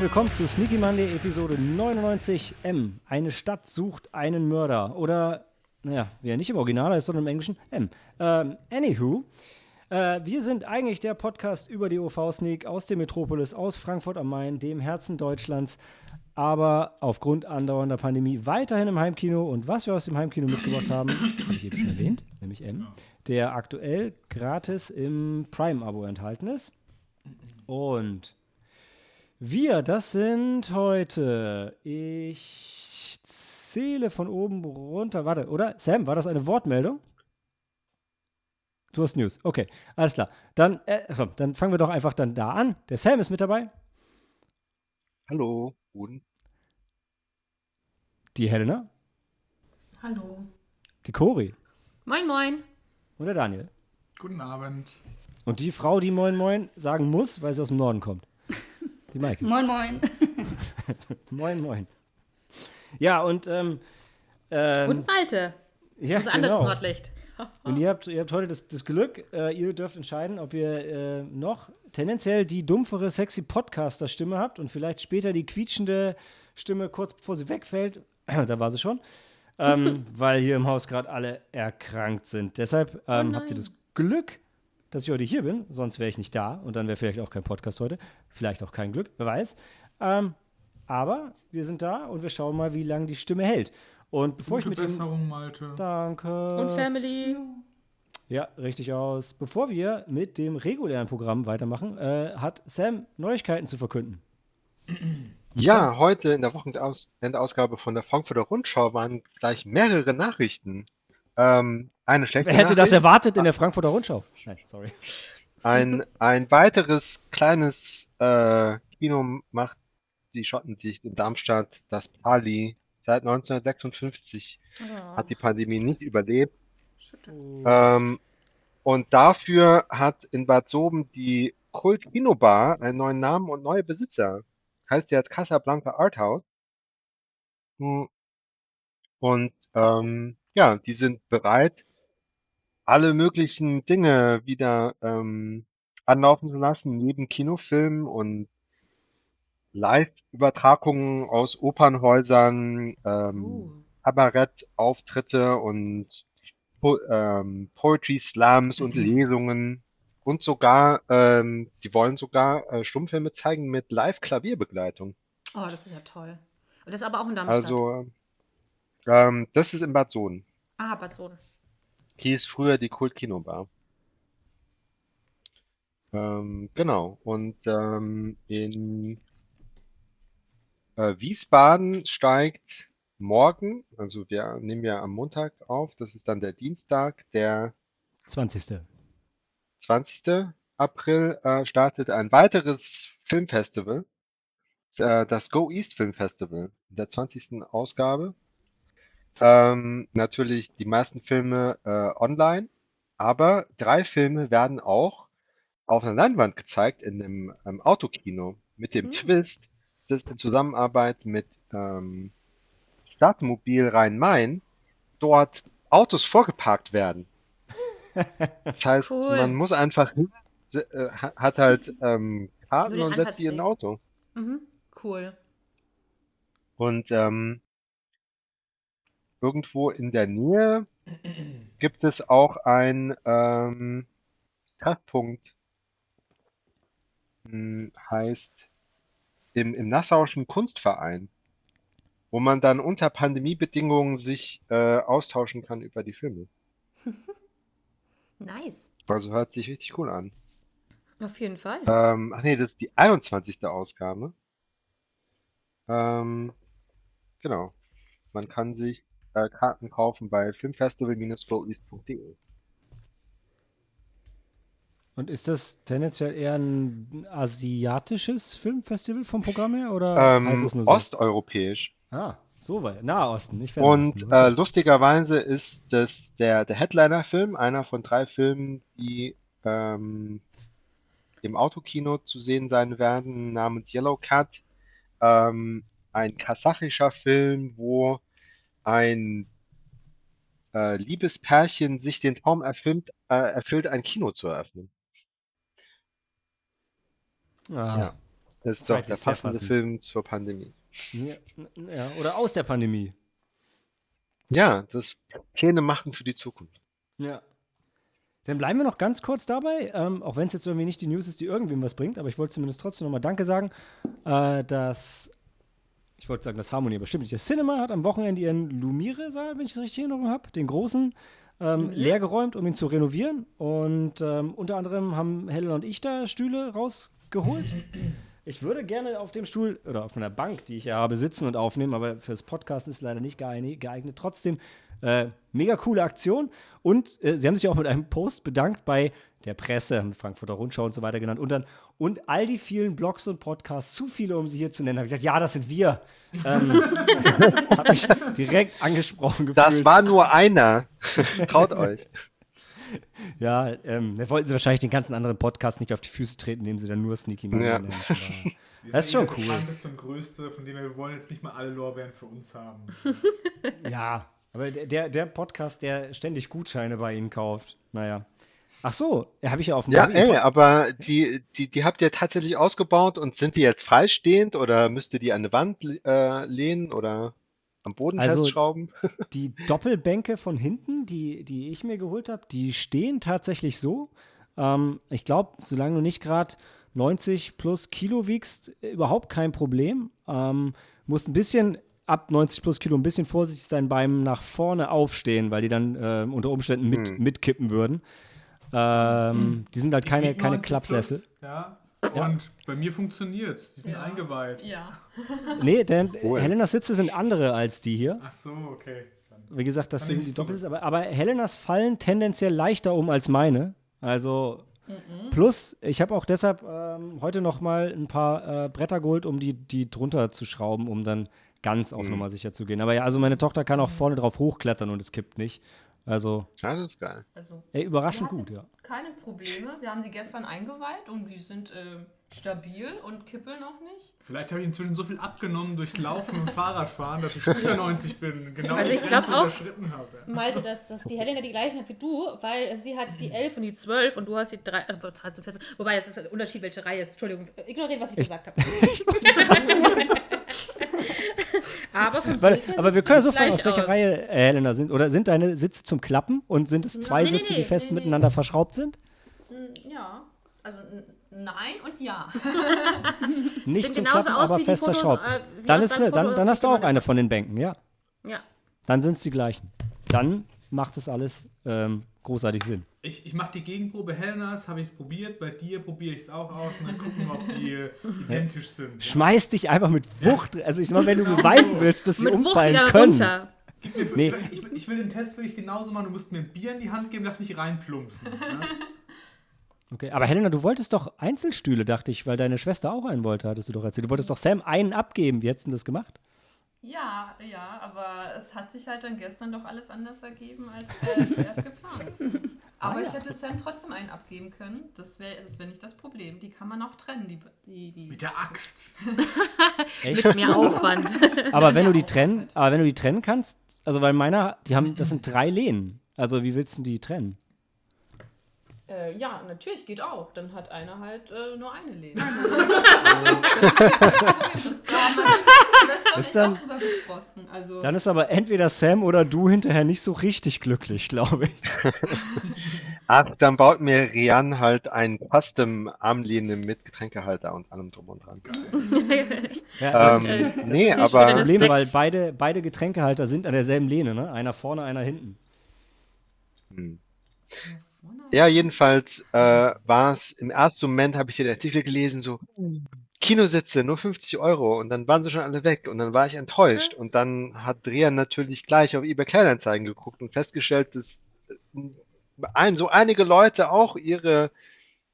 Herzlich willkommen zu Sneaky Monday Episode 99 M. Eine Stadt sucht einen Mörder. Oder, naja, wie er nicht im Original heißt, sondern im Englischen M. Ähm, anywho, äh, wir sind eigentlich der Podcast über die OV-Sneak aus der Metropolis, aus Frankfurt am Main, dem Herzen Deutschlands. Aber aufgrund andauernder Pandemie weiterhin im Heimkino. Und was wir aus dem Heimkino mitgebracht haben, habe ich eben schon erwähnt, nämlich M, der aktuell gratis im Prime-Abo enthalten ist. Und wir, das sind heute. Ich zähle von oben runter. Warte, oder? Sam, war das eine Wortmeldung? Du hast News. Okay, alles klar. Dann, äh, so, dann fangen wir doch einfach dann da an. Der Sam ist mit dabei. Hallo. Und? Die Helena. Hallo. Die Cori. Moin, moin. Und der Daniel. Guten Abend. Und die Frau, die Moin Moin sagen muss, weil sie aus dem Norden kommt. Die Maike. Moin, moin. moin Moin. Ja, und ähm, ähm, Und Malte. ja, Das anderes genau. Nordlicht. Und ihr habt, ihr habt heute das, das Glück, äh, ihr dürft entscheiden, ob ihr äh, noch tendenziell die dumpfere, sexy Podcaster-Stimme habt und vielleicht später die quietschende Stimme kurz bevor sie wegfällt. da war sie schon. Ähm, weil hier im Haus gerade alle erkrankt sind. Deshalb ähm, habt ihr das Glück, dass ich heute hier bin. Sonst wäre ich nicht da und dann wäre vielleicht auch kein Podcast heute. Vielleicht auch kein Glück, wer weiß. Ähm, aber wir sind da und wir schauen mal, wie lange die Stimme hält. Und bevor Gute ich mit ihm. Besserung, Malte. Danke. Und Family. Ja, richtig aus. Bevor wir mit dem regulären Programm weitermachen, äh, hat Sam Neuigkeiten zu verkünden. Ja, heute in der Wochenendausgabe von der Frankfurter Rundschau waren gleich mehrere Nachrichten. Ähm, eine schlechte Wer hätte das Nachricht, erwartet in der Frankfurter Rundschau? Nein, sorry. ein, ein weiteres kleines äh, Kino macht die Schotten dicht in Darmstadt, das Pali. Seit 1956 Oh, hat die Pandemie nicht überlebt. Ähm, und dafür hat in Bad Soben die Kult Kino Bar einen neuen Namen und neue Besitzer. Heißt jetzt Casablanca Art House. Hm. Und ähm, ja, die sind bereit, alle möglichen Dinge wieder ähm, anlaufen zu lassen, neben Kinofilmen und Live-Übertragungen aus Opernhäusern, ähm, Uh. Kabarettauftritte und po ähm, Poetry Slams und Lesungen und sogar, ähm, die wollen sogar äh, Stummfilme zeigen mit Live-Klavierbegleitung. Oh, das ist ja toll. Und das ist aber auch in Darmstadt. Also, ähm, das ist in Bad Sohn. ah, Bad Sohn. Hieß früher die Kult-Kino-Bar. Ähm, genau. Und ähm, in äh, Wiesbaden steigt morgen, also wir nehmen ja am Montag auf, das ist dann der Dienstag, der 20. 20. April äh, startet ein weiteres Filmfestival, äh, das Go East Film Festival, in der 20. Ausgabe. Ähm, natürlich die meisten Filme äh, online, aber drei Filme werden auch auf einer Leinwand gezeigt in einem ähm, Autokino mit dem Hm. Twist, dass in Zusammenarbeit mit ähm, Stadtmobil Rhein-Main dort Autos vorgeparkt werden. Das heißt, Cool. man muss einfach hin, äh, ha- hat halt ähm, Karten und setzt sie in ein. Auto. Mhm. Cool. Und ähm, irgendwo in der Nähe gibt es auch ein ähm, Treffpunkt, hm, heißt im, im Nassauischen Kunstverein, wo man dann unter Pandemiebedingungen sich äh, austauschen kann über die Filme. Nice. Also hört sich richtig cool an. Auf jeden Fall. Ähm, ach nee, das ist die 21. Ausgabe. Ähm, genau. Man kann sich äh, Karten kaufen bei filmfestival-goeast.de. Und ist das tendenziell eher ein asiatisches Filmfestival vom Programm her? Oder Ähm, so? osteuropäisch. Ah, so weit. Nahosten, nicht Und Fernosten. äh, Okay. lustigerweise ist das der, der Headliner-Film, einer von drei Filmen, die ähm, im Autokino zu sehen sein werden, namens Yellow Cat. Ähm, ein kasachischer Film, wo ein äh, Liebespärchen sich den Traum erfüllt, äh, erfüllt, ein Kino zu eröffnen. Ah, Ja. Das ist doch der passende passend. Film zur Pandemie. Ja, ja, oder aus der Pandemie. Ja, das Pläne machen für die Zukunft. Ja. Dann bleiben wir noch ganz kurz dabei, ähm, auch wenn es jetzt irgendwie nicht die News ist, die irgendwem was bringt, aber ich wollte zumindest trotzdem nochmal Danke sagen, äh, dass, ich wollte sagen, das Harmonie, aber stimmt nicht. Das Cinema hat am Wochenende ihren Lumire-Saal, wenn ich das richtig in Erinnerung habe, den großen, ähm, leergeräumt, um ihn zu renovieren. Und ähm, unter anderem haben Helen und ich da Stühle rausgeholt. Ich würde gerne auf dem Stuhl oder auf einer Bank, die ich ja habe, sitzen und aufnehmen, aber fürs Podcast ist leider nicht geeignet. Trotzdem, äh, mega coole Aktion. Und äh, sie haben sich auch mit einem Post bedankt bei der Presse, Frankfurter Rundschau und so weiter genannt. Und dann, und all die vielen Blogs und Podcasts, zu viele, um sie hier zu nennen, habe ich gesagt, ja, das sind wir. Ähm, habe ich direkt angesprochen gefühlt. Das war nur einer. Traut euch. Ja, ähm, da wollten sie wahrscheinlich den ganzen anderen Podcast nicht auf die Füße treten, indem sie dann nur Sneaky Money Ja. nennen. Das ist schon cool. Das bekannteste und größte, von dem wir wollen jetzt nicht mal alle Lorbeeren für uns haben. Ja, aber der- der, der Podcast, der ständig Gutscheine bei Ihnen kauft. Naja. Ach so, habe ich ja auf dem Ja, ey, aber die, die, die habt ihr tatsächlich ausgebaut und sind die jetzt freistehend oder müsst ihr die an eine Wand äh, lehnen oder am Boden Also- festschrauben? Die Doppelbänke von hinten, die, die ich mir geholt habe, die stehen tatsächlich so. Ähm, ich glaube, solange du nicht gerade 90 plus Kilo wiegst, überhaupt kein Problem. Ähm, musst ein bisschen ab 90 plus Kilo ein bisschen vorsichtig sein beim nach vorne aufstehen, weil die dann äh, unter Umständen mit, Hm. mitkippen würden. Ähm, Die sind halt Ich keine, keine 90 Klappsessel. plus, Ja. Ja. Und bei mir funktioniert's. Die sind Ja. eingeweiht. Ja. Nee, denn Cool. Helenas Sitze sind andere als die hier. Ach so, okay. Dann. Wie gesagt, das sind die Doppelsitze, aber, aber Helenas fallen tendenziell leichter um als meine. Also plus, ich habe auch deshalb ähm, heute noch mal ein paar äh, Bretter geholt, um die, die drunter zu schrauben, um dann ganz auf Mhm. Nummer sicher zu gehen. Aber ja, also meine Tochter kann auch vorne drauf hochklettern und es kippt nicht. Also, Ja, das ist geil. Also, ey, überraschend gut, ja. Keine Probleme. Wir haben sie gestern eingeweiht und die sind ähm, stabil und kippeln auch nicht. Vielleicht habe ich inzwischen so viel abgenommen durchs Laufen und Fahrradfahren, dass ich unter 90 bin. Genau Also ich Grenze glaub auch- überschritten habe. Malte, dass, dass die Helena die gleichen hat wie du, weil sie hat die 11 und die 12 und du hast die 3, äh, 13, 14. Wobei, das ist ein Unterschied, welche Reihe ist. Entschuldigung, äh, ignoriert, was ich, gesagt habe. aber Weil, aber wir können es so fragen, aus welcher aus. Reihe äh, Helena sind. Oder sind deine Sitze zum Klappen und sind es zwei Nee, nee, Sitze, die nee, fest nee, miteinander verschraubt sind? Ja, also nein und ja. Nicht zum Klappen, aber die fest Fotos, verschraubt. äh, Dann, ist, dann, dann hast du die auch eine von den Bänken, ja. Ja. Dann sind es die gleichen. Dann macht es alles ähm, großartig Sinn. Ich, ich mache die Gegenprobe Helenas, habe ich es probiert. Bei dir probiere ich es auch aus und dann gucken wir, ob die identisch sind. Schmeiß dich einfach mit Wucht. Also ich meine, wenn du beweisen willst, dass sie Mit Wucht umfallen wieder können. runter. Gib mir, Nee. ich, ich will den Test wirklich genauso machen. Du musst mir ein Bier in die Hand geben, lass mich reinplumpsen. Ne? Okay, aber Helena, du wolltest doch Einzelstühle, dachte ich, weil deine Schwester auch einen wollte, hattest du doch erzählt. Du wolltest doch Sam einen abgeben. Wie hättest du denn das gemacht? Ja, ja, aber es hat sich halt dann gestern doch alles anders ergeben als äh, zuerst geplant. Aber Ah, ich ja. hätte Sam trotzdem einen abgeben können. Das wäre das wär nicht das Problem. Die kann man auch trennen, die, die, die Mit der Axt. Mit mehr Aufwand. Aber wenn du die trennen, aber wenn du die trennen kannst, also weil meiner, die haben, das sind drei Lehnen. Also wie willst du die trennen? Äh, ja, natürlich geht auch. Dann hat einer halt äh, nur eine Lehne. das dann- auch drüber gesprochen. Also, Dann ist aber entweder Sam oder du hinterher nicht so richtig glücklich, glaube ich. Ach, dann baut mir Rian halt ein Custom-Armlehne mit Getränkehalter und allem drum und dran. Ja, das Ähm, ist äh, nee, das ist aber natürlich Problem, das- weil beide, beide Getränkehalter sind an derselben Lehne, ne? Einer vorne, einer hinten. Ja, jedenfalls äh, war es im ersten Moment, habe ich hier den Artikel gelesen, so Kinositze, nur 50 Euro. Und dann waren sie schon alle weg. Und dann war ich enttäuscht. Und dann hat Rian natürlich gleich auf eBay Kleinanzeigen geguckt und festgestellt, dass äh, ein, so einige Leute auch ihre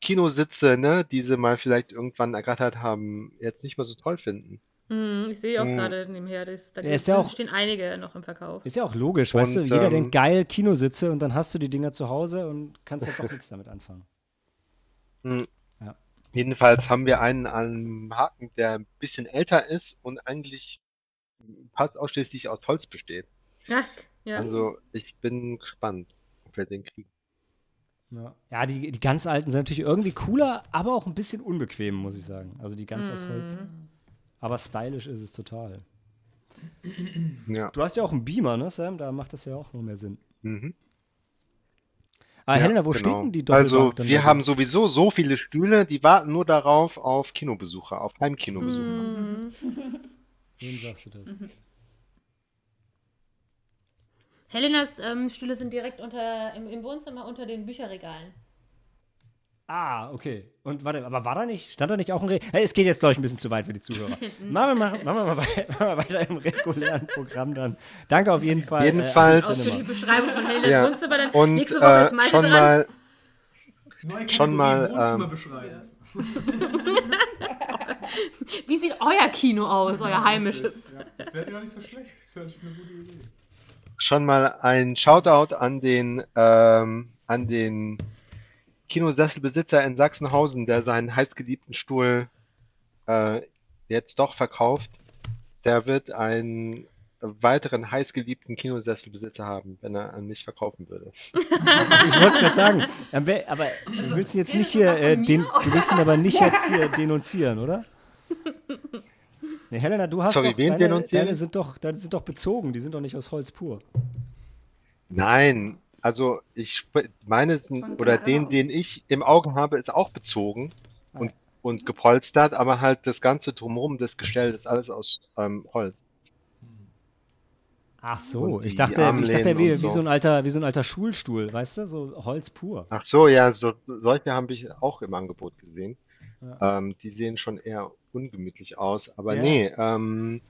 Kinositze, ne, die sie mal vielleicht irgendwann ergattert haben, jetzt nicht mehr so toll finden. Hm, ich sehe auch Hm. gerade nebenher, dass, da ist ja auch- stehen einige noch im Verkauf. Ist ja auch logisch, weißt du? Und, Jeder ähm, denkt geil, Kinositze und dann hast du die Dinger zu Hause und kannst halt doch nichts damit anfangen. Hm. Ja. Jedenfalls haben wir einen am Haken, der ein bisschen älter ist und eigentlich fast ausschließlich aus Holz besteht. Ja, ja. Also ich bin gespannt, ob wir den kriegen. Ja, ja die, die ganz alten sind natürlich irgendwie cooler, aber auch ein bisschen unbequem, muss ich sagen. Also die ganz aus Holz. Aber stylisch ist es total. Ja. Du hast ja auch einen Beamer, ne, Sam? Da macht das ja auch noch mehr Sinn. Mhm. Ah, Ja, Helena, wo genau. steht denn die Also, Doppelbank dann wir haben sowieso so viele Stühle, die warten nur darauf auf Kinobesucher, auf Heimkinobesucher. Mhm. Wem sagst du das? Helenas ähm, Stühle sind direkt unter, im, im Wohnzimmer unter den Bücherregalen. Ah, okay. Und warte, aber war da nicht, stand da nicht auch ein Re hey, Es geht jetzt, glaube ich, ein bisschen zu weit für die Zuhörer. machen, wir mal, machen, wir mal wei- machen wir weiter im regulären Programm dann. Danke auf jeden Fall. Jedenfalls- an die Ausführliche Cinema. Beschreibung von Helenas Ja. Wohnzimmer. Dann Und nächste Woche ist äh, Malte schon dran. mal, Neue Schon mal, Wohnzimmer beschreiben. Wie sieht euer Kino aus, euer heimisches? Ja, das wäre gar nicht so schlecht. Das wäre eine gute Idee. schon mal ein Shoutout an den, ähm, an den Kinosesselbesitzer in Sachsenhausen, der seinen heißgeliebten Stuhl äh, jetzt doch verkauft. Der wird einen weiteren heißgeliebten Kinosesselbesitzer haben, wenn er ihn nicht verkaufen würde. Ich wollte gerade sagen, aber du willst ihn jetzt nicht hier, äh, den, du willst ihn aber nicht jetzt hier denunzieren, oder? Nee, Helena, du hast Sorry, doch, wen deine, deine sind doch, deine sind doch bezogen, die sind doch nicht aus Holz pur. Nein, also ich meine oder den, den ich im Auge habe, ist auch bezogen Ah. und, und gepolstert, aber halt das ganze Drumherum, das Gestell, ist alles aus ähm, Holz. Ach so, ich dachte, ich dachte wie, wie so. so ein alter, wie so ein alter Schulstuhl, weißt du, so Holz pur. Ach so, ja, so, solche habe ich auch im Angebot gesehen. Ja. Ähm, die sehen schon eher ungemütlich aus, aber Ja. nee, ähm,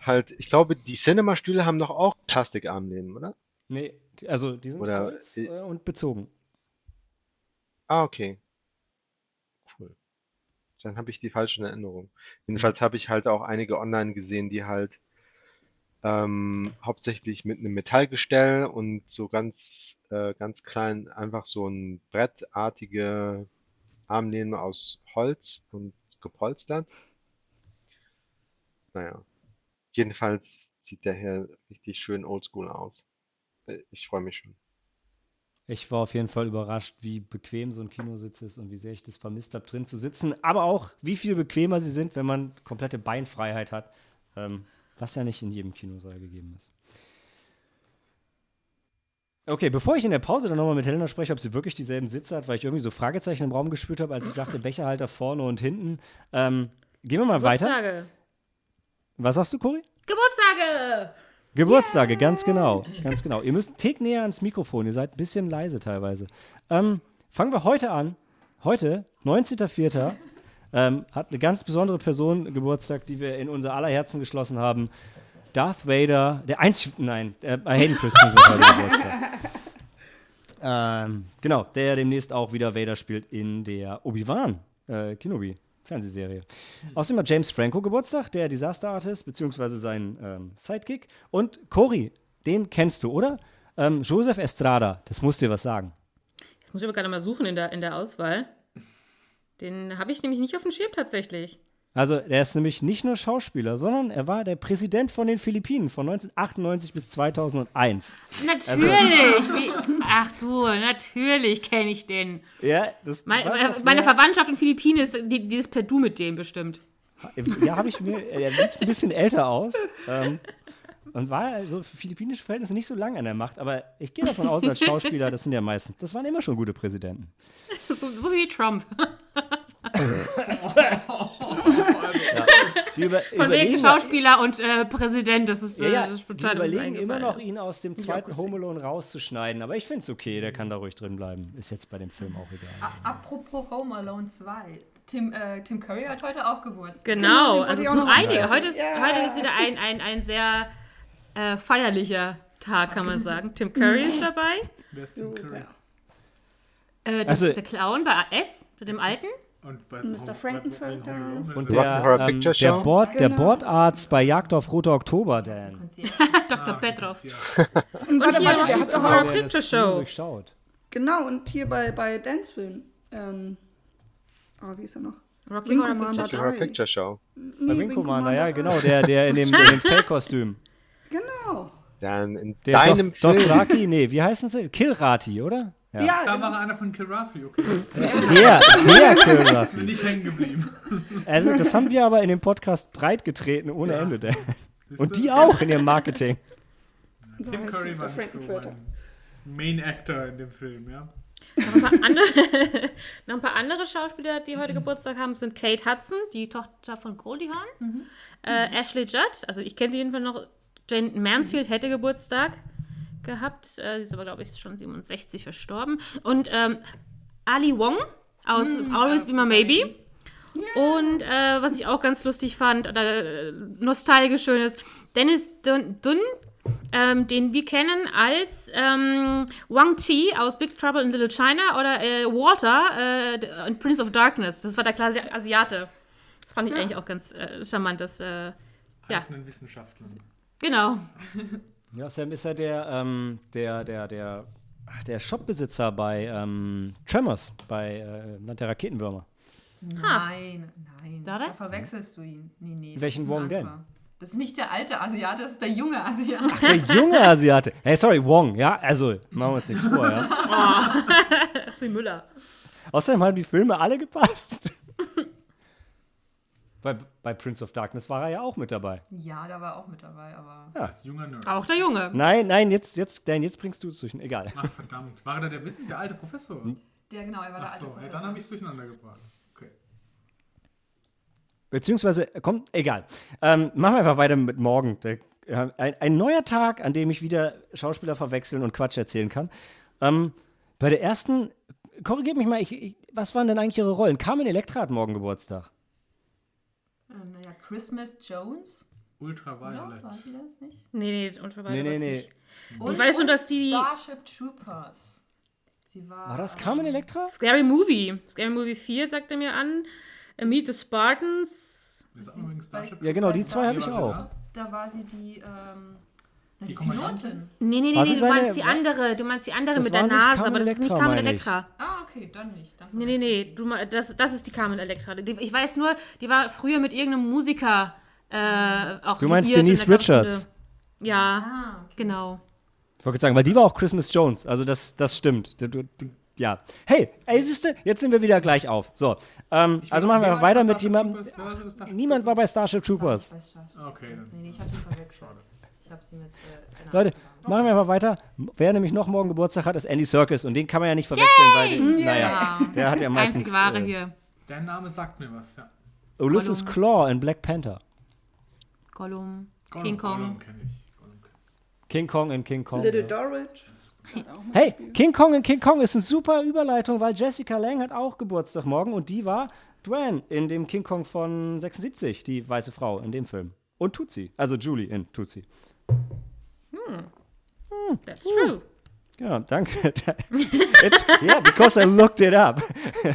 halt, ich glaube, die Cinema-Stühle haben doch auch Plastikarmlehnen, oder? Nee, also die sind Oder- Holz äh, und bezogen. Ah, okay. Cool. Dann habe ich die falsche in Erinnerung. Jedenfalls habe ich halt auch einige online gesehen, die halt ähm, hauptsächlich mit einem Metallgestell und so ganz, äh, ganz klein einfach so ein brettartige Armlehnen aus Holz und gepolstert. Naja. Jedenfalls sieht der hier richtig schön oldschool aus. Äh, Ich freue mich schon. Ich war auf jeden Fall überrascht, wie bequem so ein Kinositz ist und wie sehr ich das vermisst habe, drin zu sitzen. Aber auch, wie viel bequemer sie sind, wenn man komplette Beinfreiheit hat. Ähm, was ja nicht in jedem Kinosaal gegeben ist. Okay, bevor ich in der Pause dann nochmal mit Helena spreche, ob sie wirklich dieselben Sitze hat, weil ich irgendwie so Fragezeichen im Raum gespürt habe, als ich sagte, Becherhalter vorne und hinten. Ähm, gehen wir mal weiter. Geburtstage. Was sagst du, Cory? Geburtstage! Geburtstage, ganz genau, ganz genau. Ihr müsst einen Tick näher ans Mikrofon, ihr seid ein bisschen leise teilweise. Ähm, fangen wir heute an. Heute, 19.04., ähm, hat eine ganz besondere Person Geburtstag, die wir in unser aller Herzen geschlossen haben. Darth Vader, der einzige, nein, äh, Hayden Christensen hat heute Geburtstag. Ähm, genau, der demnächst auch wieder Vader spielt in der Obi-Wan äh, Kenobi Fernsehserie. Außerdem hat James Franco Geburtstag, der Disaster Artist, beziehungsweise sein ähm, Sidekick. Und Cory, den kennst du, oder? Ähm, Joseph Estrada, das muss dir was sagen. Das muss ich aber gerade mal suchen in der, in der Auswahl. Den habe ich nämlich nicht auf dem Schirm tatsächlich. Also, der ist nämlich nicht nur Schauspieler, sondern er war der Präsident von den Philippinen von 1998 bis 2001. Natürlich! Wie, ach du, natürlich kenne ich den. Ja, das Mein, doch, meine Verwandtschaft in Philippinen ist die, dieses per Du mit dem bestimmt. Ja, habe ich mir. Er sieht ein bisschen älter aus. Ähm, und war also für philippinische Verhältnisse nicht so lange an der Macht. Aber ich gehe davon aus, als Schauspieler, das sind ja meistens, das waren immer schon gute Präsidenten. So, so wie Trump. Die über, Von wegen Schauspieler und äh, Präsident, das ist, Ja, äh, ja, das ist die überlegen immer noch, ihn aus dem zweiten. Home Alone rauszuschneiden. Aber ich finde es okay, der kann da ruhig drin bleiben. Ist jetzt bei dem Film auch egal. A- Apropos Home Alone 2. Tim, äh, Tim Curry hat heute auch Geburtstag. Genau, wollte also es auch sind noch einige. Heute ist, Ja. heute ist wieder ein, ein, ein sehr äh, feierlicher Tag, kann man sagen. Tim Curry ist dabei. Wer ist Tim Curry? Äh, das, Also- der Clown bei S, bei dem alten. Und bei Mr. Frankenfurter. Und also- der, Horror ähm, der, Show? Bord, der Genau. Bordarzt bei Jagd auf Roter Oktober, Dan. Dr. Ah, Petrov. ja. Und warte, hier warte, der hat Horror auch. der Picture Show. durchschaut. Genau, und hier bei, bei Dancefilm. Ähm, ah, wie ist er noch? Rocky Wing Horror Commander Picture Horror. Picture Show. Nee, Bei Wing Wing Commander, ja, genau, der, der in dem, in dem Fake-Kostüm. Genau. Dann in Der deinem Doth- Film. Dothraki, nee, wie heißen sie? Kilrati, oder? Ja. Ja, Da genau. war einer von Kirafi, okay. Der, der Kölner. Ist mir nicht hängen geblieben. Also, das haben wir aber in dem Podcast breit getreten, ohne Ja. Ende. Dan. Und die auch in ihrem Marketing. So Tim Curry war nicht so Main Actor in dem Film, ja. Noch ein, paar andere, noch ein paar andere Schauspieler, die heute Geburtstag haben, sind Kate Hudson, die Tochter von Goldie Hawn. Äh, Ashley Judd, also ich kenne die jedenfalls noch. Jane Mansfield hätte Geburtstag gehabt. Äh, sie ist aber, glaube ich, schon 67 verstorben. Und ähm, Ali Wong aus Always Be My Maybe. Und äh, was ich auch ganz lustig fand oder äh, nostalgisch schön ist, Dennis Dun, Dun ähm, den wir kennen als ähm, Wang Chi aus Big Trouble in Little China oder äh, Walter äh, in Prince of Darkness. Das war der klasse Asiate. Das fand ich eigentlich auch ganz äh, charmant. Das, äh, Ja. Von Wissenschaftlern. genau. Ja, Sam ist ja der, ähm, der, der, der, ach, der Shopbesitzer bei ähm, Tremors, bei äh, Land der Raketenwürmer. Nein, nein. Da? Da verwechselst du ihn. Nee, nee. Welchen Wong denn? Das ist nicht der alte Asiate, das ist der junge Asiate. Der junge Asiate. Hey, sorry, Wong, ja, also, machen wir uns nichts vor, ja. Das ist wie Müller. Außerdem haben die Filme alle gepasst. Bei, bei Prince of Darkness war er ja auch mit dabei. Ja, da war er auch mit dabei, aber. Als junger Nerd. Auch der Junge. Nein, nein, jetzt, jetzt, Dan, jetzt bringst du es zwischen. Egal. Ach, verdammt. War er da der Wissen, der alte Professor? Der, genau, er war der Ach alte so, ja, Professor. dann habe ich es durcheinander gebracht. Okay. Beziehungsweise, komm, egal. Ähm, machen wir einfach weiter mit morgen. Der, äh, ein, ein neuer Tag, an dem ich wieder Schauspieler verwechseln und Quatsch erzählen kann. Ähm, bei der ersten, korrigiert mich mal, ich, ich, was waren denn eigentlich ihre Rollen? Carmen Electra hat morgen Geburtstag. Äh, naja, Christmas Jones, oder? Ultraviolet. War sie das nicht? Nee, nee, und Nee, nee, nee. Und, weiß nur, und dass die- Starship Troopers. Sie war. War das Carmen Electra? Scary Movie. Scary Movie 4 sagt er mir an. Äh, Meet the Spartans. Ja, genau, die zwei habe ich auch. Da war sie die, ähm, die, Kommandantin? Pilotin. Nee, nee, nee, nee du meinst die andere. Du meinst die andere Das mit der nicht Nase, Carmen aber das ist nicht Carmen ich. Electra. Okay, dann nicht. Dann Nee, nee, nee. Du, das, das ist die Carmen Electra. Die, ich weiß nur, die war früher mit irgendeinem Musiker äh, auch Du meinst Denise so eine- Richards? Ja, Ah, okay. genau. Ich wollte sagen, weil die war auch Christmas Jones. Also das, das stimmt. Du, du, du, ja. Hey, ey, siehste, jetzt sind wir wieder gleich auf. So, ähm, also machen wir wer weiter mit jemandem. Niemand war bei Starship Troopers. Okay. Nee, nee, ich hab sie verwechselt. Ich hab sie mit. Äh, einer Leute, anderen machen wir einfach weiter. Wer nämlich noch morgen Geburtstag hat, ist Andy Serkis. Und den kann man ja nicht verwechseln, weil, den, naja, der hat ja meistens Einzige Ware äh, hier. Dein Name sagt mir was, ja. Ulysses. Claw in Black Panther. Gollum, Gollum, King Kong. Gollum kenn ich. Gollum kenn ich. King Kong in King Kong. Little ja. Dorrit. Hey. King Kong in King Kong ist eine super Überleitung, weil Jessica Lang hat auch Geburtstag morgen und die war Dwan in dem King Kong von 76, die weiße Frau in dem Film. Und Tutsi, also Julie in Tutsi. That's true. Ja, danke. It's, yeah, because I looked it up.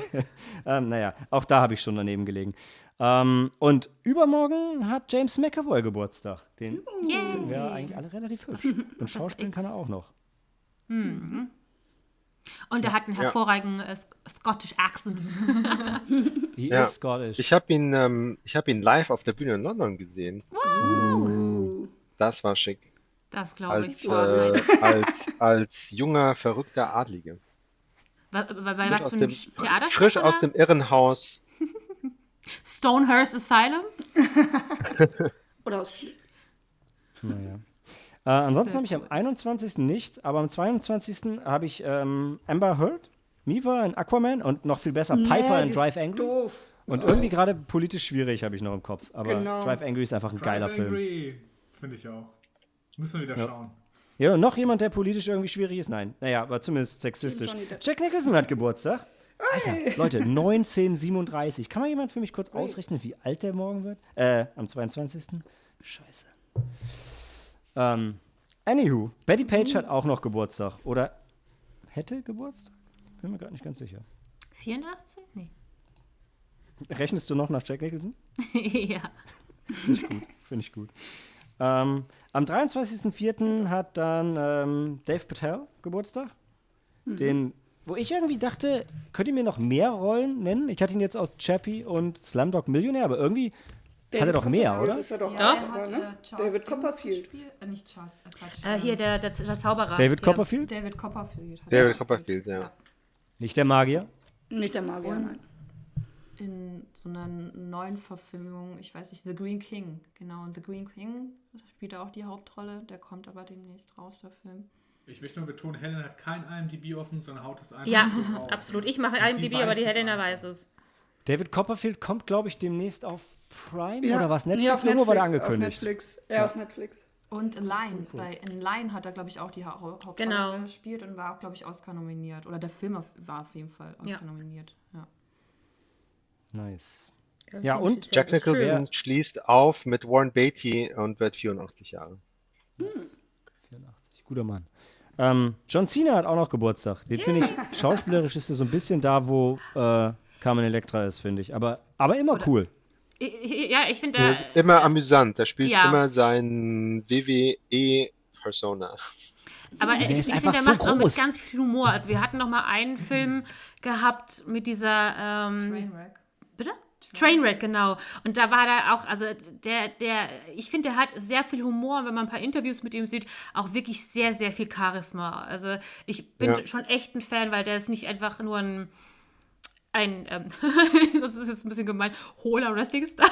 ähm, naja, auch da habe ich schon daneben gelegen. Ähm, und übermorgen hat James McAvoy Geburtstag. Den finden wir eigentlich alle relativ hübsch. Und Schauspielen kann er auch noch. Und er hat einen hervorragenden äh, Sc- Scottish Accent. He Ja. is Scottish. Ich habe ihn, ähm, ich hab ihn live auf der Bühne in London gesehen. Das war schick. Das glaube ich. Als, glaub ich. äh, als, als junger, verrückter Adlige. Bei, bei, was aus für einem dem- Theaterstück? Frisch aus dem Irrenhaus. Stonehurst Asylum? Oder aus Naja. Äh, ansonsten habe ich am 21. nichts, aber am 22. habe ich ähm, Amber Heard, Miva in Aquaman und noch viel besser Piper Nee, in Drive ist Angry. Doof. Und irgendwie gerade politisch schwierig habe ich noch im Kopf. Aber Genau. Drive Angry ist einfach ein geiler Drive Film. Finde ich auch. Müssen wir wieder Ja. schauen. Ja, und noch jemand, der politisch irgendwie schwierig ist? Nein. Naja, aber zumindest sexistisch. Jack Nicholson hat Geburtstag. Alter, Leute, 1937. Kann mal jemand für mich kurz ausrechnen, wie alt der morgen wird? Äh, am 22. Scheiße. Ähm, anywho, Betty Page hat auch noch Geburtstag. Oder hätte Geburtstag? Bin mir gerade nicht ganz sicher. 84? Nee. Rechnest du noch nach Jack Nicholson? ja. Finde ich gut. Finde ich gut. Ähm, am 23.04. hat dann ähm, Dave Patel Geburtstag. Den, wo ich irgendwie dachte, könnt ihr mir noch mehr Rollen nennen? Ich hatte ihn jetzt aus Chappie und Slumdog Millionär, aber irgendwie Hat er doch mehr, oder? Ist er doch, Doch. Er aber, hat, ne? äh, David Copperfield. Äh, nicht Charles, äh, Quatsch. Äh, hier, ähm, der, der, der Zauberer. David Ja. Copperfield? David Copperfield. David er Copperfield, gespielt. ja. Nicht der Magier? Nicht der Magier, nein. In so einer neuen Verfilmung, ich weiß nicht, The Green King. Genau, und The Green King spielt er auch die Hauptrolle. Der kommt aber demnächst raus, der Film. Ich möchte nur betonen, Helen hat kein IMDb offen, sondern haut es einfach Ja, so absolut. Ich mache Und IMDb, aber die Helena weiß es. David Copperfield kommt, glaube ich, demnächst auf Prime Ja. oder was? Nee, Netflix? auf Irgendwo war der Netflix, angekündigt. Auf Netflix. Ja, auf Netflix. Und in Line, bei in Line hat er, glaube ich, auch die Hau- Hauptrolle Genau. gespielt und war auch, glaube ich, Oscar nominiert. Oder der Film war auf jeden Fall Oscar Ja. nominiert. Ja. Nice. Ja, und Jack Nicholson schließt auf mit Warren Beatty und wird 84 Jahre. 84, guter Mann. Ähm, John Cena hat auch noch Geburtstag. Den finde ich, schauspielerisch ist er so ein bisschen da, wo äh, Carmen Electra ist, finde ich. Aber, aber immer cool. Ja, ich finde, Der ist immer amüsant. Der spielt ja. immer seinen WWE-Persona. aber Der ich, ist ich einfach finde, der so macht auch mit groß. ganz viel Humor. Also wir hatten noch mal einen Film gehabt mit dieser ähm, Trainwreck. Bitte? Trainwreck, genau. Und da war da auch, also der, der, ich finde, der hat sehr viel Humor. Und wenn man ein paar Interviews mit ihm sieht, auch wirklich sehr, sehr viel Charisma. Also ich bin Ja. schon echt ein Fan, weil der ist nicht einfach nur ein, ein, ähm, das ist jetzt ein bisschen gemein, hohler Wrestling-Star.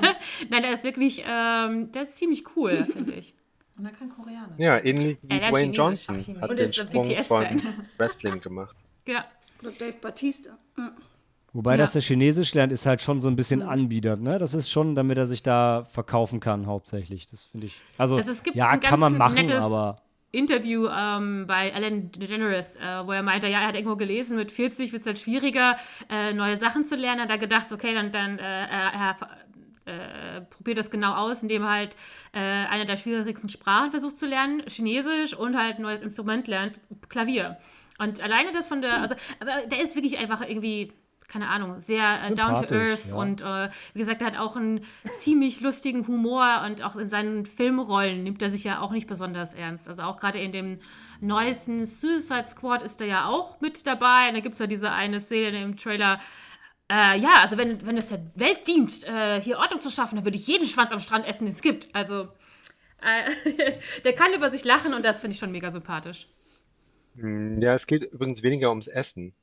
Nein, der ist wirklich, ähm, der ist ziemlich cool, finde ich. Und er kann Koreanisch. Ja, ähnlich wie Dwayne Chinesisch. Johnson Ach, hat Und den ist ein Sprung von. Wrestling gemacht. Ja. Oder Dave Batista. Ja. Wobei, Ja. dass er Chinesisch lernt, ist halt schon so ein bisschen anbiedert. Ne? Das ist schon, damit er sich da verkaufen kann, hauptsächlich. Das finde ich. Also, Also es gibt ja, ein kann man machen, aber. Interview ähm, bei Ellen DeGeneres, äh, wo er meinte, ja, er hat irgendwo gelesen, mit 40 wird es halt schwieriger, äh, neue Sachen zu lernen. Hat er gedacht, okay, dann, dann äh, er, er äh, probiert das genau aus, indem er halt äh, eine der schwierigsten Sprachen versucht zu lernen, Chinesisch und halt ein neues Instrument lernt, Klavier. Und alleine das von der, also, aber der ist wirklich einfach irgendwie, keine Ahnung, sehr äh, down to earth ja. und äh, wie gesagt, er hat auch einen ziemlich lustigen Humor und auch in seinen Filmrollen nimmt er sich ja auch nicht besonders ernst. Also auch gerade in dem neuesten Suicide Squad ist er ja auch mit dabei. Und da gibt es ja diese eine Szene im Trailer. Äh, ja, also wenn, wenn es der Welt dient, äh, hier Ordnung zu schaffen, dann würde ich jeden Schwanz am Strand essen, den es gibt. Also äh, der kann über sich lachen und das finde ich schon mega sympathisch. Hm, Ja, es geht übrigens weniger ums Essen.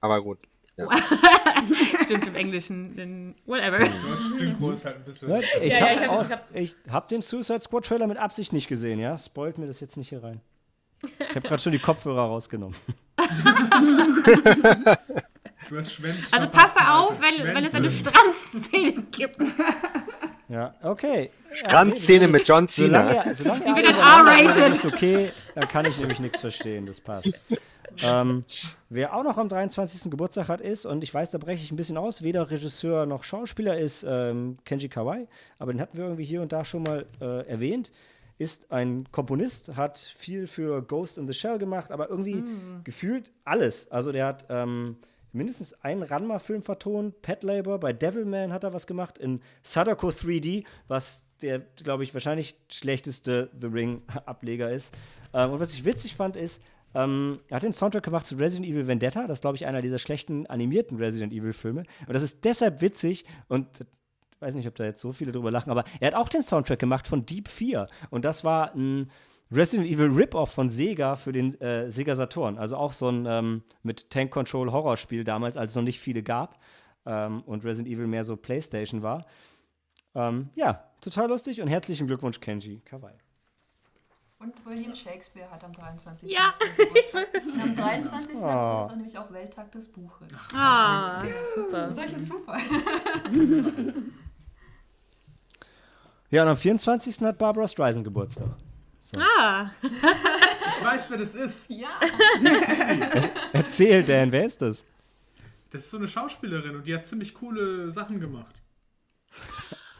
Aber gut. Ja. Stimmt im Englischen, in whatever. Synchro ist halt ein bisschen. Ne? Ich Ja, ja, habe ich hab's- hab, hab den Suicide Squad Trailer mit Absicht nicht gesehen, ja? Spoilt mir das jetzt nicht hier rein. Ich habe gerade schon die Kopfhörer rausgenommen. Du hast Schwänze. Also passe auf, wenn, wenn es eine. Strandszene gibt. Ja, okay. Randszene mit John Solange, Cena. er- solange Die wird dann R-rated. ist okay, dann kann ich nämlich nichts verstehen, das passt. Ähm, wer auch noch am 23. Geburtstag hat, ist, und ich weiß, da breche ich ein bisschen aus, weder Regisseur noch Schauspieler, ist ähm, Kenji Kawai, aber den hatten wir irgendwie hier und da schon mal äh, erwähnt, ist ein Komponist, hat viel für Ghost in the Shell gemacht, aber irgendwie gefühlt alles. Also der hat ähm, mindestens einen Ranma-Film vertont, Pet Labor, bei Devilman hat er was gemacht, in Sadako 3D, was der, glaube ich, wahrscheinlich schlechteste The Ring-Ableger ist. Ähm, und was ich witzig fand, ist, ähm, er hat den Soundtrack gemacht zu Resident Evil Vendetta, das ist, glaube ich, einer dieser schlechten animierten Resident Evil-Filme. Und das ist deshalb witzig und ich weiß nicht, ob da jetzt so viele drüber lachen, aber er hat auch den Soundtrack gemacht von Deep 4. Und das war ein Resident Evil Rip-Off von Sega für den äh, Sega Saturn. Also auch so ein ähm, mit Tank Control Horrorspiel damals, als es noch nicht viele gab ähm, und Resident Evil mehr so PlayStation war. Ähm, ja, total lustig und herzlichen Glückwunsch, Kenji Kawai. Und William Shakespeare hat am 23. Ja. Geburtstag. Und am 23. Oh. ist nämlich auch Welttag des Buches. Ah, super. Solchen Zufall. Ja, und am 24. hat Barbara Streisand Geburtstag. Ah, Ich weiß, wer das ist. Ja. Erzähl, Dan, wer ist das? Das ist so eine Schauspielerin und die hat ziemlich coole Sachen gemacht.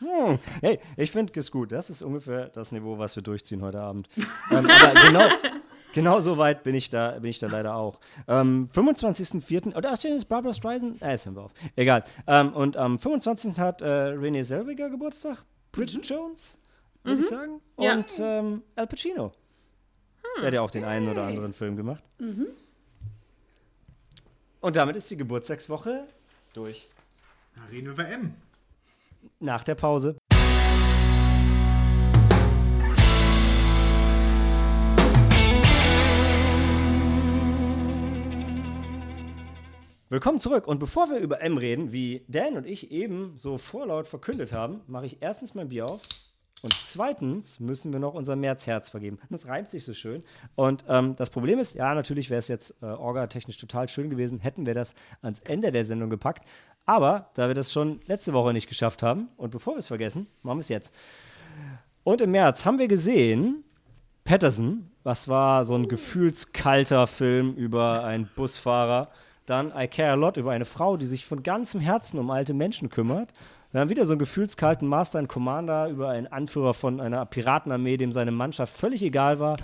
Hm. Hey, ich finde es gut. Das ist ungefähr das Niveau, was wir durchziehen heute Abend. ähm, aber genau, genau so weit bin ich da, bin ich da leider auch. Ähm, 25.04. Oder ist das Barbara Streisand? Äh, jetzt hören wir auf. Egal. Ähm, und am 25. hat äh, Renee Zellweger Geburtstag. Bridget Jones, würde ich sagen. Ja. Und ähm, Al Pacino. Der hat ja auch den einen oder anderen Film gemacht. Und damit ist die Geburtstagswoche durch. Da reden wir über M. nach der Pause. Willkommen zurück. Und bevor wir über M reden, wie Dan und ich eben so vorlaut verkündet haben, mache ich erstens mein Bier auf und zweitens müssen wir noch unser Märzherz vergeben. Das reimt sich so schön. Und ähm, das Problem ist, ja, natürlich wäre es jetzt äh, orga-technisch total schön gewesen, hätten wir das ans Ende der Sendung gepackt. Aber da wir das schon letzte Woche nicht geschafft haben und bevor wir es vergessen, machen wir es jetzt. Und im März haben wir gesehen Patterson, was war so ein gefühlskalter Film über einen Busfahrer. Dann I Care a Lot über eine Frau, die sich von ganzem Herzen um alte Menschen kümmert. Wir haben wieder so einen gefühlskalten Master and Commander über einen Anführer von einer Piratenarmee, dem seine Mannschaft völlig egal war.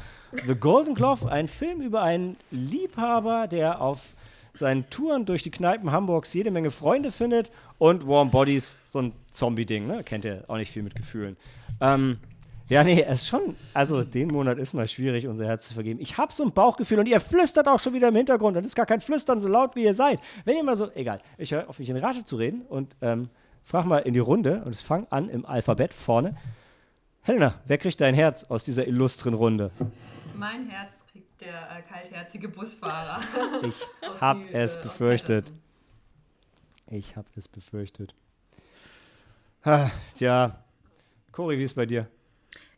The Golden Glove, ein Film über einen Liebhaber, der auf seinen Touren durch die Kneipen Hamburgs jede Menge Freunde findet. Und Warm Bodies, so ein Zombie-Ding, ne? Kennt ihr auch nicht viel mit Gefühlen. Ähm, ja, nee, es ist schon, also den Monat ist mal schwierig, unser Herz zu vergeben. Ich habe so ein Bauchgefühl und ihr flüstert auch schon wieder im Hintergrund. Und es ist gar kein Flüstern, so laut wie ihr seid. Wenn ihr mal so, egal, ich höre auf mich in Rage zu reden und ähm, frag mal in die Runde und es fang an im Alphabet vorne. Helena, wer kriegt dein Herz aus dieser illustren Runde? Mein Herz der äh, kaltherzige Busfahrer. Ich Aus hab die, es äh, befürchtet. Ich habe es befürchtet. Ha, tja, Cory, wie ist bei dir?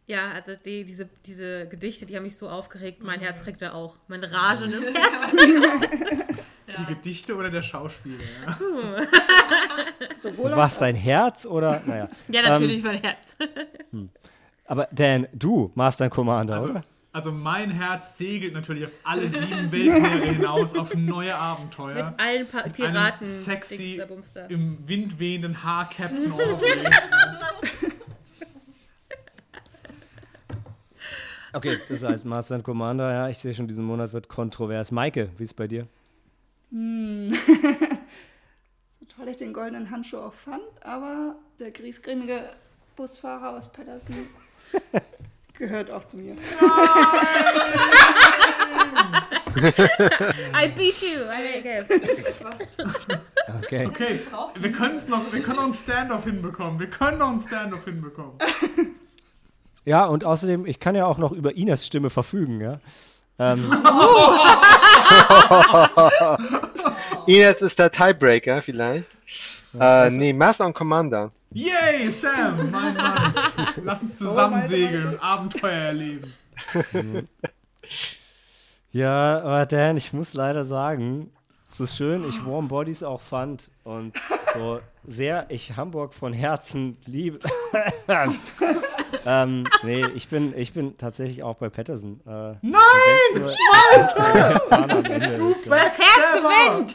Ja, also die, diese, diese Gedichte, die haben mich so aufgeregt. Mein Herz kriegt er auch. Mein ragendes Herz. Die Gedichte oder der Schauspieler? Ja? Sowohl Was, dein Herz oder? Naja. Ja, natürlich mein Herz. Aber Dan, du, Master and Commander, Also, oder? Also mein Herz segelt natürlich auf alle sieben Weltmeere hinaus, auf neue Abenteuer. Mit allen pa Einem Piraten. sexy, Dingster, Bumster. im Wind wehenden Haar Captain Aubrey. Okay, das heißt Master and Commander, ja, ich sehe schon, diesen Monat wird kontrovers. Maike, wie ist bei dir? so toll ich den goldenen Handschuh auch fand, aber der griesgrämige Busfahrer aus Patterson gehört auch zu mir. I beat you, I guess. Okay. Okay, wir, können's noch, wir können noch einen Standoff hinbekommen. Wir können noch einen Standoff hinbekommen. Ja, und außerdem, ich kann ja auch noch über Inas Stimme verfügen, ja. Ähm, Ines ist der Tiebreaker vielleicht. Äh, nee, Master und Commander. Yay, Sam, mein Mann. Lass uns zusammen meine segeln und Abenteuer erleben. ja, aber Dan, ich muss leider sagen, es ist schön, ich Warm Bodies auch fand und so sehr ich Hamburg von Herzen liebe. ähm, nee, ich bin, ich bin tatsächlich auch bei Patterson. Äh, Nein! Du Das Herz gewinnt.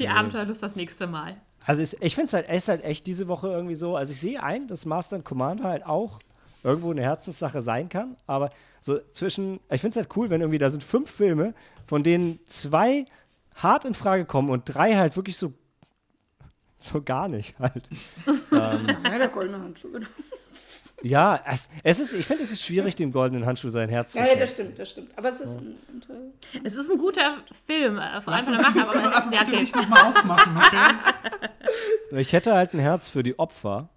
Die Abenteuerlust das nächste Mal. Also es, ich finde es halt, es ist halt echt diese Woche irgendwie so, also ich sehe ein, dass Master and Commander halt auch irgendwo eine Herzenssache sein kann, aber so zwischen, ich finde es halt cool, wenn irgendwie da sind fünf Filme, von denen zwei hart in Frage kommen und drei halt wirklich so so gar nicht halt. ähm, Ja, der goldene Handschuh, genau. Ja, es, es ist, ich finde, es ist schwierig, dem goldenen Handschuh sein Herz Ja, zu ja, das stimmt, das stimmt. Aber es ist ein, ein Es ist ein guter Film, äh, vor allem Lass von der Diskussion aber einfach ja, okay. nicht nochmal aufmachen, okay? Ich hätte halt ein Herz für die Opfer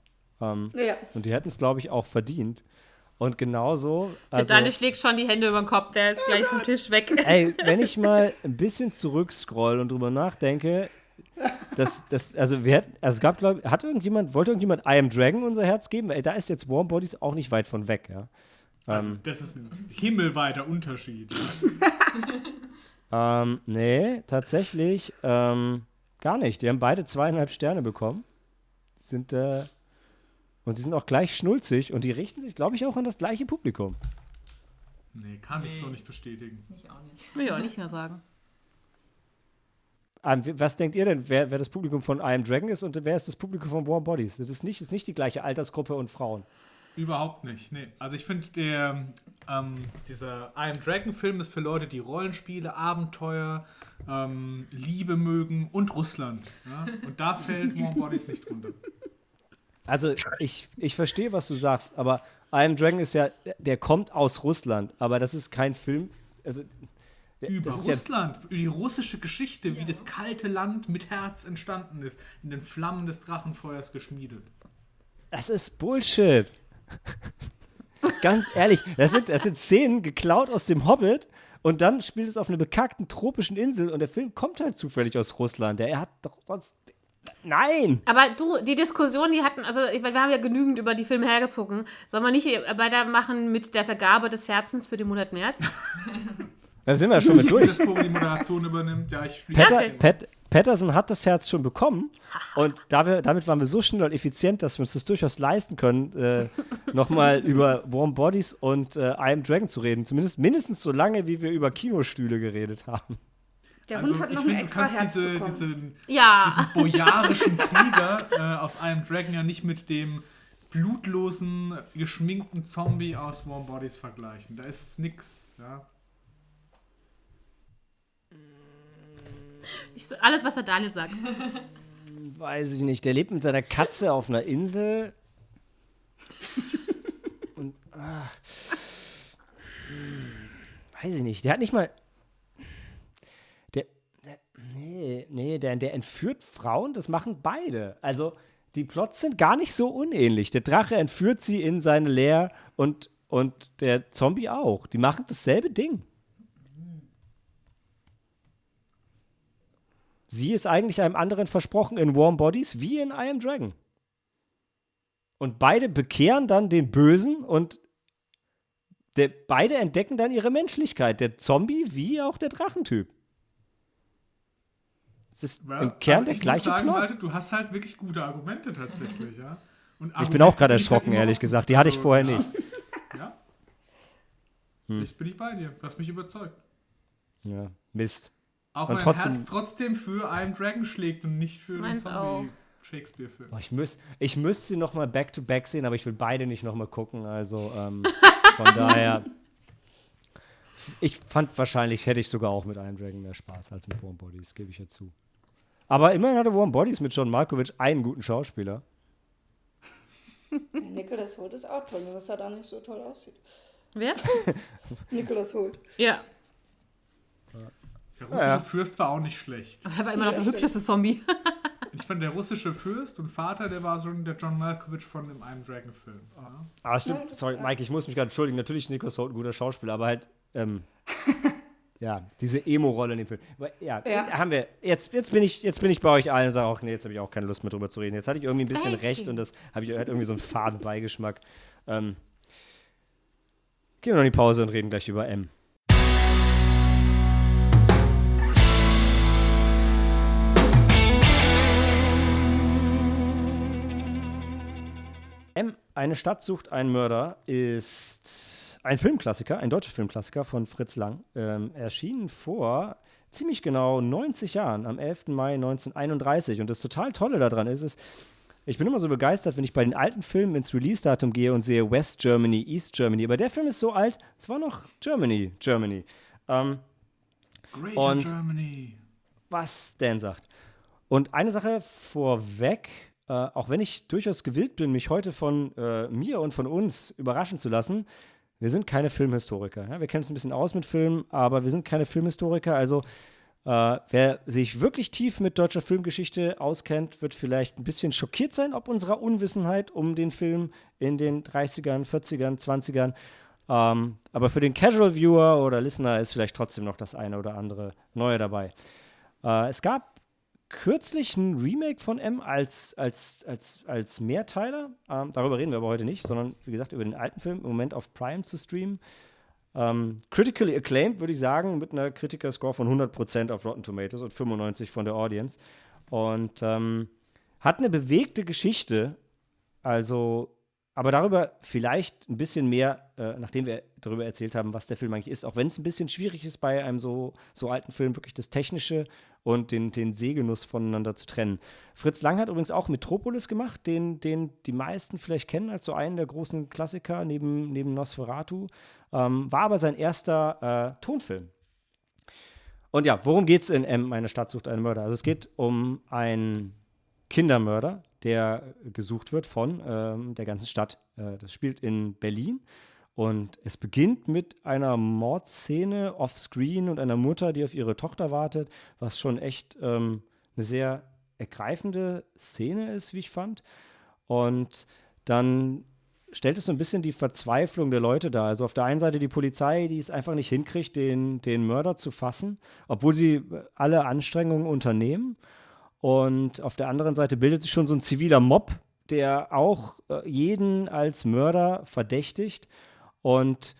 ähm, Ja. und die hätten es, glaube ich, auch verdient. Und genauso, Der also, Daniel schlägt schon die Hände über den Kopf, der ist gleich vom Tisch weg. Ey, wenn ich mal ein bisschen zurückscroll und drüber nachdenke, das, das, also wir hätten, also es gab, glaube hat irgendjemand, wollte irgendjemand I Am Dragon unser Herz geben? Ey, da ist jetzt Warm Bodies auch nicht weit von weg, ja. Also, das ist ein himmelweiter Unterschied. Ähm, nee, tatsächlich, ähm, gar nicht. Die haben beide zweieinhalb Sterne bekommen. Sind, äh, und sie sind auch gleich schnulzig und die richten sich, glaube ich, auch an das gleiche Publikum. Nee, kann ich so nicht bestätigen. Ich auch nicht. Will ich auch nicht mehr sagen. Ähm, was denkt ihr denn, wer, wer das Publikum von I Am Dragon ist und wer ist das Publikum von Warm Bodies? Das ist nicht, ist nicht die gleiche Altersgruppe und Frauen. Überhaupt nicht. Nee. Also ich finde, der ähm, dieser I Am Dragon Film ist für Leute, die Rollenspiele, Abenteuer, ähm, Liebe mögen und Russland. Ja? Und da fällt Warm Bodies nicht runter. Also ich, ich verstehe, was du sagst, aber I Am Dragon ist ja, der kommt aus Russland, aber das ist kein Film, also über ist ja- Russland, über die russische Geschichte, wie das kalte Land mit Herz entstanden ist, in den Flammen des Drachenfeuers geschmiedet. Das ist Bullshit. Ganz ehrlich, das sind, das sind Szenen geklaut aus dem Hobbit und dann spielt es auf einer bekackten tropischen Insel und der Film kommt halt zufällig aus Russland. Der hat doch sonst. Nein! Aber du, die Diskussion, die hatten, also ich wir haben ja genügend über die Filme hergezogen. Soll man nicht weitermachen mit der Vergabe des Herzens für den Monat März? Da sind wir ja schon mit durch. Tobi die Moderation übernimmt, ja, ich spiele. Petter. Pat, Patterson hat das Herz schon bekommen und da wir, damit waren wir so schnell und effizient, dass wir uns das durchaus leisten können, äh, nochmal über Warm Bodies und äh, I Am Dragon zu reden. Zumindest mindestens so lange, wie wir über Kinostühle geredet haben. Der Also, Hund hat ich noch finde, ein du extra kannst Herz diese, bekommen. diesen, Ja. diesen bojarischen Krieger äh, aus I Am Dragon ja nicht mit dem blutlosen, geschminkten Zombie aus Warm Bodies vergleichen. Da ist nix, ja. Ich, alles, was der Daniel sagt. Weiß ich nicht. Der lebt mit seiner Katze auf einer Insel. Und. Ah, weiß ich nicht. Der hat nicht mal. Der. der nee, nee, der, der entführt Frauen, das machen beide. Also, die Plots sind gar nicht so unähnlich. Der Drache entführt sie in seine Leer und, und der Zombie auch. Die machen dasselbe Ding. Sie ist eigentlich einem anderen versprochen in Warm Bodies wie in I Am Dragon. Und beide bekehren dann den Bösen und der, beide entdecken dann ihre Menschlichkeit. Der Zombie wie auch der Drachentyp. Es ist Ja, im Kern also der ich gleiche sagen, Plot. Malte, du hast halt wirklich gute Argumente tatsächlich, ja. Und ich bin auch Argumente gerade erschrocken, ehrlich gesagt. Die hatte ich Also, vorher nicht. Ja. Hm. Jetzt bin ich bei dir. Du hast mich überzeugt. Ja, Mist. Auch Und mein trotzdem- Herz trotzdem für I Am Dragon schlägt und nicht für auch. Zombie-Shakespeare-Film. Ich, müß, ich müsste sie noch mal back-to-back sehen, aber ich will beide nicht noch mal gucken. Also ähm, von daher. Ich fand wahrscheinlich, hätte ich sogar auch mit Iron Dragon mehr Spaß als mit Warm Bodies, gebe ich ja zu. Aber immerhin hatte Warm Bodies mit John Malkovich einen guten Schauspieler. Nicholas Holt ist auch toll, nur dass er da nicht so toll aussieht. Wer? Nicholas Holt. Ja. Der russische Ja. Fürst war auch nicht schlecht. Aber er war immer noch Ja, der stimmt. hübscheste Zombie. Ich fand der russische Fürst und Vater, der war schon der John Malkovich von dem einem Dragon-Film. Ja. Ah, stimmt. Sorry, Mike, ich muss mich gerade entschuldigen. Natürlich ist Nicholas Holt ein guter Schauspieler, aber halt, ähm, ja, diese Emo-Rolle in dem Film. Aber, ja, Ja. haben wir. Jetzt, jetzt, bin ich, jetzt bin ich bei euch allen und sage auch, nee, jetzt habe ich auch keine Lust mehr drüber zu reden. Jetzt hatte ich irgendwie ein bisschen Hey. recht und das habe ich hat irgendwie so einen faden Beigeschmack. Ähm, gehen wir noch in die Pause und reden gleich über. M, eine Stadt sucht einen Mörder, ist ein Filmklassiker, ein deutscher Filmklassiker von Fritz Lang. Ähm, erschienen vor ziemlich genau 90 Jahren, am 11. Mai 1931. Und das total Tolle daran ist, ist, ich bin immer so begeistert, wenn ich bei den alten Filmen ins Release-Datum gehe und sehe West Germany, East Germany. Aber der Film ist so alt, es war noch Germany, Germany. Ähm, Greater Und- Germany. was Dan sagt. Und eine Sache vorweg, äh, auch wenn ich durchaus gewillt bin, mich heute von äh, mir und von uns überraschen zu lassen, wir sind keine Filmhistoriker. Ja? Wir kennen uns ein bisschen aus mit Filmen, aber wir sind keine Filmhistoriker. Also äh, wer sich wirklich tief mit deutscher Filmgeschichte auskennt, wird vielleicht ein bisschen schockiert sein, ob unserer Unwissenheit um den Film in den 30ern, 40ern, 20ern. Ähm, aber für den Casual Viewer oder Listener ist vielleicht trotzdem noch das eine oder andere Neue dabei. Äh, es gab kürzlich ein Remake von M als, als, als, als Mehrteiler. Ähm, darüber reden wir aber heute nicht, sondern wie gesagt über den alten Film im Moment auf Prime zu streamen. Ähm, critically acclaimed, würde ich sagen, mit einer Kritiker-Score von 100% auf Rotten Tomatoes und 95% von der Audience. Und ähm, hat eine bewegte Geschichte. Also, aber darüber vielleicht ein bisschen mehr, äh, nachdem wir darüber erzählt haben, was der Film eigentlich ist. Auch wenn es ein bisschen schwierig ist, bei einem so, so alten Film wirklich das Technische und den, den Sehgenuss voneinander zu trennen. Fritz Lang hat übrigens auch Metropolis gemacht, den, den die meisten vielleicht kennen als so einen der großen Klassiker neben, neben Nosferatu. Ähm, war aber sein erster äh, Tonfilm. Und ja, worum geht es in M, meine Stadt sucht einen Mörder? Also es geht um einen Kindermörder, der gesucht wird von ähm, der ganzen Stadt. Äh, das spielt in Berlin. Und es beginnt mit einer Mordszene offscreen und einer Mutter, die auf ihre Tochter wartet, was schon echt ähm, eine sehr ergreifende Szene ist, wie ich fand. Und dann stellt es so ein bisschen die Verzweiflung der Leute dar. Also auf der einen Seite die Polizei, die es einfach nicht hinkriegt, den, den Mörder zu fassen, obwohl sie alle Anstrengungen unternehmen. Und auf der anderen Seite bildet sich schon so ein ziviler Mob, der auch äh, jeden als Mörder verdächtigt. Und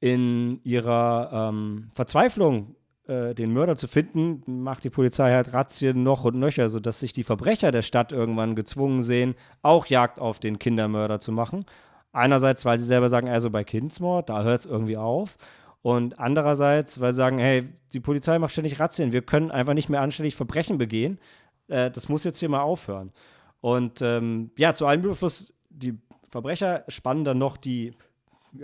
in ihrer ähm, Verzweiflung, äh, den Mörder zu finden, macht die Polizei halt Razzien noch und nöcher, sodass sich die Verbrecher der Stadt irgendwann gezwungen sehen, auch Jagd auf den Kindermörder zu machen. Einerseits, weil sie selber sagen, also bei Kindsmord, da hört es irgendwie auf. Und andererseits, weil sie sagen, hey, die Polizei macht ständig Razzien, wir können einfach nicht mehr anständig Verbrechen begehen. Äh, das muss jetzt hier mal aufhören. Und ähm, ja, zu allem Überfluss, die Verbrecher spannen dann noch die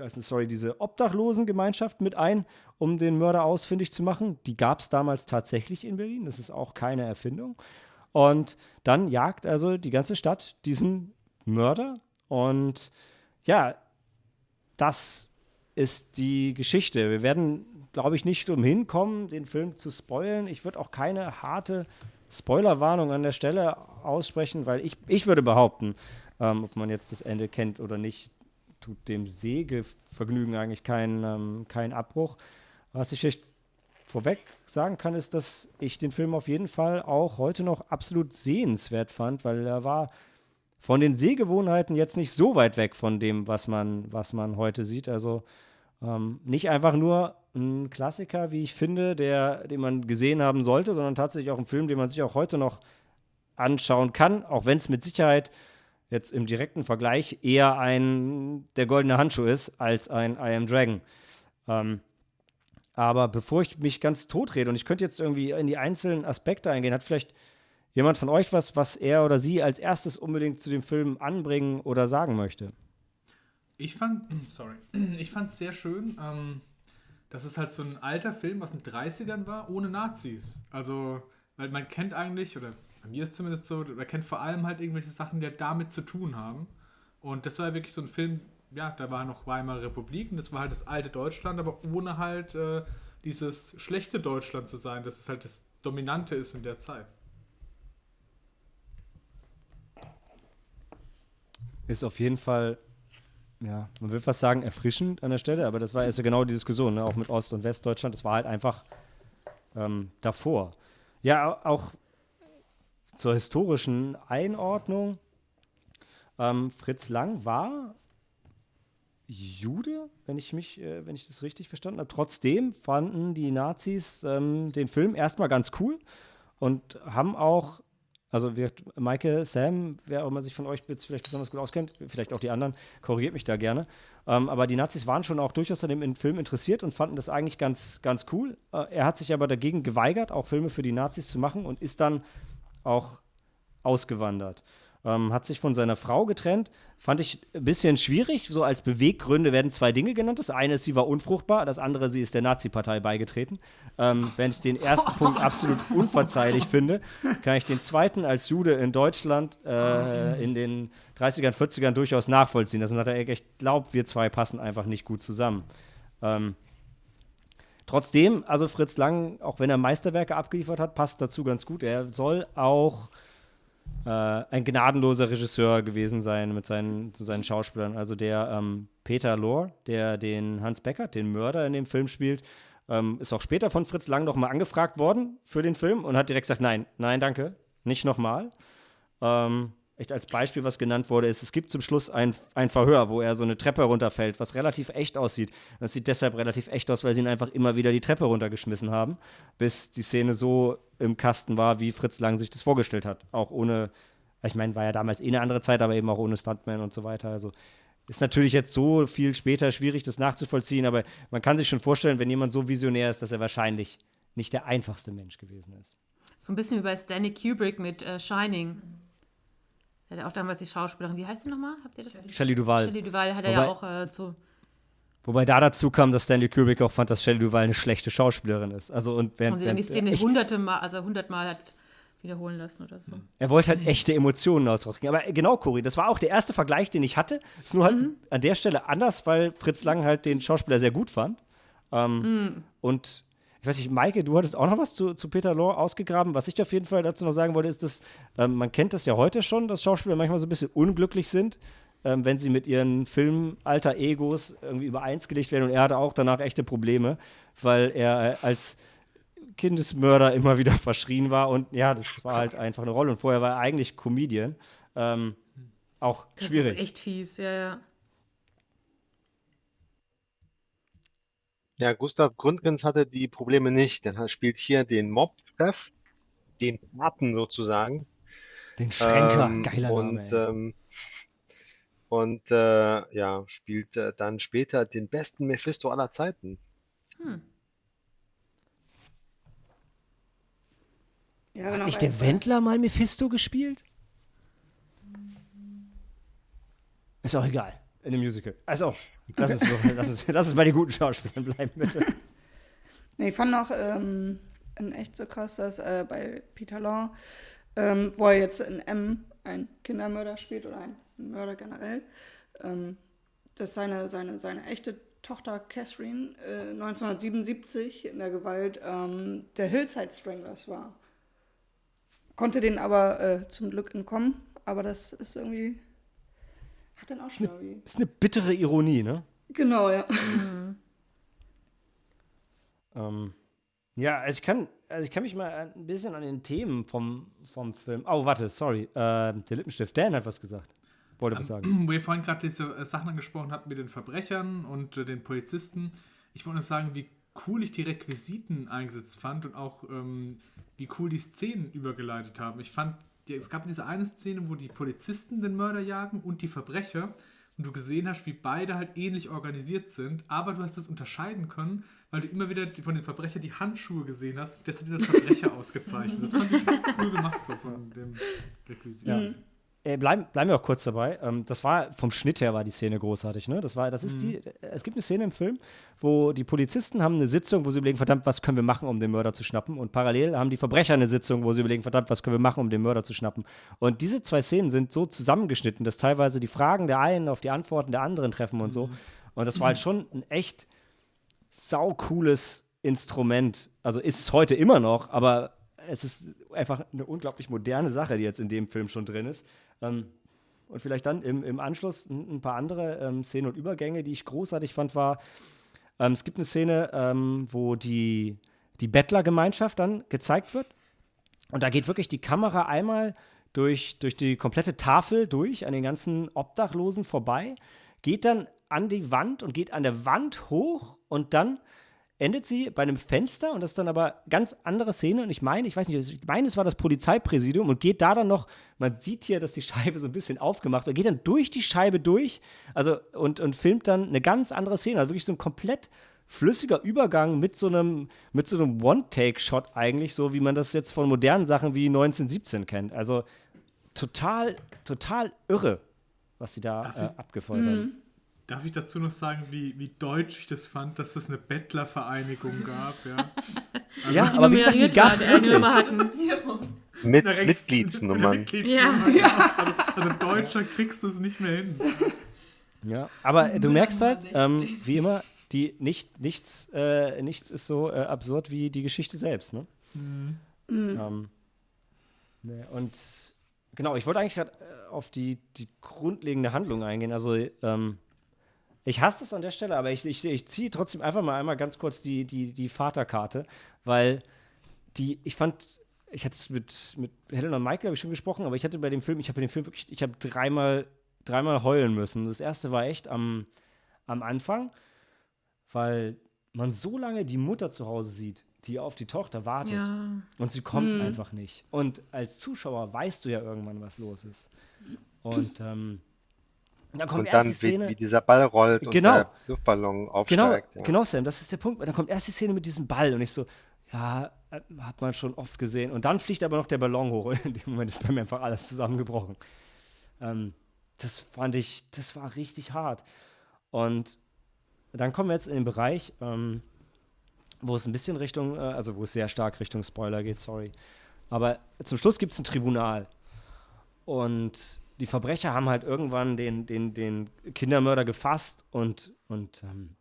sorry, diese Obdachlosengemeinschaft mit ein, um den Mörder ausfindig zu machen. Die gab es damals tatsächlich in Berlin. Das ist auch keine Erfindung. Und dann jagt also die ganze Stadt diesen Mörder. Und ja, das ist die Geschichte. Wir werden, glaube ich, nicht umhin kommen, den Film zu spoilen. Ich würde auch keine harte Spoilerwarnung an der Stelle aussprechen, weil ich, ich würde behaupten, ähm, ob man jetzt das Ende kennt oder nicht, tut dem Segevergnügen eigentlich keinen ähm, kein Abbruch. Was ich vielleicht vorweg sagen kann, ist, dass ich den Film auf jeden Fall auch heute noch absolut sehenswert fand, weil er war von den Sehgewohnheiten jetzt nicht so weit weg von dem, was man, was man heute sieht. Also ähm, nicht einfach nur ein Klassiker, wie ich finde, der, den man gesehen haben sollte, sondern tatsächlich auch ein Film, den man sich auch heute noch anschauen kann, auch wenn es mit Sicherheit jetzt im direkten Vergleich eher ein der goldene Handschuh ist als ein I Am Dragon. Ähm, aber bevor ich mich ganz tot rede und ich könnte jetzt irgendwie in die einzelnen Aspekte eingehen, hat vielleicht jemand von euch was, was er oder sie als erstes unbedingt zu dem Film anbringen oder sagen möchte? Ich fand, sorry, ich fand es sehr schön, ähm, dass es halt so ein alter Film aus den 30ern war, ohne Nazis. Also, weil man kennt eigentlich, oder bei mir ist zumindest so, man kennt vor allem halt irgendwelche Sachen, die damit zu tun haben. Und das war wirklich so ein Film, ja, da war noch Weimarer Republik und das war halt das alte Deutschland, aber ohne halt äh, dieses schlechte Deutschland zu sein, dass es halt das Dominante ist in der Zeit. Ist auf jeden Fall, ja, man will fast sagen, erfrischend an der Stelle, aber das war ja genau die Diskussion, ne? auch mit Ost- und Westdeutschland, das war halt einfach ähm, davor. Ja, auch zur historischen Einordnung. Ähm, Fritz Lang war Jude, wenn ich mich, äh, wenn ich das richtig verstanden habe. Trotzdem fanden die Nazis ähm, den Film erstmal ganz cool und haben auch, also wir, Maike, Sam, wer auch immer sich von euch vielleicht besonders gut auskennt, vielleicht auch die anderen, korrigiert mich da gerne. Ähm, aber die Nazis waren schon auch durchaus an dem Film interessiert und fanden das eigentlich ganz, ganz cool. Äh, er hat sich aber dagegen geweigert, auch Filme für die Nazis zu machen und ist dann auch ausgewandert. Ähm, hat sich von seiner Frau getrennt. Fand ich ein bisschen schwierig. So als Beweggründe werden zwei Dinge genannt. Das eine ist, sie war unfruchtbar. Das andere, sie ist der Nazi-Partei beigetreten. Ähm, wenn ich den ersten Punkt absolut unverzeihlich finde, kann ich den zweiten als Jude in Deutschland äh, in den 30ern, 40ern durchaus nachvollziehen. Dass man hat echt glaubt, wir zwei passen einfach nicht gut zusammen. Ähm, Trotzdem, also Fritz Lang, auch wenn er Meisterwerke abgeliefert hat, passt dazu ganz gut. Er soll auch äh, ein gnadenloser Regisseur gewesen sein mit seinen, zu seinen Schauspielern. Also der ähm, Peter Lohr, der den Hans Beckert, den Mörder in dem Film spielt, ähm, ist auch später von Fritz Lang nochmal angefragt worden für den Film und hat direkt gesagt, nein, nein, danke, nicht nochmal. Ähm, echt als Beispiel, was genannt wurde, ist, es gibt zum Schluss ein, ein Verhör, wo er so eine Treppe runterfällt, was relativ echt aussieht. Das sieht deshalb relativ echt aus, weil sie ihn einfach immer wieder die Treppe runtergeschmissen haben, bis die Szene so im Kasten war, wie Fritz Lang sich das vorgestellt hat. Auch ohne, ich meine, war ja damals eh eine andere Zeit, aber eben auch ohne Stuntman und so weiter. Also ist natürlich jetzt so viel später schwierig, das nachzuvollziehen, aber man kann sich schon vorstellen, wenn jemand so visionär ist, dass er wahrscheinlich nicht der einfachste Mensch gewesen ist. So ein bisschen wie bei Stanley Kubrick mit äh, Shining. Er hat auch damals die Schauspielerin, wie heißt sie nochmal? Habt ihr das? Shelley Duval. Shelley Duval hat er ja auch äh, zu. Wobei da dazu kam, dass Stanley Kubrick auch fand, dass Shelley Duval eine schlechte Schauspielerin ist. Also und während, und sie dann die Szene hunderte Mal, also hundertmal hat wiederholen lassen oder so. Er wollte halt echte Emotionen ausdrücken. Aber genau, Cory, das war auch der erste Vergleich, den ich hatte. Ist nur halt an der Stelle anders, weil Fritz Lang halt den Schauspieler sehr gut fand. Ähm, Und ich weiß nicht, Maike, du hattest auch noch was zu, zu Peter Law ausgegraben. Was ich auf jeden Fall dazu noch sagen wollte, ist, dass ähm, man kennt das ja heute schon, dass Schauspieler manchmal so ein bisschen unglücklich sind, ähm, wenn sie mit ihren Film-Alter-Egos irgendwie übereinsgelegt werden. Und er hatte auch danach echte Probleme, weil er äh, als Kindesmörder immer wieder verschrien war. Und ja, das war halt einfach eine Rolle. Und vorher war er eigentlich Comedian. Ähm, auch Das schwierig. ist echt fies, ja, ja. Ja, Gustav Gründgens hatte die Probleme nicht. Denn er spielt hier den Mob-Chef, den Paten sozusagen. Den Schränker, Ähm, geiler und, Name. Ey. ähm, und äh, ja, spielt äh, dann später den besten Mephisto aller Zeiten. Ja, genau. Hat nicht bei- der Wendler mal Mephisto gespielt? Ist auch egal. In dem Musical. Also, lass uns, so- lass uns, lass uns bei den guten Schauspielern bleiben, bitte. Nee, ich fand noch ähm, echt so krass, dass äh, bei Peter Law, ähm, wo er jetzt in M ein Kindermörder spielt oder ein Mörder generell, ähm, dass seine, seine, seine echte Tochter Catherine äh, 1977 in der Gewalt ähm, der Hillside Stranglers war. Konnte denen aber äh, zum Glück entkommen, aber das ist irgendwie. Hat dann auch schon irgendwie. Ist eine bittere Ironie, ne? Genau, ja. Ähm, ja, also ich kann, also ich kann mich mal ein bisschen an den Themen vom, vom Film. Oh, warte, sorry. Äh, der Lippenstift. Dan hat was gesagt. Wollte was sagen. Wo ihr vorhin gerade diese äh, Sachen angesprochen habt mit den Verbrechern und äh, den Polizisten. Ich wollte nur sagen, wie cool ich die Requisiten eingesetzt fand und auch ähm, wie cool die Szenen übergeleitet haben. Ich fand, die, es gab diese eine Szene, wo die Polizisten den Mörder jagen und die Verbrecher und du gesehen hast, wie beide halt ähnlich organisiert sind, aber du hast das unterscheiden können, weil du immer wieder die- von den Verbrechern die Handschuhe gesehen hast und das hat dir das Verbrecher ausgezeichnet. Das fand ich cool gemacht so von dem Requisit. Ja. Äh, bleiben, bleiben wir auch kurz dabei. Ähm, das war vom Schnitt her war die Szene großartig, ne? Das war, das ist die. Es gibt eine Szene im Film, wo die Polizisten haben eine Sitzung, wo sie überlegen, verdammt, was können wir machen, um den Mörder zu schnappen? Und parallel haben die Verbrecher eine Sitzung, wo sie überlegen, verdammt, was können wir machen, um den Mörder zu schnappen? Und diese zwei Szenen sind so zusammengeschnitten, dass teilweise die Fragen der einen auf die Antworten der anderen treffen und so. Und das war halt schon ein echt saucooles Instrument. Also ist es heute immer noch, aber es ist einfach eine unglaublich moderne Sache, die jetzt in dem Film schon drin ist. Ähm, und vielleicht dann im, im Anschluss ein, ein paar andere ähm, Szenen und Übergänge, die ich großartig fand, war, ähm, es gibt eine Szene, ähm, wo die, die Bettlergemeinschaft dann gezeigt wird. Und da geht wirklich die Kamera einmal durch, durch die komplette Tafel durch, an den ganzen Obdachlosen vorbei, geht dann an die Wand und geht an der Wand hoch und dann endet sie bei einem Fenster und das ist dann aber ganz andere Szene und ich meine, ich weiß nicht, ich meine, es war das Polizeipräsidium und geht da dann noch, man sieht hier, dass die Scheibe so ein bisschen aufgemacht wird, geht dann durch die Scheibe durch, also und, und filmt dann eine ganz andere Szene, also wirklich so ein komplett flüssiger Übergang mit so einem, mit so einem One-Take-Shot eigentlich, so wie man das jetzt von modernen Sachen wie 1917 kennt. Also total, total irre, was sie da äh, abgefeuert haben. Darf ich dazu noch sagen, wie, wie deutsch ich das fand, dass es eine Bettlervereinigung gab, ja? Also Ja, aber wie gesagt, die gab es wirklich. Mit Rechts- Mitgliedsnummern. eine Mitgliedsnummer, ja. Also, also deutscher kriegst du es nicht mehr hin. Ja, aber du merkst halt, ähm, wie immer, die nicht, nichts, äh, nichts ist so äh, absurd wie die Geschichte selbst, ne? Ähm, ne, und genau, ich wollte eigentlich gerade äh, auf die, die grundlegende Handlung eingehen. Also, ähm, ich hasse das an der Stelle, aber ich, ich, ich ziehe trotzdem einfach mal einmal ganz kurz die, die, die Vaterkarte, weil die, ich fand, ich hatte es mit, mit Helen und Michael habe ich schon gesprochen, aber ich hatte bei dem Film, ich habe dem Film wirklich, ich habe dreimal, dreimal heulen müssen. Das erste war echt am, am Anfang, weil man so lange die Mutter zu Hause sieht, die auf die Tochter wartet Ja. und sie kommt einfach nicht. Und als Zuschauer weißt du ja irgendwann, was los ist. Und ähm, dann kommt Und erst dann, die wie, Szene. wie dieser Ball rollt und Genau. der Luftballon Genau, aufsteigt. ja. genau, Sam, das ist der Punkt. Dann kommt erst die Szene mit diesem Ball und ich so, ja, äh, hat man schon oft gesehen. Und dann fliegt aber noch der Ballon hoch und in dem Moment ist bei mir einfach alles zusammengebrochen. Ähm, das fand ich, das war richtig hart. Und dann kommen wir jetzt in den Bereich, ähm, wo es ein bisschen Richtung, äh, also wo es sehr stark Richtung Spoiler geht, sorry. Aber zum Schluss gibt es ein Tribunal. Und die Verbrecher haben halt irgendwann den, den, den Kindermörder gefasst und, und ähm,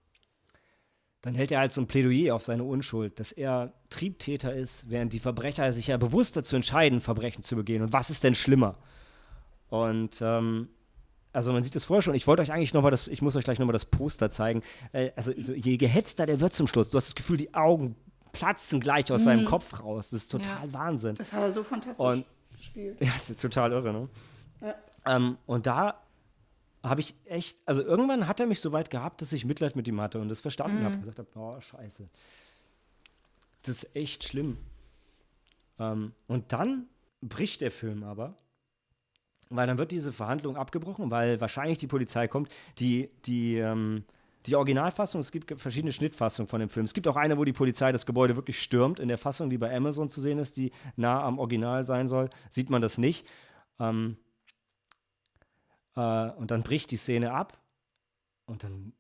dann hält er halt so ein Plädoyer auf seine Unschuld, dass er Triebtäter ist, während die Verbrecher sich ja bewusst dazu entscheiden, Verbrechen zu begehen. Und was ist denn schlimmer? Und ähm, also man sieht es vorher schon. Ich wollte euch eigentlich nochmal das, ich muss euch gleich nochmal das Poster zeigen. Äh, also so, je gehetzter der wird zum Schluss, du hast das Gefühl, die Augen platzen gleich aus mhm. seinem Kopf raus. Das ist total ja. Wahnsinn. Das hat er so fantastisch und, gespielt. Ja, total irre, ne? Ähm, und da habe ich echt, also irgendwann hat er mich so weit gehabt, dass ich Mitleid mit ihm hatte und das verstanden mhm. habe und gesagt habe, oh, scheiße. Das ist echt schlimm. Ähm, und dann bricht der Film aber, weil dann wird diese Verhandlung abgebrochen, weil wahrscheinlich die Polizei kommt, die, die, ähm, die Originalfassung, es gibt verschiedene Schnittfassungen von dem Film. Es gibt auch eine, wo die Polizei das Gebäude wirklich stürmt. In der Fassung, die bei Amazon zu sehen ist, die nah am Original sein soll, sieht man das nicht. Ähm, äh, und dann bricht die Szene ab. Und dann,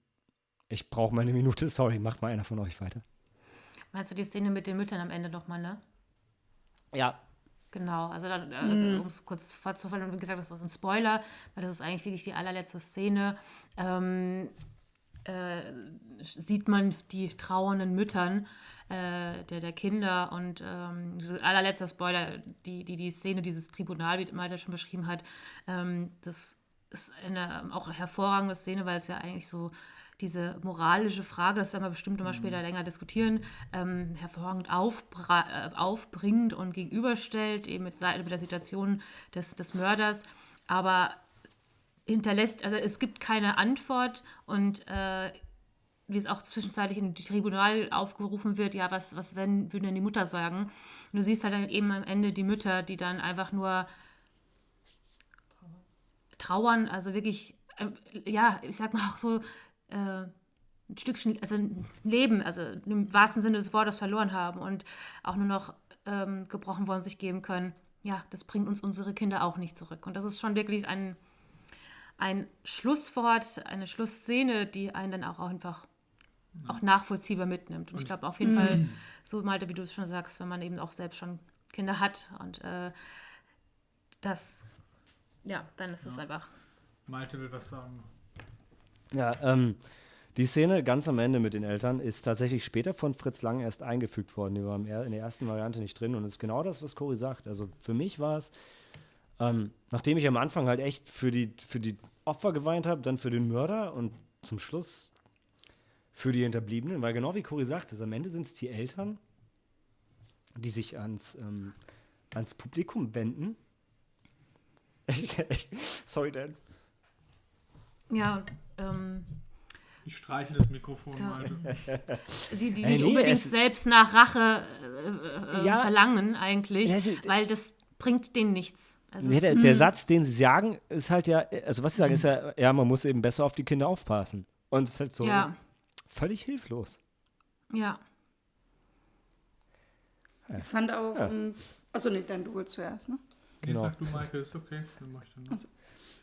ich brauche meine Minute, sorry, macht mal einer von euch weiter. Meinst du die Szene mit den Müttern am Ende nochmal, ne? Ja. Genau, also äh, mhm. um es kurz vorzufallen, und wie gesagt, das ist ein Spoiler, weil das ist eigentlich wirklich die allerletzte Szene. Ähm, äh, sieht man die trauernden Müttern äh, der, der Kinder und ähm, allerletzter Spoiler, die, die, die Szene dieses Tribunal, wie Malte schon beschrieben hat, ähm, das ist eine auch hervorragende Szene, weil es ja eigentlich so diese moralische Frage, das werden wir bestimmt nochmal später mhm. länger diskutieren, ähm, hervorragend äh, aufbringt und gegenüberstellt, eben mit, mit der Situation des, des Mörders. Aber hinterlässt, also es gibt keine Antwort und äh, wie es auch zwischenzeitlich im Tribunal aufgerufen wird, ja, was, was wenn, würde denn die Mutter sagen? Und du siehst halt dann eben am Ende die Mütter, die dann einfach nur trauern, also wirklich, äh, ja, ich sag mal auch so, äh, ein Stückchen, also ein Leben, also im wahrsten Sinne des Wortes verloren haben und auch nur noch ähm, gebrochen worden sich geben können. Ja, das bringt uns unsere Kinder auch nicht zurück. Und das ist schon wirklich ein, ein Schlusswort, eine Schlussszene, die einen dann auch einfach auch nachvollziehbar mitnimmt. Und ich glaube auf jeden Fall, mhm. so Malte, wie du es schon sagst, wenn man eben auch selbst schon Kinder hat und äh, das, ja, dann ist es ja. einfach. Malte will was sagen. Ja, ähm, die Szene ganz am Ende mit den Eltern ist tatsächlich später von Fritz Lang erst eingefügt worden. Die war in der ersten Variante nicht drin und es ist genau das, was Cory sagt. Also für mich war es ähm, nachdem ich am Anfang halt echt für die, für die Opfer geweint habe, dann für den Mörder und zum Schluss für die Hinterbliebenen, weil genau wie Cory sagt, am Ende sind es die Eltern, die sich ans, ähm, ans Publikum wenden. Sorry, Dan. Ja, ähm. Ich streiche das Mikrofon ja. mal. Die, die nicht nee, unbedingt selbst nach Rache äh, äh, ja, verlangen, eigentlich, weil das bringt denen nichts. Also nee, der, der, Satz, den sie sagen, ist halt ja, also was sie sagen, ist ja, ja, man muss eben besser auf die Kinder aufpassen. Und es ist halt so ja. völlig hilflos. Ja. Ich fand auch, ja. um, also nee, dann du wohl zuerst, ne? Genau. Sag du, Michael, ist okay. Dann mach ich dann also,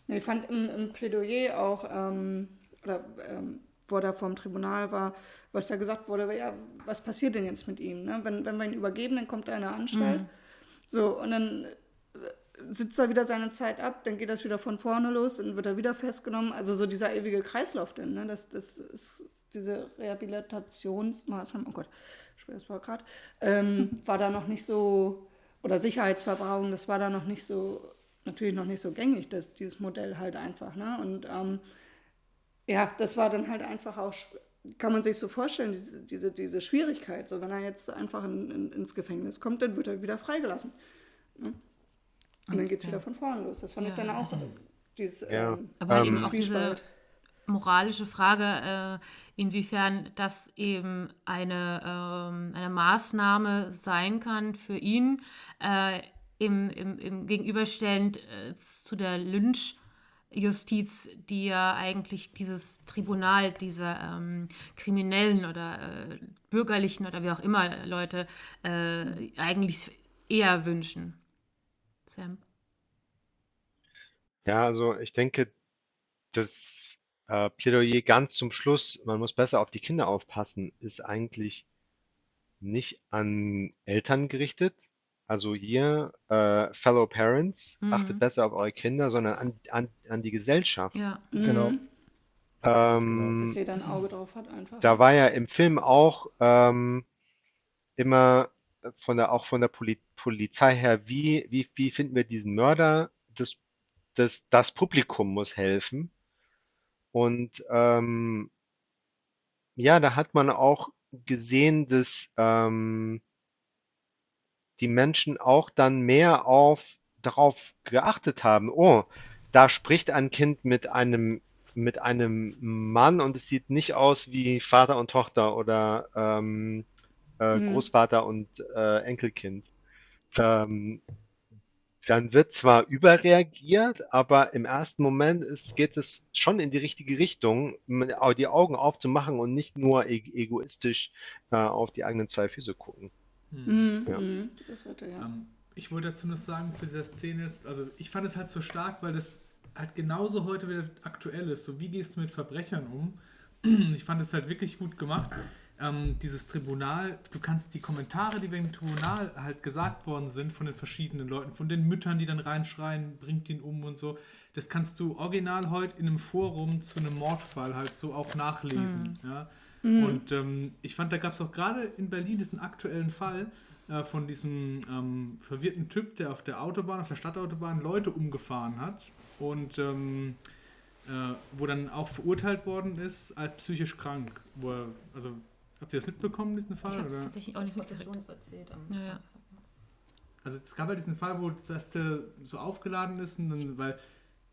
nee, ich fand im, im Plädoyer auch, ähm, oder ähm, wo er vor dem Tribunal war, was da gesagt wurde, ja, was passiert denn jetzt mit ihm? Ne? Wenn, wenn wir ihn übergeben, dann kommt er in eine Anstalt. Mhm. So, und dann sitzt er wieder seine Zeit ab, dann geht das wieder von vorne los, dann wird er wieder festgenommen. Also so dieser ewige Kreislauf denn, ne? Das, das ist diese Rehabilitationsmaßnahmen, oh Gott, schweres Wort gerade, ähm, war da noch nicht so, oder Sicherheitsverwahrung, das war da noch nicht so, natürlich noch nicht so gängig, das, dieses Modell halt einfach, ne? Und ähm, ja, das war dann halt einfach auch, kann man sich so vorstellen, diese, diese, diese Schwierigkeit, so wenn er jetzt einfach in, in, ins Gefängnis kommt, dann wird er wieder freigelassen. Ne? Und dann geht es wieder von vorne los. Das fand ja. ich dann auch dieses ja. ähm, Aber eben auch diese moralische Frage, äh, inwiefern das eben eine, ähm, eine Maßnahme sein kann für ihn, äh, im, im, im Gegenüberstellend äh, zu der Lynchjustiz, die ja eigentlich dieses Tribunal dieser ähm, kriminellen oder äh, bürgerlichen oder wie auch immer Leute äh, eigentlich eher wünschen. Sam? Ja, also ich denke, das äh, Plädoyer ganz zum Schluss, man muss besser auf die Kinder aufpassen, ist eigentlich nicht an Eltern gerichtet, Also hier, äh, Fellow Parents, achtet Mhm. besser auf eure Kinder, sondern an, an, an die Gesellschaft. Ja. Genau. Mhm. Dass Ähm, jeder ein Auge drauf hat einfach. da war ja im Film auch ähm, immer von der, auch von der Poli Polizei her, wie, wie, wie finden wir diesen Mörder? Das, das, das Publikum muss helfen. Und ähm, ja, da hat man auch gesehen, dass ähm, die Menschen auch dann mehr auf darauf geachtet haben. Oh, da spricht ein Kind mit einem mit einem Mann und es sieht nicht aus wie Vater und Tochter oder ähm, äh, Mhm. Großvater und äh, Enkelkind. Ähm, dann wird zwar überreagiert, aber im ersten Moment ist, geht es schon in die richtige Richtung, die Augen aufzumachen und nicht nur e egoistisch äh, auf die eigenen zwei Füße gucken. Mhm. Ja. Mhm. Das wird er, ja. Ähm, ich wollte dazu noch sagen, zu dieser Szene jetzt, also ich fand es halt so stark, weil das halt genauso heute wieder aktuell ist. So, wie gehst du mit Verbrechern um? Ich fand es halt wirklich gut gemacht. Ähm, dieses Tribunal, du kannst die Kommentare, die wegen dem Tribunal halt gesagt worden sind von den verschiedenen Leuten, von den Müttern, die dann reinschreien, bringt ihn um und so, das kannst du original heute in einem Forum zu einem Mordfall halt so auch nachlesen. Ja? Und ähm, ich fand, da gab es auch gerade in Berlin diesen aktuellen Fall äh, von diesem ähm, verwirrten Typ, der auf der Autobahn, auf der Stadtautobahn Leute umgefahren hat und ähm, äh, wo dann auch verurteilt worden ist als psychisch krank. Wo er, also, habt ihr das mitbekommen, diesen Fall? Ich habe es oder? tatsächlich auch nicht mitgekriegt. uns erzählt am Ja, ja. Also es gab halt diesen Fall, wo das erste so aufgeladen ist, und dann, weil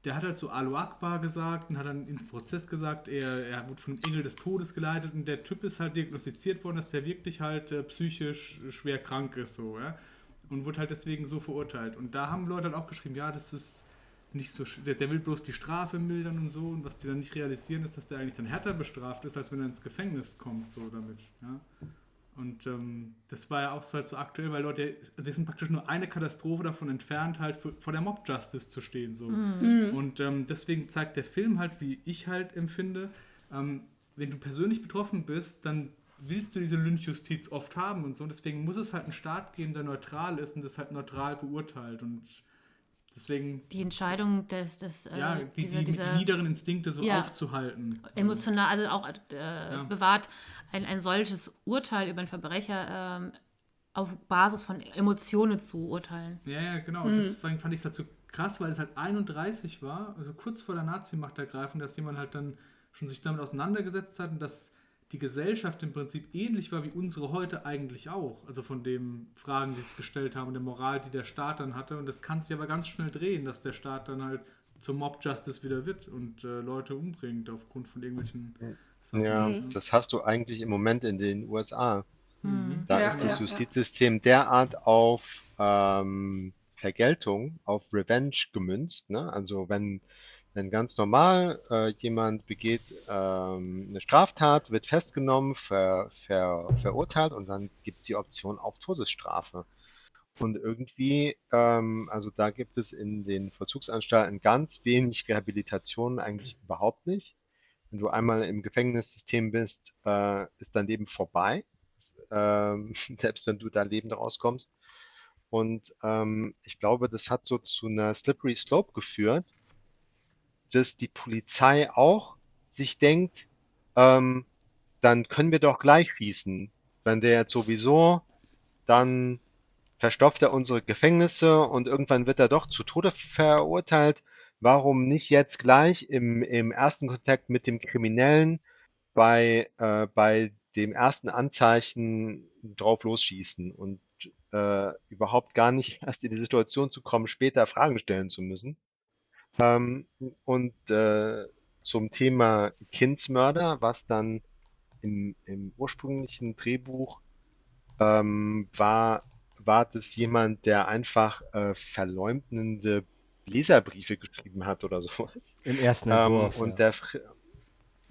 der hat halt so Alu Akbar gesagt und hat dann im Prozess gesagt, er, er wurde von einem Engel des Todes geleitet und der Typ ist halt diagnostiziert worden, dass der wirklich halt äh, psychisch schwer krank ist, so, ja. Und wurde halt deswegen so verurteilt. Und da haben Leute halt auch geschrieben, ja, das ist nicht so, der, der will bloß die Strafe mildern und so. Und was die dann nicht realisieren, ist, dass der eigentlich dann härter bestraft ist, als wenn er ins Gefängnis kommt, so damit, ja. Und ähm, das war ja auch so halt so aktuell, weil Leute, also wir sind praktisch nur eine Katastrophe davon entfernt, halt für, vor der Mob Justice zu stehen. So. Und ähm, deswegen zeigt der Film halt, wie ich halt empfinde, ähm, wenn du persönlich betroffen bist, dann willst du diese Lynchjustiz oft haben und so. Und deswegen muss es halt einen Staat geben, der neutral ist und das halt neutral beurteilt. Und deswegen, Die Entscheidung des, des äh, ja, die, dieser, die, dieser die niederen Instinkte so Ja. aufzuhalten. emotional, also auch äh, bewahrt ein, ein solches Urteil über einen Verbrecher ähm, auf Basis von Emotionen zu urteilen. Ja, ja, genau. Deswegen fand ich es halt so krass, weil es halt 31 war, also kurz vor der Nazi-Machtergreifung, dass jemand halt dann schon sich damit auseinandergesetzt hat und dass die Gesellschaft im Prinzip ähnlich war wie unsere heute eigentlich auch. Also von den Fragen, die sich gestellt haben der Moral, die der Staat dann hatte. Und das kann sich aber ganz schnell drehen, dass der Staat dann halt zum Mob Justice wieder wird und äh, Leute umbringt aufgrund von irgendwelchen Sachen. Ja, das hast du eigentlich im Moment in den USA. Da Ja, ist das ja, ja. Justizsystem derart auf ähm, Vergeltung, auf Revenge gemünzt. Ne? Also wenn, wenn ganz normal äh, jemand begeht ähm, eine Straftat, wird festgenommen, ver, ver, verurteilt und dann gibt es die Option auf Todesstrafe. Und irgendwie, ähm, also da gibt es in den Vollzugsanstalten ganz wenig Rehabilitation, eigentlich überhaupt nicht. Wenn du einmal im Gefängnissystem bist, äh, ist dein Leben vorbei, ähm, selbst wenn du da lebend rauskommst. Und ähm, ich glaube, das hat so zu einer Slippery Slope geführt, dass die Polizei auch sich denkt, ähm, dann können wir doch gleich schießen. Wenn der jetzt sowieso, dann verstopft er unsere Gefängnisse und irgendwann wird er doch zu Tode verurteilt. Warum nicht jetzt gleich im, im ersten Kontakt mit dem Kriminellen bei, äh, bei dem ersten Anzeichen drauf losschießen und äh, überhaupt gar nicht erst in die Situation zu kommen, später Fragen stellen zu müssen. Ähm, und äh, zum Thema Kindsmörder, was dann im, im ursprünglichen Drehbuch ähm, war, war das jemand, der einfach äh, verleumdende Leserbriefe geschrieben hat oder sowas. Im ersten Ähm, Entwurf. und ja. der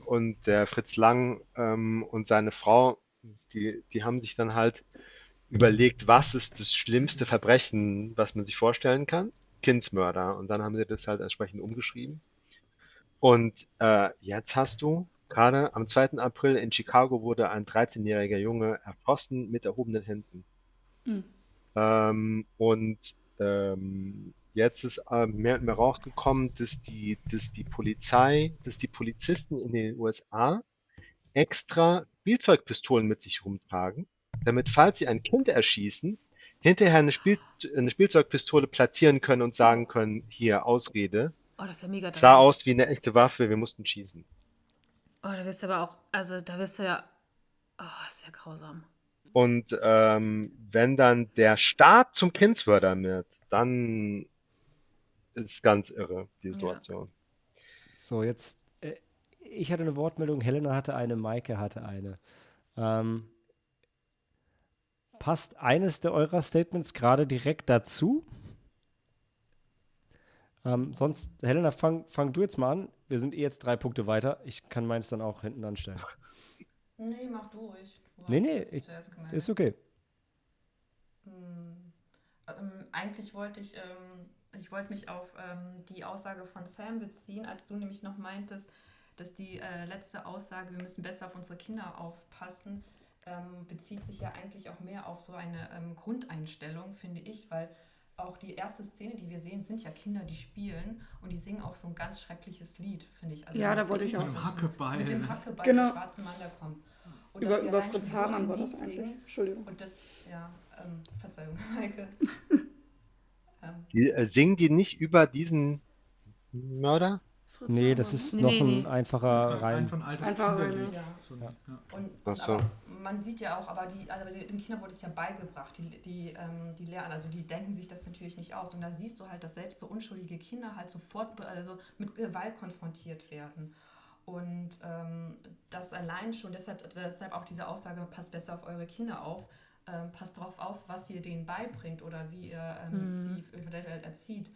und der Fritz Lang ähm, und seine Frau, die, die haben sich dann halt überlegt, was ist das schlimmste Verbrechen, was man sich vorstellen kann? Kindsmörder. Und dann haben sie das halt entsprechend umgeschrieben. Und äh, jetzt hast du gerade am 2. April in Chicago wurde ein 13-jähriger Junge erschossen mit erhobenen Händen. Hm. Ähm, und ähm, jetzt ist äh, mehr und mehr rausgekommen, dass die, dass die Polizei, dass die Polizisten in den USA extra Spielzeugpistolen mit sich rumtragen, damit, falls sie ein Kind erschießen, hinterher eine, Spiel eine Spielzeugpistole platzieren können und sagen können, hier, Ausrede. Oh, das ist ja mega Sah aus wie eine echte Waffe, wir mussten schießen. Oh, da wirst du aber auch, also da wirst du ja, oh, das ist ja grausam. Und ähm, wenn dann der Staat zum Kindsmörder wird, dann ist es ganz irre, die Ja. Situation. So, jetzt, äh, ich hatte eine Wortmeldung, Helena hatte eine, Maike hatte eine. Ähm, passt eines der eurer Statements gerade direkt dazu? Ähm, sonst, Helena, fang, fang du jetzt mal an. Wir sind eh jetzt drei Punkte weiter. Ich kann meins dann auch hinten anstellen. Nee, mach du ruhig. Du Nee, nee, ich-. Ist okay. Hm, ähm, eigentlich wollte ich, ähm, ich wollte mich auf ähm, die Aussage von Sam beziehen, als du nämlich noch meintest, dass die äh, letzte Aussage, wir müssen besser auf unsere Kinder aufpassen, ähm, bezieht sich ja eigentlich auch mehr auf so eine ähm, Grundeinstellung, finde ich, weil auch die erste Szene, die wir sehen, sind ja Kinder, die spielen und die singen auch so ein ganz schreckliches Lied, finde ich. Also Ja, da wollte ich auch- Mit dem Hackebeil. Mit dem Hackebeil Genau. der schwarze Mann, der kommt. Und Über, über Fritz Hamann war das eigentlich. singen, Entschuldigung. und das, ja, ähm, Verzeihung, Maike. ähm, Die, äh, singen die nicht über diesen Mörder? Nee, das ist Nee, noch nee, ein nee. Einfacher Reim. einfach ein altes Einfach rein, Kinderlied. ja. So Ja. und, so. aber man sieht ja auch, aber die, also den Kindern wurde es ja beigebracht, die, die, ähm, die lernen, also die denken sich das natürlich nicht aus. Und da siehst du halt, dass selbst so unschuldige Kinder halt sofort also mit Gewalt konfrontiert werden. Und ähm, das allein schon, deshalb, deshalb auch diese Aussage, passt besser auf eure Kinder auf, ähm, passt darauf auf, was ihr denen beibringt oder wie ihr ähm, Mhm. sie eventuell erzieht.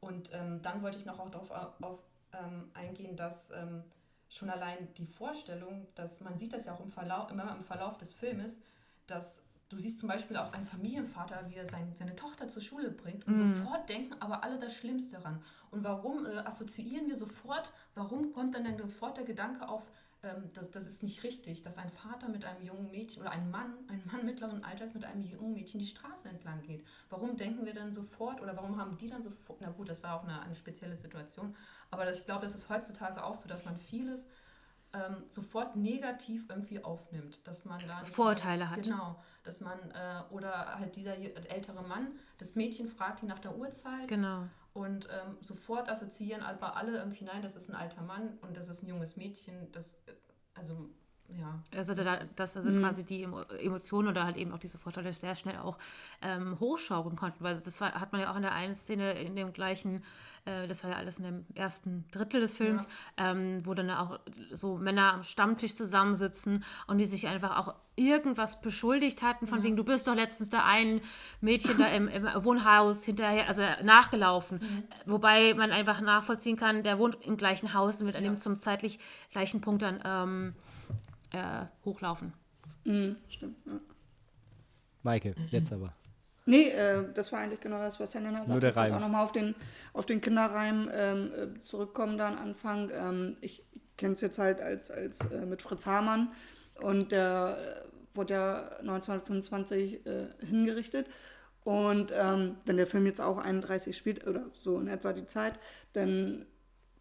Und ähm, dann wollte ich noch auch darauf auf, ähm, eingehen, dass ähm, schon allein die Vorstellung, dass man sieht das ja auch im Verlauf, immer im Verlauf des Filmes, dass du siehst zum Beispiel auch einen Familienvater, wie er sein, seine Tochter zur Schule bringt und Mhm. sofort denken aber alle das Schlimmste ran. Und warum äh, assoziieren wir sofort, warum kommt dann, dann sofort der Gedanke auf, ähm, das, das ist nicht richtig, dass ein Vater mit einem jungen Mädchen oder ein Mann, ein Mann mittleren Alters mit einem jungen Mädchen die Straße entlang geht. Warum denken wir dann sofort oder warum haben die dann sofort, na gut, das war auch eine, eine spezielle Situation, aber das, ich glaube, das ist heutzutage auch so, dass man vieles ähm, sofort negativ irgendwie aufnimmt, dass man da nicht- Vorurteile hat. Genau, dass man äh, oder halt dieser ältere Mann, das Mädchen fragt ihn nach der Uhrzeit Genau. und ähm, sofort assoziieren aber alle irgendwie, nein, das ist ein alter Mann und das ist ein junges Mädchen, das, äh, also, ja. Also da, dass also Mhm. quasi die Emo- Emotionen oder halt eben auch diese Vorteile sehr schnell auch ähm, hochschaukeln konnten. Weil das war, hat man ja auch in der einen Szene in dem gleichen, äh, das war ja alles in dem ersten Drittel des Films, ähm, wo dann auch so Männer am Stammtisch zusammensitzen und die sich einfach auch irgendwas beschuldigt hatten, von wegen, du bist doch letztens da ein Mädchen da im, im Wohnhaus hinterher, also nachgelaufen. Wobei man einfach nachvollziehen kann, der wohnt im gleichen Haus und wird an dem zum zeitlich gleichen Punkt dann ähm, äh, hochlaufen. Mhm, stimmt. Ja. Maike, jetzt aber. Nee, äh, das war eigentlich genau das, was Helena sagt. Nur der ich wollte Reim. auch nochmal auf den, auf den Kinderreim ähm, äh, zurückkommen, da am Anfang. Ähm, ich kenne es jetzt halt als, als äh, mit Fritz Hamann und der äh, wurde ja 1925 äh, hingerichtet. Und ähm, wenn der Film jetzt auch 31 spielt, oder so in etwa die Zeit, dann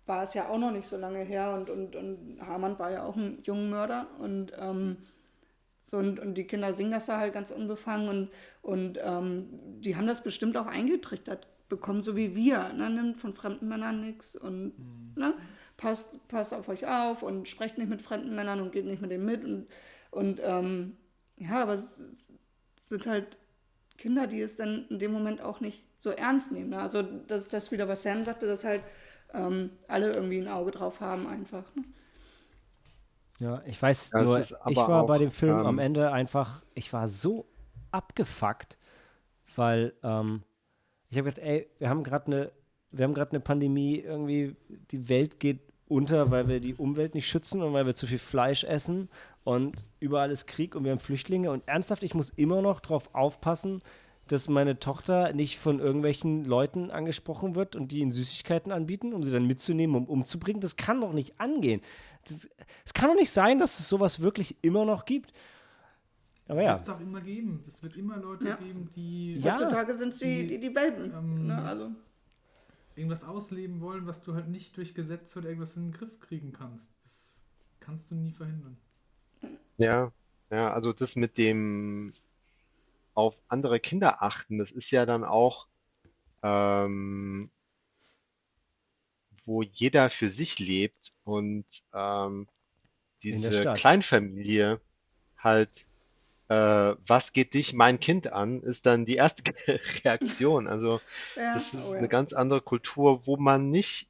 war es ja auch noch nicht so lange her und, und, und Hamann war ja auch ein junger Mörder und ähm, so, und, und die Kinder singen das da halt ganz unbefangen und, und ähm, die haben das bestimmt auch eingetrichtert bekommen, so wie wir. Ne? Nimmt von fremden Männern nichts und ne? passt, passt auf euch auf und sprecht nicht mit fremden Männern und geht nicht mit denen mit. Und, und ähm, ja, aber es sind halt Kinder, die es dann in dem Moment auch nicht so ernst nehmen. Ne? Also das ist das wieder, was Sam sagte, dass halt ähm, alle irgendwie ein Auge drauf haben einfach. Ne? Ja, ich weiß nur, ich war bei auch, dem Film am ähm, Ende einfach, ich war so abgefuckt, weil ähm, ich habe gedacht, ey, wir haben gerade eine, wir haben gerade eine Pandemie, irgendwie die Welt geht unter, weil wir die Umwelt nicht schützen und weil wir zu viel Fleisch essen und überall ist Krieg und wir haben Flüchtlinge und ernsthaft, ich muss immer noch darauf aufpassen, dass meine Tochter nicht von irgendwelchen Leuten angesprochen wird und die ihnen Süßigkeiten anbieten, um sie dann mitzunehmen, um umzubringen. Das kann doch nicht angehen. Das- Es kann doch nicht sein, dass es sowas wirklich immer noch gibt. Aber Das ja, wird es auch immer geben. Es wird immer Leute Ja. geben, die Ja. Heutzutage sind sie Die, die, die Welpen. ähm, ne? Also, irgendwas ausleben wollen, was du halt nicht durch Gesetze oder irgendwas in den Griff kriegen kannst. Das kannst du nie verhindern. Ja, ja, also das mit dem auf andere Kinder achten, das ist ja dann auch, ähm, wo jeder für sich lebt und ähm, diese. Kleinfamilie halt, äh, was geht dich, mein Kind an, ist dann die erste Reaktion. Also ja, das ist oh ja. eine ganz andere Kultur, wo man nicht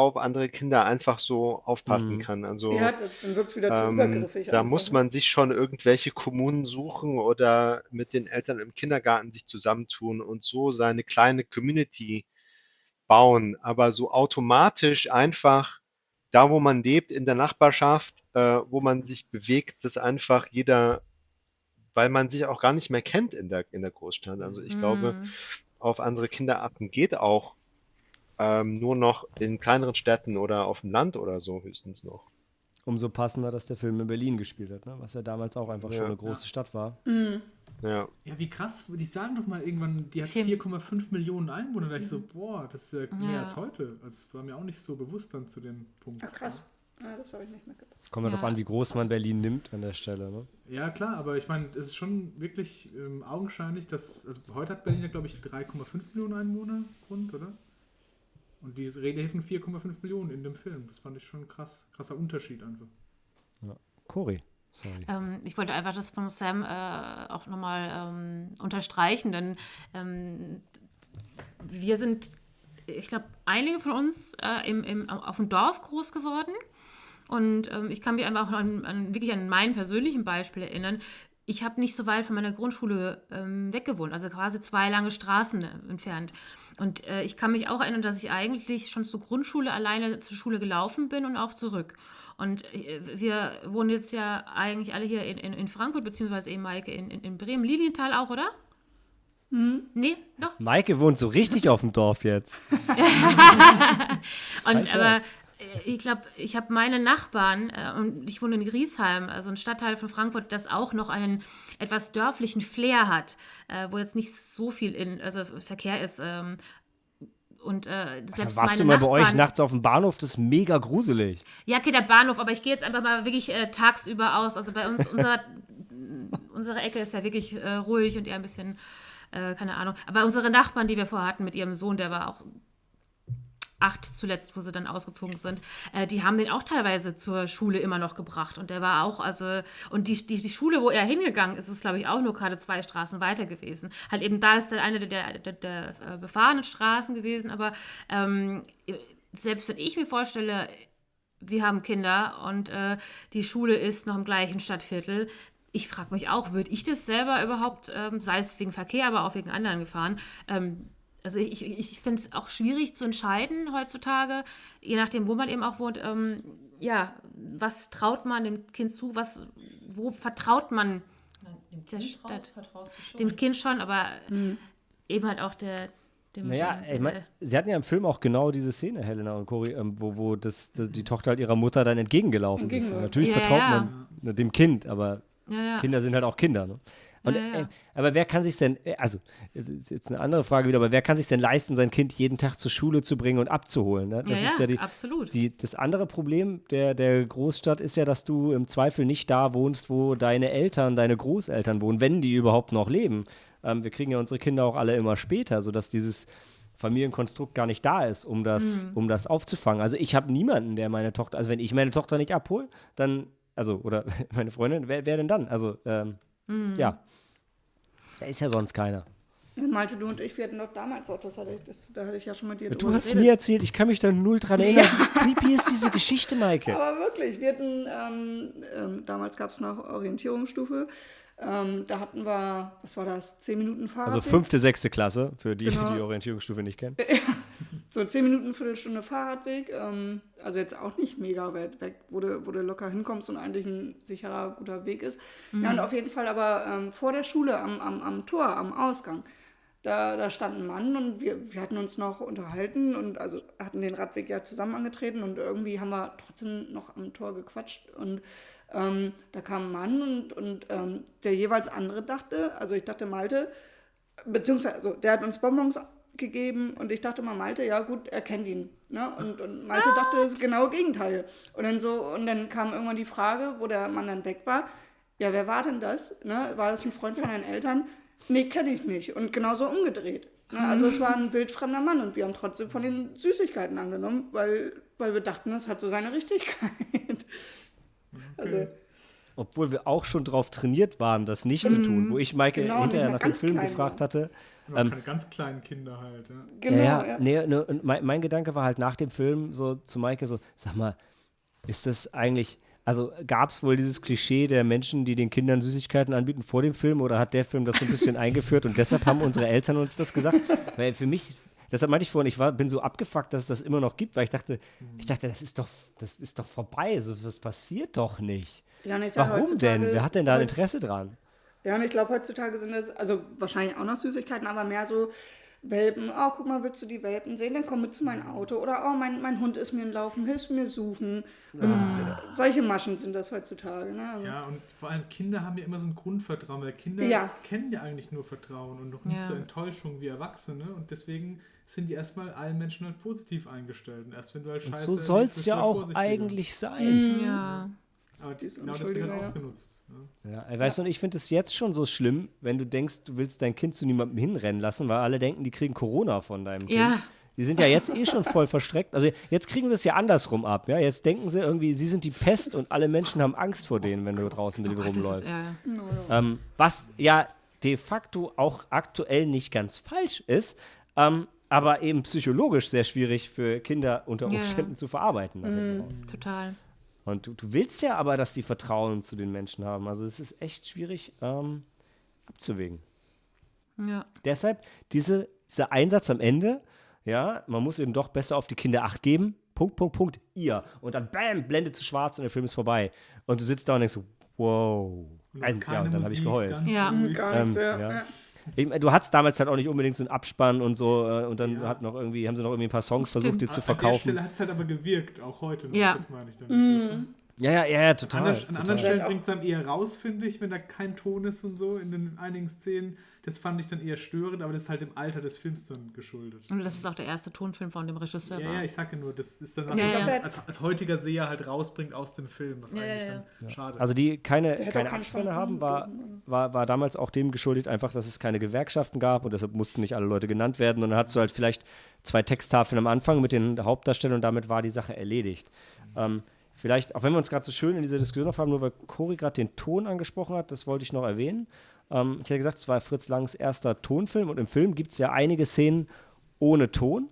auf andere Kinder einfach so aufpassen Mhm. kann. Also ja, dann wird es wieder zu ähm, übergriffig. da einfach, muss man sich schon irgendwelche Kommunen suchen oder mit den Eltern im Kindergarten sich zusammentun und so seine kleine Community bauen. Aber so automatisch einfach da, wo man lebt, in der Nachbarschaft, äh, wo man sich bewegt, dass einfach jeder, weil man sich auch gar nicht mehr kennt in der, in der Großstadt. Also ich glaube, Mhm. auf andere Kinder achten geht auch ähm, nur noch in kleineren Städten oder auf dem Land oder so höchstens noch. umso passender, dass der Film in Berlin gespielt hat, ne? was ja damals auch einfach schon Ja. eine große Stadt war. Mhm. Ja. Ja, wie krass. Die sagen doch mal irgendwann, die hat Film. 4,5 Millionen Einwohner. Da ich so, boah, das ist ja mehr Ja. als heute. Das war mir auch nicht so bewusst dann zu dem Punkt. Ach krass. Ja, das habe ich nicht mitgebracht. Kommt ja Ja. darauf an, wie groß man Berlin nimmt an der Stelle. Ne? Ja, klar, aber ich meine, es ist schon wirklich ähm, augenscheinlich, dass, also heute hat Berlin ja, glaube ich, 3,5 Millionen Einwohner rund, oder? Und die Redehilfen 4,5 Millionen in dem Film. Das fand ich schon krass. Krasser Unterschied einfach. Cory, sorry. Ähm, ich wollte einfach das von Sam äh, auch nochmal ähm, unterstreichen, denn ähm, wir sind, ich glaube, einige von uns äh, im, im, auf dem Dorf groß geworden. Und ähm, ich kann mich einfach auch an, an, wirklich an mein persönlichen Beispiel erinnern. Ich habe nicht so weit von meiner Grundschule ähm, weggewohnt, also quasi zwei lange Straßen äh, entfernt. Und äh, ich kann mich auch erinnern, dass ich eigentlich schon zur Grundschule alleine zur Schule gelaufen bin und auch zurück. Und äh, wir wohnen jetzt ja eigentlich alle hier in, in, in Frankfurt, beziehungsweise eben Maike in, in, in Bremen, Lilienthal auch, oder? Nee, doch. Maike wohnt so richtig auf dem Dorf jetzt. Und aber äh, ich glaube, ich habe meine Nachbarn äh, und ich wohne in Griesheim, also ein Stadtteil von Frankfurt, das auch noch einen etwas dörflichen Flair hat, äh, wo jetzt nicht so viel in, also Verkehr ist. Ähm, und äh, selbst Da warst du mal bei euch Nachbarn- nachts auf dem Bahnhof, das ist mega gruselig. Ja, okay, der Bahnhof, aber ich gehe jetzt einfach mal wirklich äh, tagsüber aus. Also bei uns, unser, unsere Ecke ist ja wirklich äh, ruhig und eher ein bisschen, äh, keine Ahnung. Aber unsere Nachbarn, die wir vorher hatten mit ihrem Sohn, der war auch acht zuletzt, wo sie dann ausgezogen sind, äh, die haben den auch teilweise zur Schule immer noch gebracht. Und der war auch, also, und die, die, die Schule, wo er hingegangen ist, ist, glaube ich, auch nur gerade zwei Straßen weiter gewesen. Halt eben, da ist eine der, der, der, der äh, befahrenen Straßen gewesen, aber ähm, selbst wenn ich mir vorstelle, wir haben Kinder und äh, die Schule ist noch im gleichen Stadtviertel. Ich frage mich auch, würde ich das selber überhaupt, ähm, sei es wegen Verkehr, aber auch wegen anderen Gefahren, ähm, also ich, ich, finde es auch schwierig zu entscheiden heutzutage, je nachdem, wo man eben auch wohnt, ähm, ja, was traut man dem Kind zu, was, wo vertraut man Na, Dem Der Kind traust, Stadt. vertraust du schon. dem Kind schon, aber eben halt auch der, dem, Naja, dem, ich mein, sie hatten ja im Film auch genau diese Szene, Helena und Cory, ähm, wo, wo das, das, die Tochter halt ihrer Mutter dann entgegengelaufen ist. Entgegenläuft. Natürlich Ja, vertraut ja. man dem Kind, aber ja, ja. Kinder sind halt auch Kinder. Ne? Und, Ja, ja. Äh, aber wer kann sich denn, äh, also, es ist jetzt eine andere Frage wieder, aber wer kann sich denn leisten, sein Kind jeden Tag zur Schule zu bringen und abzuholen? Ne? Das ja, ist ja, ja die, absolut. die, das andere Problem der, der Großstadt ist ja, dass du im Zweifel nicht da wohnst, wo deine Eltern, deine Großeltern wohnen, wenn die überhaupt noch leben. Ähm, wir kriegen ja unsere Kinder auch alle immer später, sodass dieses Familienkonstrukt gar nicht da ist, um das, Mhm. um das aufzufangen. Also ich habe niemanden, der meine Tochter, also wenn ich meine Tochter nicht abhole, dann, also, oder meine Freundin, wer, wer denn dann? Also, ähm, Mhm. ja. Da ist ja sonst keiner. Malte, du und ich, wir hatten doch damals auch, das hatte ich, das, da hatte ich ja schon mit dir Du hast geredet. mir erzählt, ich kann mich da null dran erinnern. Wie creepy ist diese Geschichte, Maike? Aber wirklich, wir hatten, ähm, ähm, damals gab es noch Orientierungsstufe. Ähm, da hatten wir, was war das, zehn Minuten Fahrradweg? Also fünfte, sechste Klasse, für die, Genau. die die Orientierungsstufe nicht kennen. So zehn Minuten, Viertelstunde Fahrradweg. Ähm, also jetzt auch nicht mega weit weg, wo du, wo du locker hinkommst und eigentlich ein sicherer, guter Weg ist. Ja, und auf jeden Fall aber ähm, vor der Schule am, am, am Tor, am Ausgang, Da, da stand ein Mann und wir, wir hatten uns noch unterhalten und also hatten den Radweg ja zusammen angetreten und irgendwie haben wir trotzdem noch am Tor gequatscht und ähm, da kam ein Mann und, und ähm, der jeweils andere dachte, also ich dachte Malte, beziehungsweise also der hat uns Bonbons gegeben und ich dachte mal Malte, ja gut, er kennt ihn. Ne? Und, und Malte dachte das genaue Gegenteil. Und dann so, und dann kam irgendwann die Frage, wo der Mann dann weg war, ja, wer war denn das? Ne? War das ein Freund von deinen Eltern? Nee, kenne ich nicht. Und genauso umgedreht. Ne? Also es war ein wildfremder Mann und wir haben trotzdem von den Süßigkeiten angenommen, weil, weil wir dachten, das hat so seine Richtigkeit. Also, Obwohl wir auch schon drauf trainiert waren, das nicht zu tun. Wo ich Maike Genau, hinterher nach dem Film gefragt war. hatte. Ja, Ähm, keine ganz kleinen Kinder halt. Ja. genau, ja, ja. Nee, ne, und mein, mein Gedanke war halt nach dem Film so zu Maike so, sag mal, ist das eigentlich, also gab es wohl dieses Klischee der Menschen, die den Kindern Süßigkeiten anbieten vor dem Film oder hat der Film das so ein bisschen eingeführt und deshalb haben unsere Eltern uns das gesagt? Weil für mich, deshalb meinte ich vorhin, ich war, bin so abgefuckt, dass es das immer noch gibt, weil ich dachte, ich dachte, das ist doch, das ist doch vorbei, so das passiert doch nicht. Ja, Warum denn? Wer hat denn da Interesse dran? Ja, und ich glaube, heutzutage sind es, also wahrscheinlich auch noch Süßigkeiten, aber mehr so Welpen. Oh, guck mal, willst du die Welpen sehen? Dann komm mit zu meinem Auto. Oder, oh, mein, mein Hund ist mir im Laufen, hilfst mir suchen? Und äh, solche Maschen sind das heutzutage. Ne? Also, Ja, und vor allem Kinder haben ja immer so ein Grundvertrauen, weil Kinder Ja. kennen ja eigentlich nur Vertrauen und noch nicht Ja. so Enttäuschung wie Erwachsene und deswegen sind die erstmal allen Menschen halt positiv eingestellt und erst wenn du halt Und Scheiße so erlebst, soll es ja du auch eigentlich sein. Ja. Aber Die ist genau das wird halt ja. ausgenutzt. Ja. Ja, weißt du, und ich finde es jetzt schon so schlimm, wenn du denkst, du willst dein Kind zu niemandem hinrennen lassen, weil alle denken, die kriegen Corona von deinem Kind. Ja. Die sind ja jetzt eh schon voll verstreckt. Also jetzt kriegen sie es ja andersrum ab. Ja? Jetzt denken sie irgendwie, sie sind die Pest und alle Menschen haben Angst vor denen, wenn du draußen mit denen Das ist, rumläufst. ja. Ähm, was ja de facto auch aktuell nicht ganz falsch ist, ähm, aber eben psychologisch sehr schwierig für Kinder unter Ja. Umständen zu verarbeiten. raus. Total. Und du, du willst ja aber, dass die Vertrauen zu den Menschen haben. Also es ist echt schwierig ähm, abzuwägen. Ja. Deshalb diese, dieser Einsatz am Ende, ja, man muss eben doch besser auf die Kinder Acht geben. Punkt, Punkt, Punkt, ihr. Und dann bam, Blende zu schwarz und der Film ist vorbei. Und du sitzt da und denkst so, wow. Ja, und dann habe ich geheult. ganz Ja. ruhig. Gar nichts, Ähm, ja. ja. Du hattest damals halt auch nicht unbedingt so einen Abspann und so äh, und dann Ja. hat noch irgendwie, haben sie noch irgendwie ein paar Songs Stimmt. versucht, die An- zu An der verkaufen. Stelle hat es halt aber gewirkt, auch heute noch. Ja. Das meine ich damit. weißt du? Ja, ja, ja, ja, total. An, der, an total. anderen Stellen bringt es einem eher raus, finde ich, wenn da kein Ton ist und so in den einigen Szenen. Das fand ich dann eher störend, aber das ist halt dem Alter des Films dann geschuldet. Und das ist auch der erste Tonfilm von dem Regisseur. Ja, war. ja, ich sage ja nur, das ist dann was, Ja, ja. man als, als heutiger Seher halt rausbringt aus dem Film, was Ja, eigentlich ja, dann schade ist. Also die keine, keine Abspanne haben, war, war, war damals auch dem geschuldet, einfach, dass es keine Gewerkschaften gab und deshalb mussten nicht alle Leute genannt werden. Und dann hattest du halt vielleicht zwei Texttafeln am Anfang mit den Hauptdarstellern und damit war die Sache erledigt. Ähm, vielleicht, auch wenn wir uns gerade so schön in dieser Diskussion aufhaben, nur weil Cory gerade den Ton angesprochen hat, das wollte ich noch erwähnen. Ähm, ich hatte gesagt, es war Fritz Langs erster Tonfilm und im Film gibt es ja einige Szenen ohne Ton.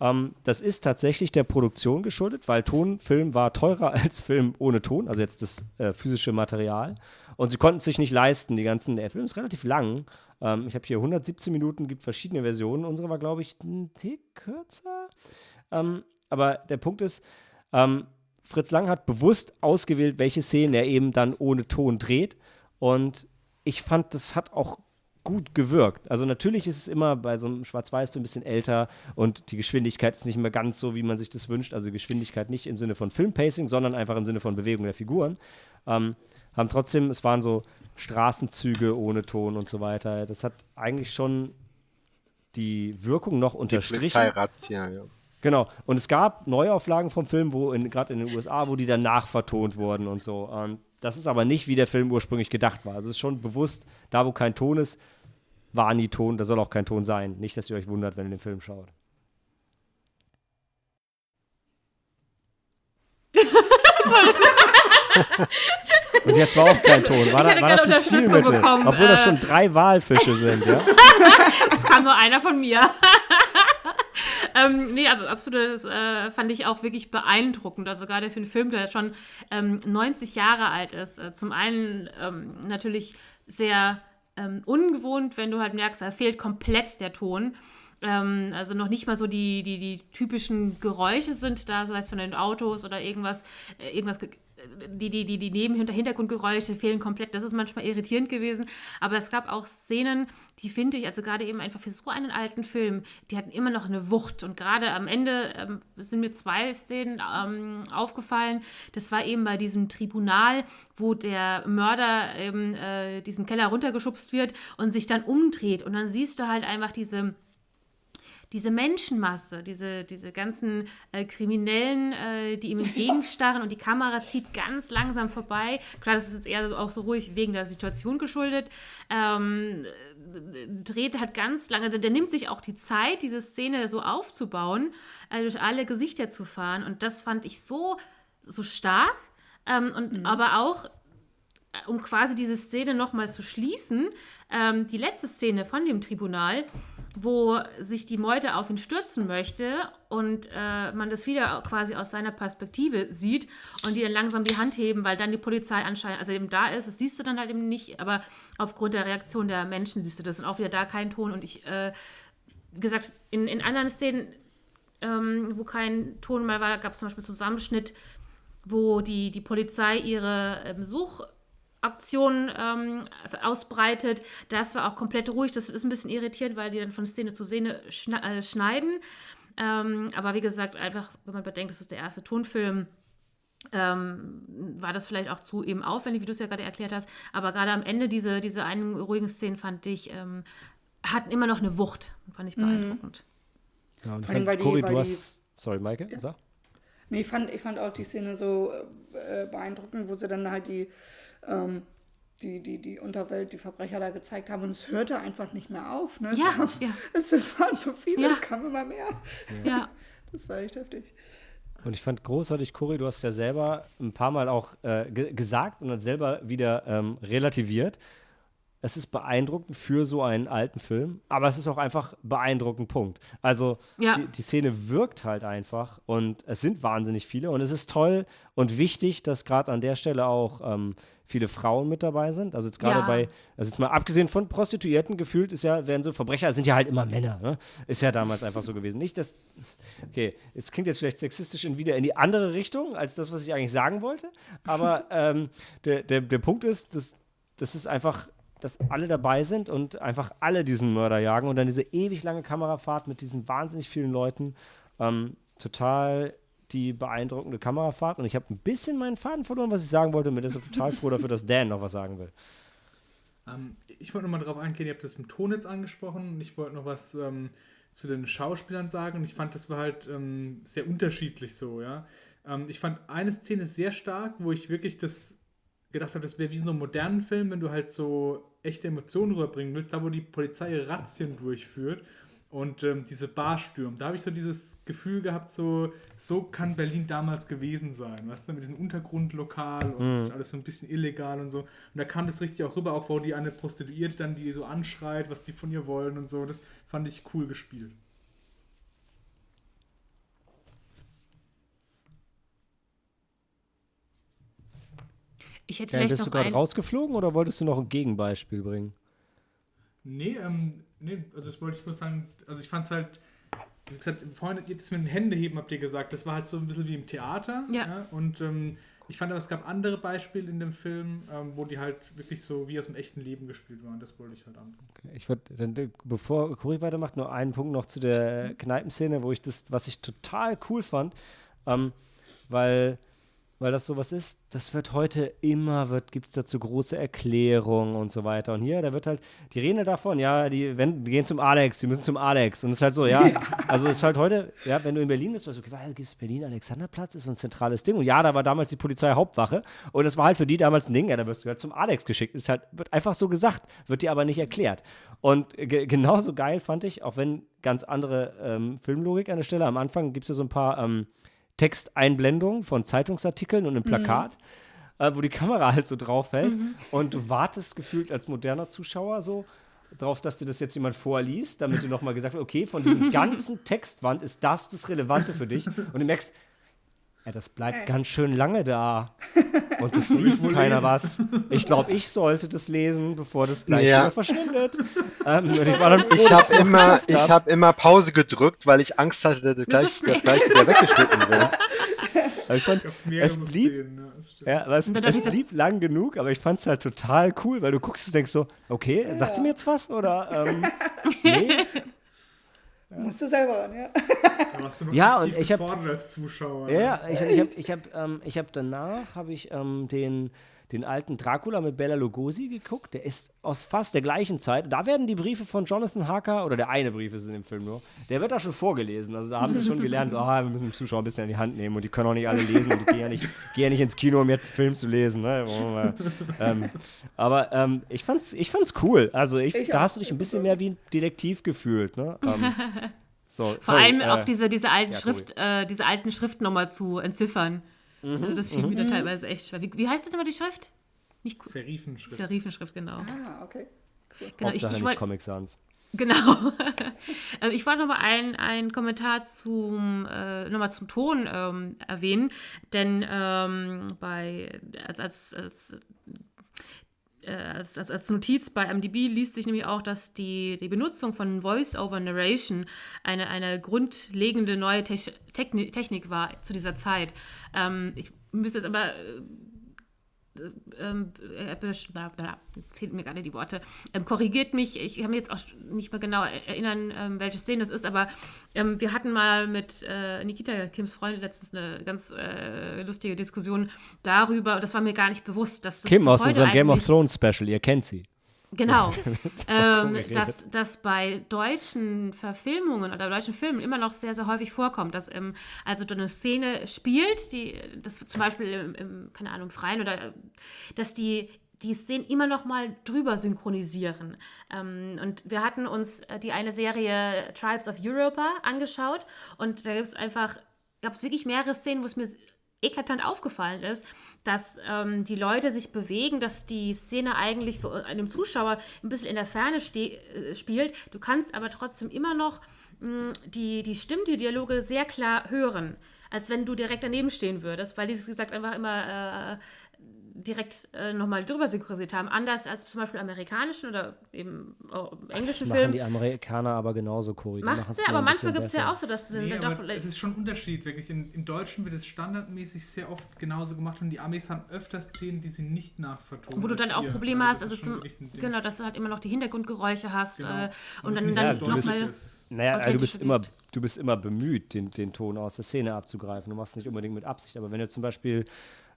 Ähm, das ist tatsächlich der Produktion geschuldet, weil Tonfilm war teurer als Film ohne Ton, also jetzt das äh, physische Material. Und sie konnten es sich nicht leisten, die ganzen, der Film ist relativ lang. Ähm, ich habe hier 117 Minuten, gibt verschiedene Versionen. Unsere war, glaube ich, ein Tick kürzer. Ähm, aber der Punkt ist, ähm, Fritz Lang hat bewusst ausgewählt, welche Szenen er eben dann ohne Ton dreht. Und ich fand, das hat auch gut gewirkt. Also natürlich ist es immer bei so einem Schwarz-Weiß-Film ein bisschen älter und die Geschwindigkeit ist nicht mehr ganz so, wie man sich das wünscht. Also Geschwindigkeit nicht im Sinne von Filmpacing, sondern einfach im Sinne von Bewegung der Figuren. Ähm, haben trotzdem, es waren so Straßenzüge ohne Ton und so weiter. Das hat eigentlich schon die Wirkung noch Die unterstrichen. Polizeirazzia, ja. Genau. Und es gab Neuauflagen vom Film, wo gerade in den USA, wo die danach vertont wurden und so. Und das ist aber nicht, wie der Film ursprünglich gedacht war. Also es ist schon bewusst, da wo kein Ton ist, war nie Ton, da soll auch kein Ton sein. Nicht, dass ihr euch wundert, wenn ihr den Film schaut. Und jetzt war auch kein Ton. War, da, war das ein Stilmittel? bekommen, Obwohl das äh. schon drei Walfische sind, ja? Es kam nur einer von mir. ähm, nee, aber absolut, das äh, fand ich auch wirklich beeindruckend. Also gerade für einen Film, der schon ähm, 90 Jahre alt ist. Äh, zum einen ähm, natürlich sehr ähm, ungewohnt, wenn du halt merkst, da fehlt komplett der Ton. ähm, also noch nicht mal so die, die, die typischen Geräusche sind da, sei es von den Autos oder irgendwas, äh, irgendwas die, die, die, die Neben- und Hintergrundgeräusche fehlen komplett. Das ist manchmal irritierend gewesen. Aber es gab auch Szenen, die finde ich, also gerade eben einfach für so einen alten Film, die hatten immer noch eine Wucht. Und gerade am Ende ähm, sind mir zwei Szenen ähm, aufgefallen. Das war eben bei diesem Tribunal, wo der Mörder eben äh, diesen Keller runtergeschubst wird und sich dann umdreht. Und dann siehst du halt einfach diese diese Menschenmasse, diese, diese ganzen äh, Kriminellen, äh, die ihm entgegenstarren und die Kamera zieht ganz langsam vorbei. Klar, das ist jetzt eher auch so ruhig wegen der Situation geschuldet. Ähm, dreht halt ganz lange, also der nimmt sich auch die Zeit, diese Szene so aufzubauen, äh, durch alle Gesichter zu fahren. Und das fand ich so, so stark. Ähm, und mhm. aber auch äh, um quasi diese Szene nochmal zu schließen, ähm, die letzte Szene von dem Tribunal, wo sich die Meute auf ihn stürzen möchte und äh, man das wieder quasi aus seiner Perspektive sieht und die dann langsam die Hand heben, weil dann die Polizei anscheinend, also eben da ist, das siehst du dann halt eben nicht, aber aufgrund der Reaktion der Menschen siehst du das und auch wieder da kein Ton und ich, äh, wie gesagt, in, in anderen Szenen, ähm, wo kein Ton mehr war, gab es zum Beispiel Zusammenschnitt, wo die, die Polizei ihre ähm, Such Aktion ähm, ausbreitet. Das war auch komplett ruhig. Das ist ein bisschen irritierend, weil die dann von Szene zu Szene äh, schneiden. Ähm, aber wie gesagt, einfach, wenn man bedenkt, das ist der erste Tonfilm, ähm, war das vielleicht auch zu eben aufwendig, wie du es ja gerade erklärt hast. Aber gerade am Ende diese, diese einen ruhigen Szenen fand ich, ähm, hatten immer noch eine Wucht. Fand ich mhm. beeindruckend. Mhm. Ja, und Vor allem, weil Cory, du hast. Sorry, Maike, ja. sag. Nee, ich fand, ich fand auch die Szene so äh, beeindruckend, wo sie dann halt die ähm, die, die, die Unterwelt, die Verbrecher da gezeigt haben. Und es hörte einfach nicht mehr auf. Ne? Es, ja, kam, ja. Es, es waren so viele, ja. es kam immer mehr. Ja. Das war echt heftig. Und ich fand großartig, Cory, du hast ja selber ein paar Mal auch äh, gesagt und dann selber wieder ähm, relativiert. Es ist beeindruckend für so einen alten Film, aber es ist auch einfach beeindruckend, Punkt. Also ja. die, die, Szene wirkt halt einfach und es sind wahnsinnig viele und es ist toll und wichtig, dass gerade an der Stelle auch ähm, viele Frauen mit dabei sind. Also jetzt gerade Ja. bei, also jetzt mal abgesehen von Prostituierten gefühlt ist ja, werden so Verbrecher, sind ja halt immer Männer, ne? Ist ja damals einfach so gewesen. Nicht, dass, okay, es klingt jetzt vielleicht sexistisch in wieder in die andere Richtung, als das, was ich eigentlich sagen wollte. Aber ähm, der, der, der Punkt ist, dass das ist einfach, dass alle dabei sind und einfach alle diesen Mörder jagen und dann diese ewig lange Kamerafahrt mit diesen wahnsinnig vielen Leuten. Ähm, total die beeindruckende Kamerafahrt und ich habe ein bisschen meinen Faden verloren, was ich sagen wollte. Und bin deshalb total froh dafür, dass Dan noch was sagen will. Ähm, ich wollte nochmal darauf eingehen, ihr habt das mit Ton jetzt angesprochen und ich wollte noch was ähm, zu den Schauspielern sagen und ich fand, das war halt ähm, sehr unterschiedlich so, ja. Ähm, ich fand eine Szene sehr stark, wo ich wirklich das gedacht habe, das wäre wie so ein modernen Film, wenn du halt so echte Emotionen rüberbringen willst, da wo die Polizei Razzien durchführt und ähm, diese Bar stürmt. Da habe ich so dieses Gefühl gehabt, so, so kann Berlin damals gewesen sein, weißt du, mit diesem Untergrundlokal und alles so ein bisschen illegal und so. Und da kam das richtig auch rüber, auch wo die eine Prostituierte dann die so anschreit, was die von ihr wollen und so. Das fand ich cool gespielt. Ich hätte Dan, vielleicht bist du noch gerade ein, rausgeflogen oder wolltest du noch ein Gegenbeispiel bringen? Nee, ähm, nee, also das wollte ich nur sagen, also ich fand es halt, wie gesagt, vorhin jetzt mit den Händeheben habt ihr gesagt, das war halt so ein bisschen wie im Theater. Ja. und ähm, ich fand aber, es gab andere Beispiele in dem Film, ähm, wo die halt wirklich so wie aus dem echten Leben gespielt waren. Das wollte ich halt anbringen. Ich würde, dann, äh, bevor Cory weitermacht, nur einen Punkt noch zu der Kneipenszene, wo ich das, was ich total cool fand, ähm, weil, weil das sowas ist, das wird heute immer, wird, gibt es dazu große Erklärungen und so weiter. Und hier, da wird halt, die reden halt davon, ja, die, wenn, die gehen zum Alex, die müssen zum Alex. Und es ist halt so, ja, also es ist halt heute, ja, wenn du in Berlin bist, du, okay, weil gibt es Berlin-Alexanderplatz, ist so ein zentrales Ding. Und ja, da war damals die Polizei Hauptwache. Und das war halt für die damals ein Ding, ja, da wirst du halt zum Alex geschickt. Ist halt, wird einfach so gesagt, wird dir aber nicht erklärt. Und ge genauso geil fand ich, auch wenn ganz andere ähm, Filmlogik an der Stelle, am Anfang gibt es ja so ein paar ähm, Texteinblendungen von Zeitungsartikeln und einem Plakat, äh, wo die Kamera halt so drauf hält und du wartest gefühlt als moderner Zuschauer so drauf, dass dir das jetzt jemand vorliest, damit du nochmal gesagt wird, okay, von diesem ganzen Textwand ist das das Relevante für dich. Und du merkst, Ja, das bleibt ganz schön lange da. Und das liest keiner was. Ich glaube, ich sollte das lesen, bevor das gleich Ja. wieder verschwindet. Ähm, ich Ich habe immer, ich hab. habe immer Pause gedrückt, weil ich Angst hatte, dass das gleich, das gleich wieder weggeschnitten wird. Ich fand, es blieb, Szenen, ne? Ja, aber es, es blieb lang genug, aber ich fand es halt total cool, weil du guckst und denkst so, okay, sagt ihr mir jetzt was? Oder, ähm, nee? Musst du selber ran, ja. Da warst du noch Ja, aktiv und ich hab- gefordert als Zuschauer. Ja, ne? ja, ich, ich habe ich hab, ähm, ich hab danach habe ich ähm, den, den alten Dracula mit Bella Lugosi geguckt. Der ist aus fast der gleichen Zeit. Da werden die Briefe von Jonathan Harker, oder der eine Brief ist in dem Film nur, der wird da schon vorgelesen. Also da haben sie schon gelernt, so, ah, wir müssen den Zuschauer ein bisschen in die Hand nehmen und die können auch nicht alle lesen und die gehen ja nicht, gehen ja nicht ins Kino, um jetzt einen Film zu lesen. Ne? Ähm, aber ähm, ich fand's, ich fand's cool. Also ich, Ich da hast du dich ein bisschen mehr wie ein Detektiv gefühlt. Ne? Ähm, so, Vor sorry, allem äh, auch diese, diese, alten ja, Schrift, äh, diese alten Schriften nochmal zu entziffern. Also das fiel mir da teilweise echt schwer. Wie, wie heißt das immer die Schrift? Nicht Ku- Serifenschrift. Serifenschrift, genau. Ah, okay. genau ich, Hauptsache ich nicht wollte Comic Sans. Genau. Ähm, ich wollte nochmal einen, einen Kommentar zum, äh, noch mal zum Ton ähm, erwähnen, denn ähm, bei, als, als, als, als, als, als Notiz bei MDB liest sich nämlich auch, dass die, die Benutzung von Voice-over-Narration eine, eine grundlegende neue Techni Technik war zu dieser Zeit. Ähm, ich müsste jetzt aber jetzt fehlen mir gerade die Worte, ähm, korrigiert mich, ich kann mich jetzt auch nicht mehr genau erinnern, ähm, welche Szene das ist, aber ähm, wir hatten mal mit äh, Nikita, Kims Freundin, letztens eine ganz äh, lustige Diskussion darüber, und das war mir gar nicht bewusst, dass das Kim aus unserem Game of Thrones Special, ihr kennt sie. Genau. ähm, dass, dass bei deutschen Verfilmungen oder deutschen Filmen immer noch sehr, sehr häufig vorkommt, dass ähm, also so eine Szene spielt, die das zum Beispiel im, im keine Ahnung, Freien oder äh, dass die die Szenen immer noch mal drüber synchronisieren. Ähm, und wir hatten uns äh, die eine Serie Tribes of Europa angeschaut und da gibt es einfach, gab es wirklich mehrere Szenen, wo es mir eklatant aufgefallen ist, dass ähm, die Leute sich bewegen, dass die Szene eigentlich für einen Zuschauer ein bisschen in der Ferne äh, spielt. Du kannst aber trotzdem immer noch mh, die, die Stimmen, die Dialoge sehr klar hören, als wenn du direkt daneben stehen würdest, weil die, wie gesagt, einfach immer äh, direkt äh, nochmal drüber synchronisiert haben. Anders als zum Beispiel amerikanischen oder eben auch englischen Machen Filmen. die Amerikaner aber genauso korrekt. Macht ja, aber manchmal gibt es ja auch so, dass du Nee, dann aber doch es ist schon ein Unterschied, wirklich. In, Im Deutschen wird es standardmäßig sehr oft genauso gemacht und die Amis haben öfter Szenen, die sie nicht nachvertonen. wo du dann auch. Probleme hast, also zum, genau, dass du halt immer noch die Hintergrundgeräusche hast Genau. äh, Und und das dann, dann so nochmal. Naja, also du bist immer, du bist immer bemüht, den, den Ton aus der Szene abzugreifen. Du machst es nicht unbedingt mit Absicht. Aber wenn du zum Beispiel,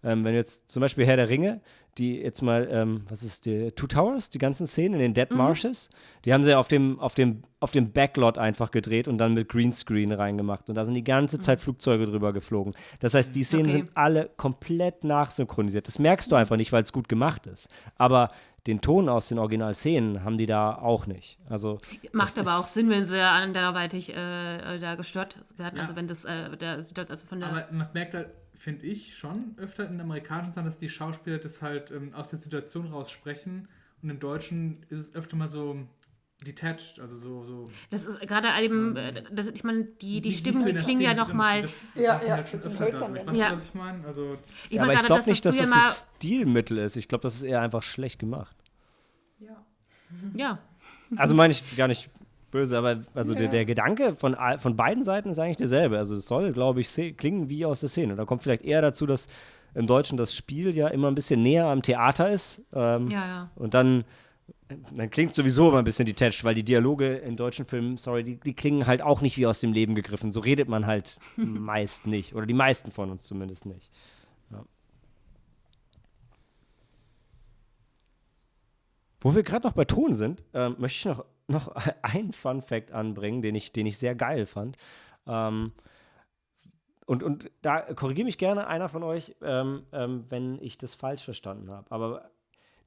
ähm, wenn du jetzt zum Beispiel Herr der Ringe, die jetzt mal, ähm, was ist die Two Towers, die ganzen Szenen in den Dead Mhm. Marshes, die haben sie auf dem, auf dem, auf dem Backlot einfach gedreht und dann mit Greenscreen reingemacht. Und da sind die ganze Zeit Flugzeuge drüber geflogen. Das heißt, die Szenen Mhm. Okay. sind alle komplett nachsynchronisiert. Das merkst du einfach nicht, weil es gut gemacht ist. Aber den Ton aus den Originalszenen haben die da auch nicht. Also Macht aber auch Sinn, wenn sie anderweitig äh, da gestört werden. Ja. Also wenn das äh, der, also von der Aber man merkt halt, finde ich, schon öfter in amerikanischen Sachen, dass die Schauspieler das halt ähm, aus der Situation raus sprechen. Und im Deutschen ist es öfter mal so detached, also so. so Das ist gerade eben, äh, das, ich meine, die, die Stimmen, die klingen ja Szene noch drin. mal. Das Ja, ja, halt schon öfter dadurch. Weißt Ja. du, was ich meine? Also, Ich Ja, meine aber ich glaube das, nicht, dass das ein Stilmittel ist. Ich glaube, das ist eher einfach schlecht gemacht. Ja. ja, Also meine ich gar nicht böse, aber also der, Ja. der Gedanke von, von beiden Seiten ist eigentlich derselbe. Also es soll, glaube ich, klingen wie aus der Szene. Da kommt vielleicht eher dazu, dass im Deutschen das Spiel ja immer ein bisschen näher am Theater ist. Ähm, ja, ja. Und dann, dann klingt sowieso immer ein bisschen detached, weil die Dialoge in deutschen Filmen, sorry, die, die klingen halt auch nicht wie aus dem Leben gegriffen. So redet man halt meist nicht. Oder die meisten von uns zumindest nicht. Ja. Wo wir gerade noch bei Ton sind, ähm, möchte ich noch, noch einen Fun Fact anbringen, den ich, den ich sehr geil fand. Ähm, und, und da korrigiere mich gerne einer von euch, ähm, ähm, wenn ich das falsch verstanden habe. Aber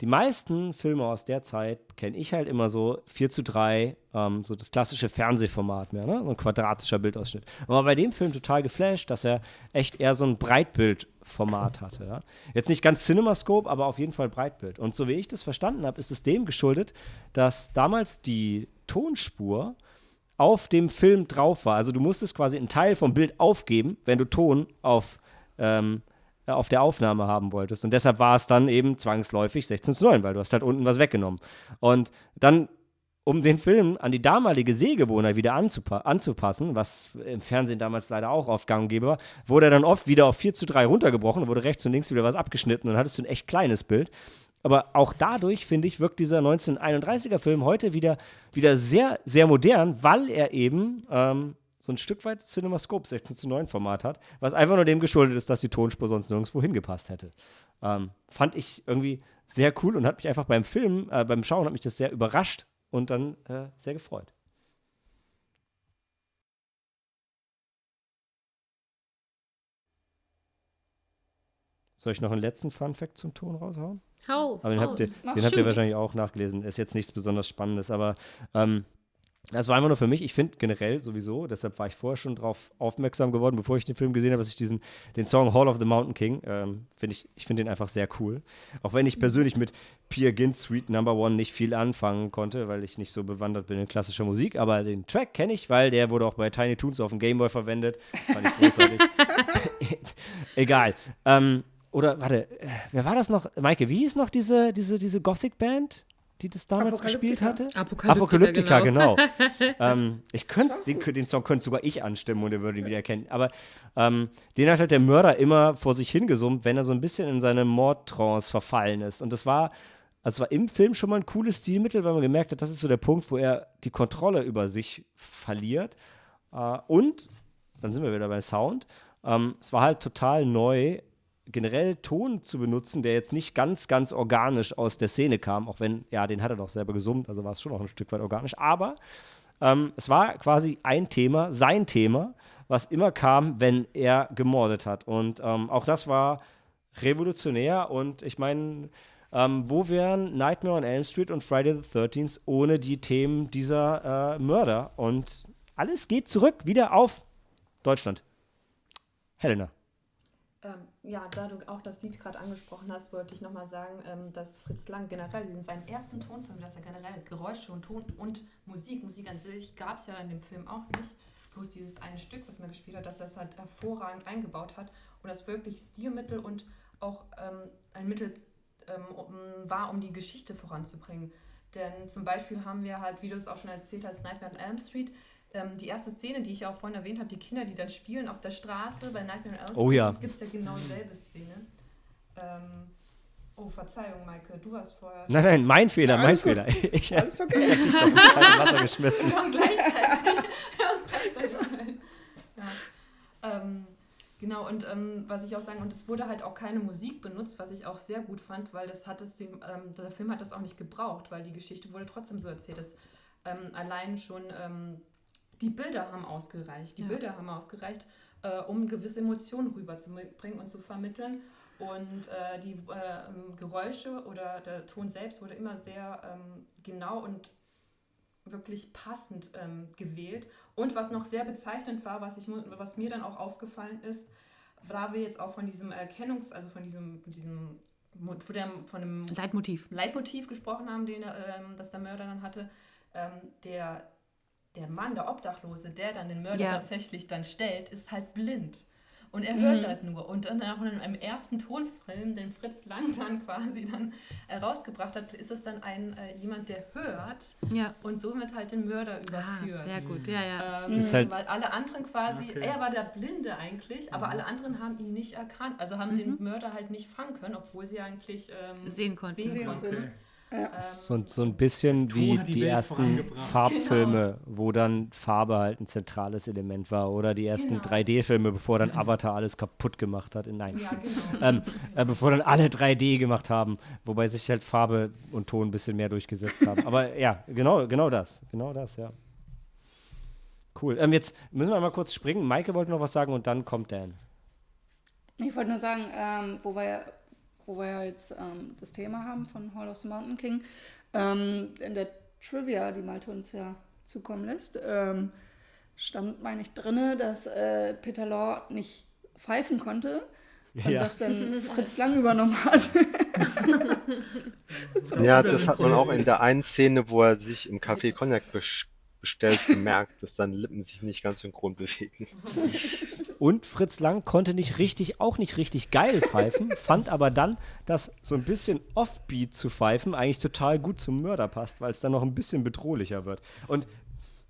die meisten Filme aus der Zeit kenne ich halt immer so 4 zu 3, ähm, so das klassische Fernsehformat mehr, ne? so ein quadratischer Bildausschnitt. War bei dem Film total geflasht, dass er echt eher so ein Breitbildformat hatte. Ja? Jetzt nicht ganz Cinemascope, aber auf jeden Fall Breitbild. Und so wie ich das verstanden habe, ist es dem geschuldet, dass damals die Tonspur auf dem Film drauf war. Also du musstest quasi einen Teil vom Bild aufgeben, wenn du Ton auf ähm, auf der Aufnahme haben wolltest. Und deshalb war es dann eben zwangsläufig 16 zu 9, weil du hast halt unten was weggenommen. Und dann um den Film an die damalige Sehgewohnheit wieder anzupa anzupassen, was im Fernsehen damals leider auch oft gang gäbe war, wurde er dann oft wieder auf 4 zu 3 runtergebrochen, wurde rechts und links wieder was abgeschnitten und dann hattest du ein echt kleines Bild. Aber auch dadurch, finde ich, wirkt dieser 1931er Film heute wieder, wieder sehr, sehr modern, weil er eben ähm, so ein Stück weit CinemaScope 16 zu 9 Format hat, was einfach nur dem geschuldet ist, dass die Tonspur sonst nirgendwo hingepasst hätte. Ähm, fand ich irgendwie sehr cool und hat mich einfach beim Film, äh, beim Schauen, hat mich das sehr überrascht und dann äh, sehr gefreut. Soll ich noch einen letzten Fun-Fact zum Ton raushauen? Hau, Aber den habt ihr, den habt ihr wahrscheinlich auch nachgelesen. Ist jetzt nichts besonders Spannendes, aber ähm, das war einfach nur für mich. Ich finde generell sowieso, deshalb war ich vorher schon darauf aufmerksam geworden, bevor ich den Film gesehen habe, dass ich diesen, den Song Hall of the Mountain King, ähm, finde ich, ich finde den einfach sehr cool. Auch wenn ich persönlich mit Peer Gynt's Sweet Number One nicht viel anfangen konnte, weil ich nicht so bewandert bin in klassischer Musik, aber den Track kenne ich, weil der wurde auch bei Tiny Toons auf dem Gameboy verwendet. Fand ich großartig. Egal. Ähm, oder, warte, äh, wer war das noch? Maike, wie hieß noch diese, diese, diese Gothic-Band, die das damals gespielt hatte? Apokalyptika, Apokalyptika, genau. ähm, ich könnte den, den Song könnte sogar ich anstimmen und er würde ihn wieder erkennen. Aber ähm, den hat halt der Mörder immer vor sich hingesummt, wenn er so ein bisschen in seine Mordtrance verfallen ist. Und das war, also war im Film schon mal ein cooles Stilmittel, weil man gemerkt hat, das ist so der Punkt, wo er die Kontrolle über sich verliert. Äh, und, dann sind wir wieder beim Sound, ähm, es war halt total neu, generell Ton zu benutzen, der jetzt nicht ganz, ganz organisch aus der Szene kam, auch wenn, ja, den hat er doch selber gesummt, also war es schon auch ein Stück weit organisch, aber ähm, es war quasi ein Thema, sein Thema, was immer kam, wenn er gemordet hat. Und ähm, auch das war revolutionär und ich meine, ähm, wo wären Nightmare on Elm Street und Friday the 13th ohne die Themen dieser äh, Mörder? Und alles geht zurück wieder auf Deutschland. Helena. Ähm, ja, da du auch das Lied gerade angesprochen hast, wollte ich nochmal sagen, ähm, dass Fritz Lang generell in seinem ersten Tonfilm, dass er generell Geräusche und Ton und Musik, Musik an sich gab es ja in dem Film auch nicht, bloß dieses eine Stück, was man gespielt hat, dass er es halt hervorragend eingebaut hat und das wirklich Stilmittel und auch ähm, ein Mittel ähm, um, war, um die Geschichte voranzubringen. Denn zum Beispiel haben wir halt, wie du es auch schon erzählt hast, Nightmare on Elm Street, ähm, die erste Szene, die ich ja auch vorhin erwähnt habe, die Kinder, die dann spielen auf der Straße bei Nightmare on Elm Street, Oh ja. gibt es ja genau dieselbe Szene. Ähm, oh, Verzeihung, Maike, du hast vorher... Nein, nein, mein Fehler, Ja, mein gut. Fehler. Ich habe Alles okay. dich doch ins Wasser geschmissen. Wir haben gleichzeitig, wir haben uns gleichzeitig ja. ähm, Genau, und ähm, was ich auch sagen, und es wurde halt auch keine Musik benutzt, was ich auch sehr gut fand, weil das hat es dem, ähm, der Film hat das auch nicht gebraucht, weil die Geschichte wurde trotzdem so erzählt, dass ähm, allein schon ähm, die Bilder haben ausgereicht. Die Ja. Bilder haben ausgereicht, äh, um gewisse Emotionen rüberzubringen und zu vermitteln. Und äh, die äh, ähm, Geräusche oder der Ton selbst wurde immer sehr ähm, genau und wirklich passend ähm, gewählt. Und was noch sehr bezeichnend war, was, ich, was mir dann auch aufgefallen ist, da wir jetzt auch von diesem Erkennungs-, also von diesem, diesem von, dem, von dem Leitmotiv. Leitmotiv gesprochen haben, den, ähm, das der Mörder dann hatte, ähm, der, der Mann, der Obdachlose, der dann den Mörder Ja. tatsächlich dann stellt, ist halt blind. Und er Mhm. hört halt nur. Und dann auch in einem ersten Tonfilm, den Fritz Lang dann quasi dann herausgebracht hat, ist es dann ein äh, jemand, der hört Ja. und somit halt den Mörder Ah, überführt. sehr gut. Ja, ja. Ähm, Ist halt- weil alle anderen quasi, Okay. er war der Blinde eigentlich, aber alle anderen haben ihn nicht erkannt, also haben den Mörder halt nicht fangen können, obwohl sie eigentlich ähm, Sehen konnten. Sehen konnten. Okay. Ähm, So, so ein bisschen Ton wie die die ersten. Farbfilme, wo dann Farbe halt ein zentrales Element war. Oder die ersten Genau. 3D-Filme, bevor dann Avatar alles kaputt gemacht hat. Nein, ja, genau. ähm, äh, bevor dann alle 3D gemacht haben, wobei sich halt Farbe und Ton ein bisschen mehr durchgesetzt haben. Aber ja, genau, genau das. Genau das, ja. Cool. Ähm, jetzt müssen wir mal kurz springen. Maike wollte noch was sagen und dann kommt Dan. Ich wollte nur sagen, ähm, wo, wir, ja- wo wir ja jetzt ähm, das Thema haben von Hall of the Mountain King, ähm, in der Trivia, die Malte uns ja zukommen lässt, ähm, stand, meine ich, drinne, dass äh, Peter Law nicht pfeifen konnte und Ja. das dann Fritz Lang übernommen hat. Ja, das hat man auch in der einen Szene, wo er sich im Café Cognac bes- bestellt, gemerkt, dass seine Lippen sich nicht ganz synchron bewegen. Und Fritz Lang konnte nicht richtig, auch nicht richtig geil pfeifen, fand aber dann, dass so ein bisschen Offbeat zu pfeifen eigentlich total gut zum Mörder passt, weil es dann noch ein bisschen bedrohlicher wird. Und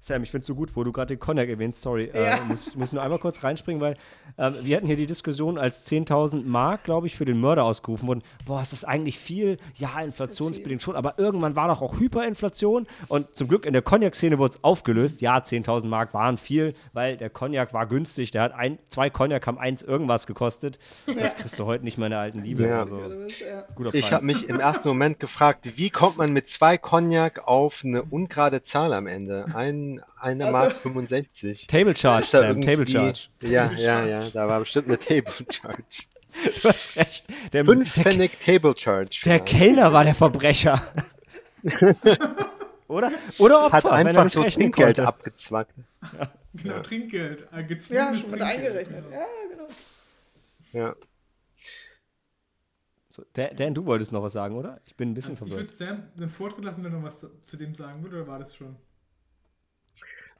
Sam, ich finde es so gut, wo du gerade den Cognac erwähnst, sorry, äh, Ja. muss, ich muss nur einmal kurz reinspringen, weil ähm, wir hatten hier die Diskussion, als 10.000 Mark, glaube ich, für den Mörder ausgerufen wurden. Boah, ist das eigentlich viel? Ja, inflationsbedingt schon, aber irgendwann war doch auch Hyperinflation und zum Glück in der Cognac-Szene wurde es aufgelöst. Ja, 10.000 Mark waren viel, weil der Cognac war günstig. Der hat ein, zwei Cognac haben eins irgendwas gekostet. Das kriegst du heute nicht mehr in der alten Liebe. Ja. Also, Ja, ja. guter Ich Preis. habe mich im ersten Moment gefragt, wie kommt man mit zwei Cognac auf eine ungerade Zahl am Ende? Ein, eine Also- Mark 65. Table Charge, Sam, Table Charge. Ja, ja, ja, da war bestimmt eine Table Charge. Du hast recht. Der, Fünf der, Pfennig Table Charge. der Kellner war der Verbrecher. Oder? Oder Opfer, hat wenn er einfach so Trinkgeld konnte. abgezwackt. Genau, Trinkgeld. Äh, ja, schon mit eingerechnet. Ja, genau. Ja. So, Dan, Dan, du wolltest noch was sagen, oder? Ich bin ein bisschen Ich würde verwirrt. Sam den Vortritt lassen, wenn er noch was zu dem sagen würde, oder war das schon?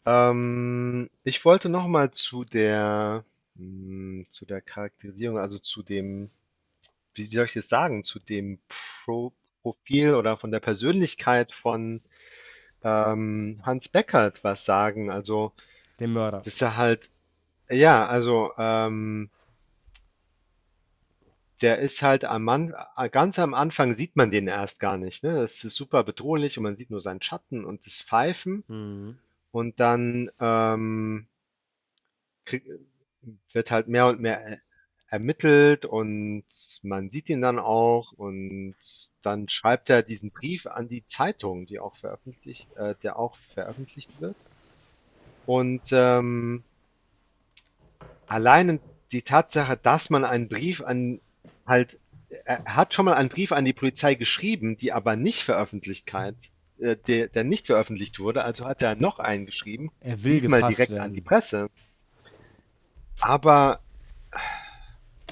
Ähm, ich wollte noch mal zu der, mh, zu der Charakterisierung, also zu dem, wie, wie soll ich das sagen, zu dem Pro Profil oder von der Persönlichkeit von ähm, Hans Beckert was sagen. Also, Den Mörder. das ist ja halt, ja, also, ähm, der ist halt am An ganz am Anfang sieht man den erst gar nicht, ne? Das ist super bedrohlich und man sieht nur seinen Schatten und das Pfeifen. Mhm. Und dann ähm, krieg, wird halt mehr und mehr er- ermittelt und man sieht ihn dann auch und dann schreibt er diesen Brief an die Zeitung, die auch veröffentlicht, äh, der auch veröffentlicht wird. Und ähm, allein die Tatsache, dass man einen Brief an halt, er hat schon mal einen Brief an die Polizei geschrieben, die aber nicht Veröffentlichkeit, äh, der, der nicht veröffentlicht wurde, also hat er noch einen geschrieben, Er will mal direkt werden. an die Presse. Aber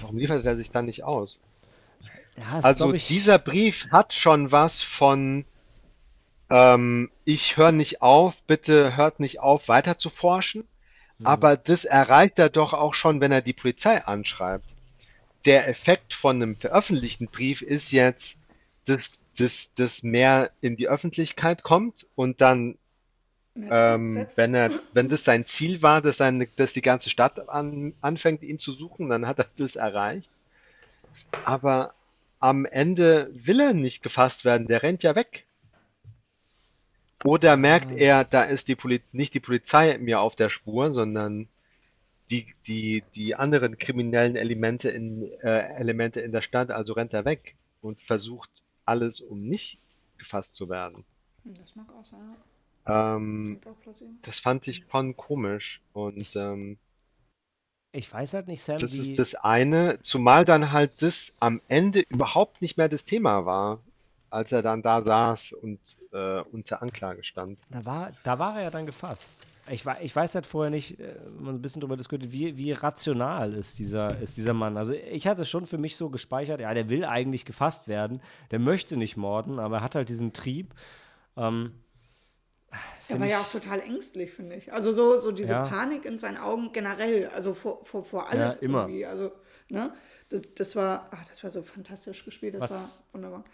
warum liefert er sich dann nicht aus? ja, Also ich, dieser Brief hat schon was von ähm, ich höre nicht auf, bitte hört nicht auf, weiter zu forschen. Mhm. Aber das erreicht er doch auch schon, wenn er die Polizei anschreibt. Der Effekt von einem veröffentlichten Brief ist jetzt, dass das dass mehr in die Öffentlichkeit kommt und dann ähm, wenn er, wenn das sein Ziel war, dass, seine, dass die ganze Stadt an, anfängt, ihn zu suchen, dann hat er das erreicht. Aber am Ende will er nicht gefasst werden, der rennt ja weg. Oder merkt er, da ist die Poli nicht die Polizei mir auf der Spur, sondern die, die, die anderen kriminellen Elemente in, äh, Elemente in der Stadt, also rennt er weg und versucht alles, um nicht gefasst zu werden. Hm, Das mag auch sein. Ähm, das fand ich schon komisch. Und Ich- ähm, ich weiß halt nicht, Sam, das wie, ist das eine, zumal dann halt das am Ende überhaupt nicht mehr das Thema war, als er dann da saß und äh, unter Anklage stand. da, war, da war er ja dann gefasst. Ich, ich weiß halt vorher nicht, äh, man ein bisschen darüber diskutiert, wie, wie rational ist dieser, ist dieser Mann. Also ich hatte schon für mich so gespeichert, ja, der will eigentlich gefasst werden, der möchte nicht morden, aber er hat halt diesen Trieb. Ähm, Er war ich- ja auch total ängstlich, finde ich. Also so, so diese Ja. Panik in seinen Augen generell, also vor, vor, vor alles Ja, immer. irgendwie. Also, ne? Das, das war, ach, das war so fantastisch gespielt, das Was- war wunderbar.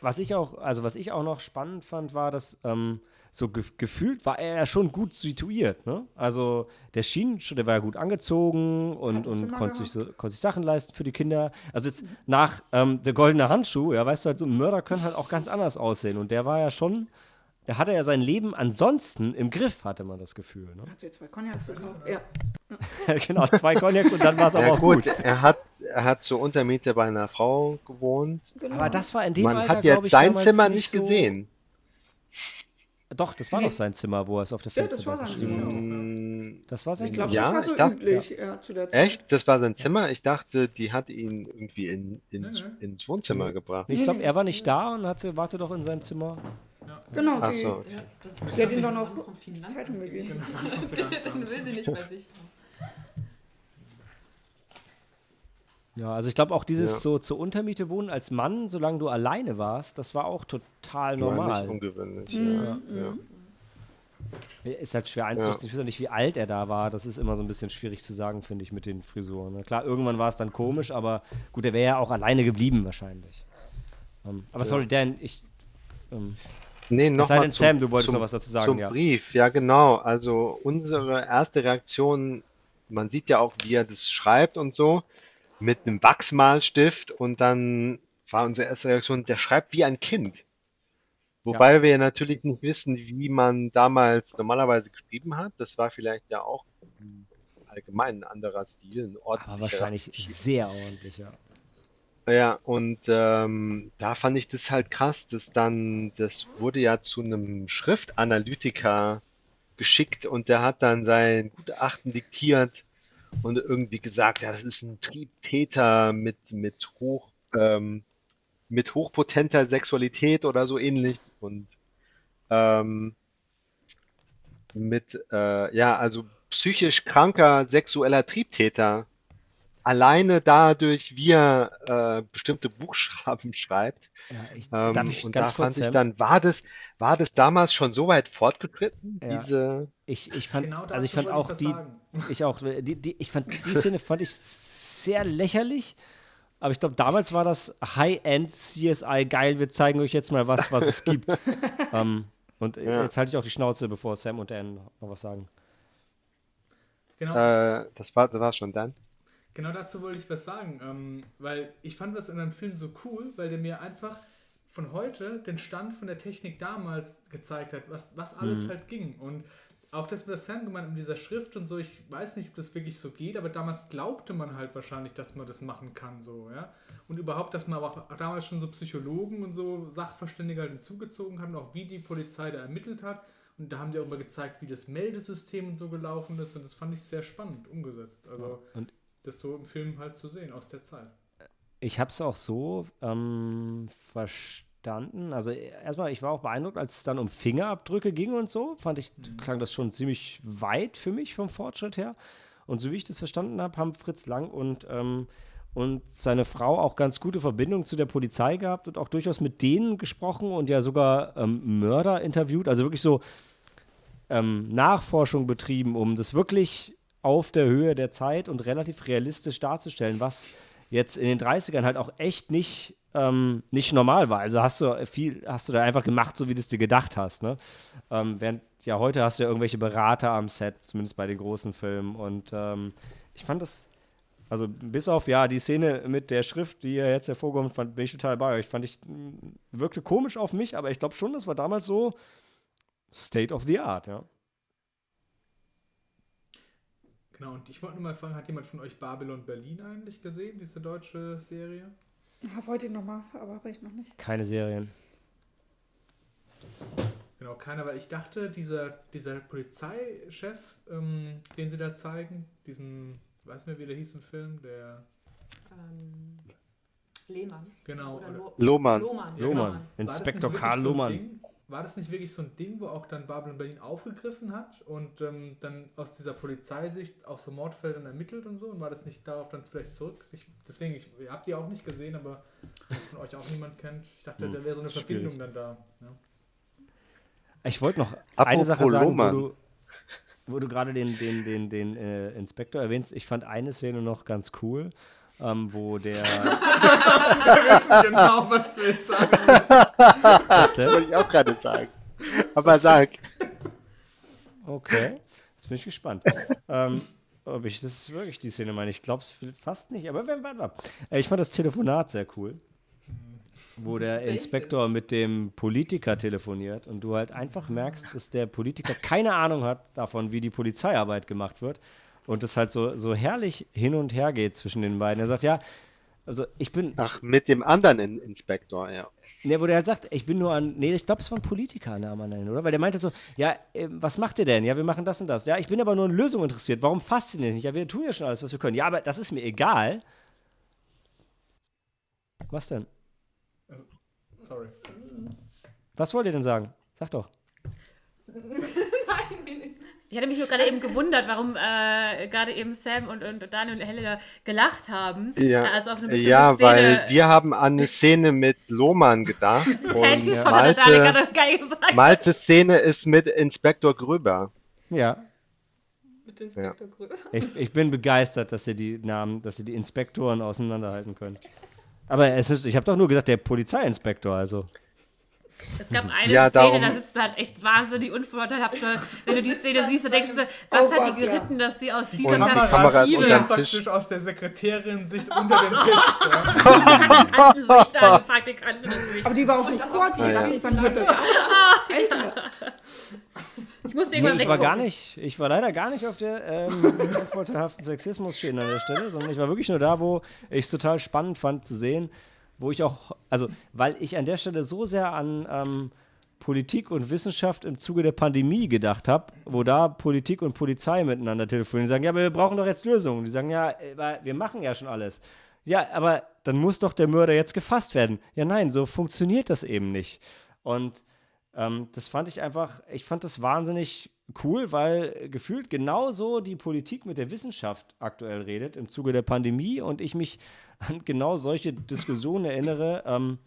Was ich auch, also was ich auch noch spannend fand, war, dass ähm, so ge gefühlt war er ja schon gut situiert, ne? Also der schien schon, der war ja gut angezogen und, und konnte sich, so, konnte sich Sachen leisten für die Kinder. Also jetzt nach ähm, der goldene Handschuh, ja, weißt du, halt, so Mörder können halt auch ganz anders aussehen. Und der war ja schon, der hatte ja sein Leben ansonsten im Griff, hatte man das Gefühl. Ne? Hat sie zwei Cognacs gekauft? Ja. genau, zwei Cognacs und dann war es aber Ja auch gut, gut. er hat, er hat zur Untermiete bei einer Frau gewohnt. Genau. Aber das war in dem Man Alter, hat ich, sein Zimmer nicht nicht so- gesehen. Doch, das war doch sein Zimmer, wo er es auf der Ja, das war Fensterbank sein geschrieben Zimmer. hat. Mm, Das war sein ich glaube, Zimmer. Ja, das war ich so dachte- üblich ja. zu der Zeit. Echt? Das war sein Zimmer? Ich dachte, die hat ihn irgendwie in, ins, Nee, nee. ins Wohnzimmer gebracht. Nee, ich glaube, er war nicht da und hat sie, warte doch in seinem Zimmer. Genau, Ach sie, so. Ja, das sie hat ihn doch noch von Finanzamt Zeitung gegeben. Dann will sie nicht bei sich. Ja, also ich glaube auch dieses Ja. so zur Untermiete wohnen als Mann, solange du alleine warst, das war auch total War nicht normal. ungewöhnlich. Mhm, Ja, ja. Ist halt schwer einzuschätzen. Ich weiß auch nicht, wie alt er da war. Das ist immer so ein bisschen schwierig zu sagen, finde ich, mit den Frisuren. ne? Klar, irgendwann war es dann komisch, aber gut, er wäre ja auch alleine geblieben wahrscheinlich. Ähm, aber sorry, Dan, ich. Ähm, Nee, nochmal denn, Sam, du wolltest noch was dazu sagen, zum ja. Brief, ja genau. Also unsere erste Reaktion, man sieht ja auch, wie er das schreibt und so, mit einem Wachsmalstift und dann war unsere erste Reaktion, der schreibt wie ein Kind. Wobei wir ja natürlich nicht wissen, wie man damals normalerweise geschrieben hat. Das war vielleicht ja auch allgemein ein anderer Stil, ein Aber ordentlicherer wahrscheinlich Stil. sehr ordentlich, ja. Ja, und ähm, da fand ich das halt krass, dass dann, das wurde ja zu einem Schriftanalytiker geschickt und der hat dann sein Gutachten diktiert und irgendwie gesagt, ja, das ist ein Triebtäter mit, mit hoch, ähm, mit hochpotenter Sexualität oder so ähnlich. Und ähm, mit, äh, ja, also psychisch kranker sexueller Triebtäter alleine dadurch, wie er äh, bestimmte Buchstaben schreibt. ja ich, Ähm, darf ich und ganz da kurz, fand ich Sam? dann, war das, war das damals schon so weit fortgeschritten, Ja. diese, Ich, ich fand, Genau also ich fand auch was die, sagen. ich auch, die, die, ich fand die Szene fand ich sehr lächerlich. Aber ich glaube, damals war das High-End CSI geil. Wir zeigen euch jetzt mal was, was es gibt. ähm, und Ja. jetzt halte ich auch die Schnauze, bevor Sam und Dan noch was sagen. Genau. äh, das war, das war schon dann. Genau dazu wollte ich was sagen, ähm, weil ich fand das in einem Film so cool, weil der mir einfach von heute den Stand von der Technik damals gezeigt hat, was, was alles halt ging. Und auch das mit der Sam gemeint mit dieser Schrift und so, ich weiß nicht, ob das wirklich so geht, aber damals glaubte man halt wahrscheinlich, dass man das machen kann, so, ja. Und überhaupt, dass man aber auch damals schon so Psychologen und so Sachverständige halt hinzugezogen hat und auch wie die Polizei da ermittelt hat. Und da haben die auch mal gezeigt, wie das Meldesystem und so gelaufen ist. Und das fand ich sehr spannend umgesetzt. Also Und das so im Film halt zu sehen aus der Zeit. ich habe es auch so ähm, verstanden. Also erstmal, ich war auch beeindruckt, als es dann um Fingerabdrücke ging und so. Fand ich, klang das schon ziemlich weit für mich vom Fortschritt her. Und so wie ich das verstanden habe, haben Fritz Lang und, ähm, und seine Frau auch ganz gute Verbindungen zu der Polizei gehabt und auch durchaus mit denen gesprochen und ja sogar ähm, Mörder interviewt. Also wirklich so ähm, Nachforschung betrieben, um das wirklich auf der Höhe der Zeit und relativ realistisch darzustellen, was jetzt in den 30ern halt auch echt nicht, ähm, nicht normal war. Also hast du viel, hast du da einfach gemacht, so wie du es dir gedacht hast. Ne? Ähm, während ja heute hast du ja irgendwelche Berater am Set, zumindest bei den großen Filmen. Und ähm, ich fand das, also bis auf ja die Szene mit der Schrift, die ja jetzt hervorkommt, fand, bin ich total bei euch. Fand ich, wirkte komisch auf mich, aber ich glaube schon, das war damals so State of the Art, ja. Genau, und ich wollte nur mal fragen, hat jemand von euch Babylon Berlin eigentlich gesehen, diese deutsche Serie? Ja, wollte ich nochmal, aber habe ich noch nicht. Keine Serien. Genau, keiner, weil ich dachte, dieser, dieser Polizeichef, ähm, den sie da zeigen, diesen, weiß nicht mehr, wie der hieß im Film, der, Ähm, Lehmann. genau, Oder oder- Lo Lohmann. Lohmann. Lohmann. War das nicht Inspektor Karl Lohmann. War das nicht wirklich so ein Ding, wo auch dann Babylon Berlin aufgegriffen hat und ähm, dann aus dieser Polizeisicht auch so Mordfeldern ermittelt und so? Und war das nicht darauf dann vielleicht zurück? Ich, deswegen, ich, ihr habt die auch nicht gesehen, aber wenn es von euch auch niemand kennt, ich dachte, Hm, da wäre so eine schwierig. Verbindung dann da. Ja. Ich wollte noch eine Apropos Sache sagen, wo du, wo du gerade den, den, den, den äh, Inspektor erwähnst. Ich fand eine Szene noch ganz cool, ähm, wo der. Wir wissen genau, was du jetzt sagen willst. Was Das wollte ich auch gerade sagen. Aber sag, Okay, jetzt bin ich gespannt. ähm, ob ich das ist wirklich die Szene meine. Ich glaube es fast nicht, aber wenn, warte mal. Äh, Ich fand das Telefonat sehr cool, wo der? Inspektor mit dem Politiker telefoniert und du halt einfach merkst, dass der Politiker keine Ahnung hat davon, wie die Polizeiarbeit gemacht wird und es halt so, so herrlich hin und her geht zwischen den beiden. Er sagt, ja, also ich bin, ach, mit dem anderen In Inspektor, ja. Ne, wo der halt sagt, ich bin nur an. Nee, ich glaube, es war ein Politiker, Namen an nennen, oder? Weil der meinte so, ja, äh, was macht ihr denn? Ja, wir machen das und das. Ja, ich bin aber nur an Lösungen interessiert. Warum fasst ihr denn nicht? Ja, wir tun ja schon alles, was wir können. Ja, aber das ist mir egal. Was denn? Sorry. Was wollt ihr denn sagen? Sag doch. Ich hatte mich nur gerade eben gewundert, warum äh, gerade eben Sam und, und Daniel und Helena gelacht haben. Ja, Also auf eine bestimmte ja, Szene. weil wir haben an eine Szene mit Lohmann gedacht. Und schon hat der Daniel Malte. Maltes Szene ist mit Inspektor Gröber. Ja, Mit Inspektor Gröber. ich, ich bin begeistert, dass ihr die Namen, dass ihr die Inspektoren auseinanderhalten könnt. Aber es ist, ich habe doch nur gesagt, der Polizeiinspektor, also. Es gab eine Ja, Szene, darum- da sitzt du halt echt wahnsinnig unvorteilhaft. Wenn du die Szene siehst, dann denkst du, was Oh hat Gott, die geritten, dass die aus dieser Und die Kamera Kamera ist sieht unterm praktisch Tisch. aus der Sekretärin-Sicht unter dem Tisch. Ja. da die und. Aber die war auch so das kurz, die ja. dachte ich, wann hört das. Ich musste Nee, irgendwann ich war gar nicht, ich war leider gar nicht auf der ähm, unvorteilhaften Sexismus-Schiene an der Stelle, sondern ich war wirklich nur da, wo ich es total spannend fand zu sehen, wo ich auch, also, weil ich an der Stelle so sehr an ähm, Politik und Wissenschaft im Zuge der Pandemie gedacht habe, wo da Politik und Polizei miteinander telefonieren, die sagen, ja, aber wir brauchen doch jetzt Lösungen. Die sagen, ja, wir machen ja schon alles. Ja, aber dann muss doch der Mörder jetzt gefasst werden. Ja, nein, so funktioniert das eben nicht. Und ähm, das fand ich einfach, ich fand das wahnsinnig cool, weil gefühlt genauso die Politik mit der Wissenschaft aktuell redet im Zuge der Pandemie und ich mich an genau solche Diskussionen erinnere ähm,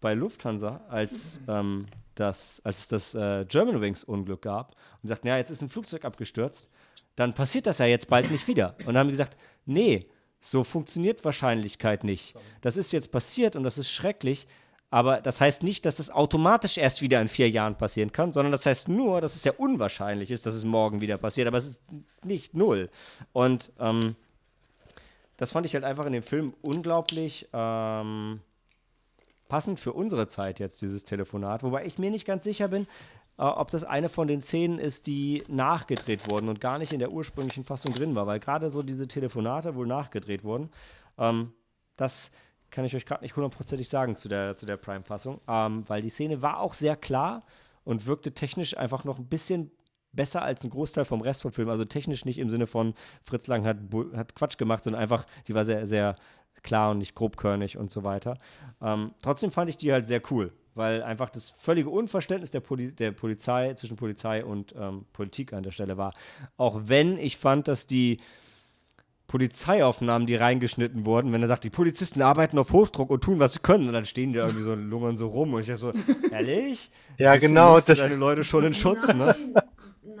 bei Lufthansa, als, ähm, das, als das äh, Germanwings-Unglück gab und sagten, ja, jetzt ist ein Flugzeug abgestürzt, dann passiert das ja jetzt bald nicht wieder. Und dann haben die gesagt, nee, so funktioniert Wahrscheinlichkeit nicht. Das ist jetzt passiert und das ist schrecklich, aber das heißt nicht, dass es automatisch erst wieder in vier Jahren passieren kann, sondern das heißt nur, dass es ja unwahrscheinlich ist, dass es morgen wieder passiert, aber es ist nicht null. Und ähm, das fand ich halt einfach in dem Film unglaublich ähm, passend für unsere Zeit jetzt, dieses Telefonat. Wobei ich mir nicht ganz sicher bin, äh, ob das eine von den Szenen ist, die nachgedreht wurden und gar nicht in der ursprünglichen Fassung drin war, weil gerade so diese Telefonate wohl nachgedreht wurden. Ähm, das kann ich euch gerade nicht hundertprozentig sagen zu der, zu der Prime-Fassung, ähm, weil die Szene war auch sehr klar und wirkte technisch einfach noch ein bisschen besser als ein Großteil vom Rest vom Film. Also technisch nicht im Sinne von Fritz Lang hat, hat Quatsch gemacht, sondern einfach, die war sehr, sehr klar und nicht grobkörnig und so weiter. Ähm, trotzdem fand ich die halt sehr cool, weil einfach das völlige Unverständnis der, Poli der Polizei zwischen Polizei und ähm, Politik an der Stelle war. Auch wenn ich fand, dass die Polizeiaufnahmen, die reingeschnitten wurden, wenn er sagt, die Polizisten arbeiten auf Hochdruck und tun, was sie können, und dann stehen die da irgendwie so und lungern so rum. Und ich dachte so, ehrlich? Ja, du- genau, das- deine Leute schon in Schutz, ne?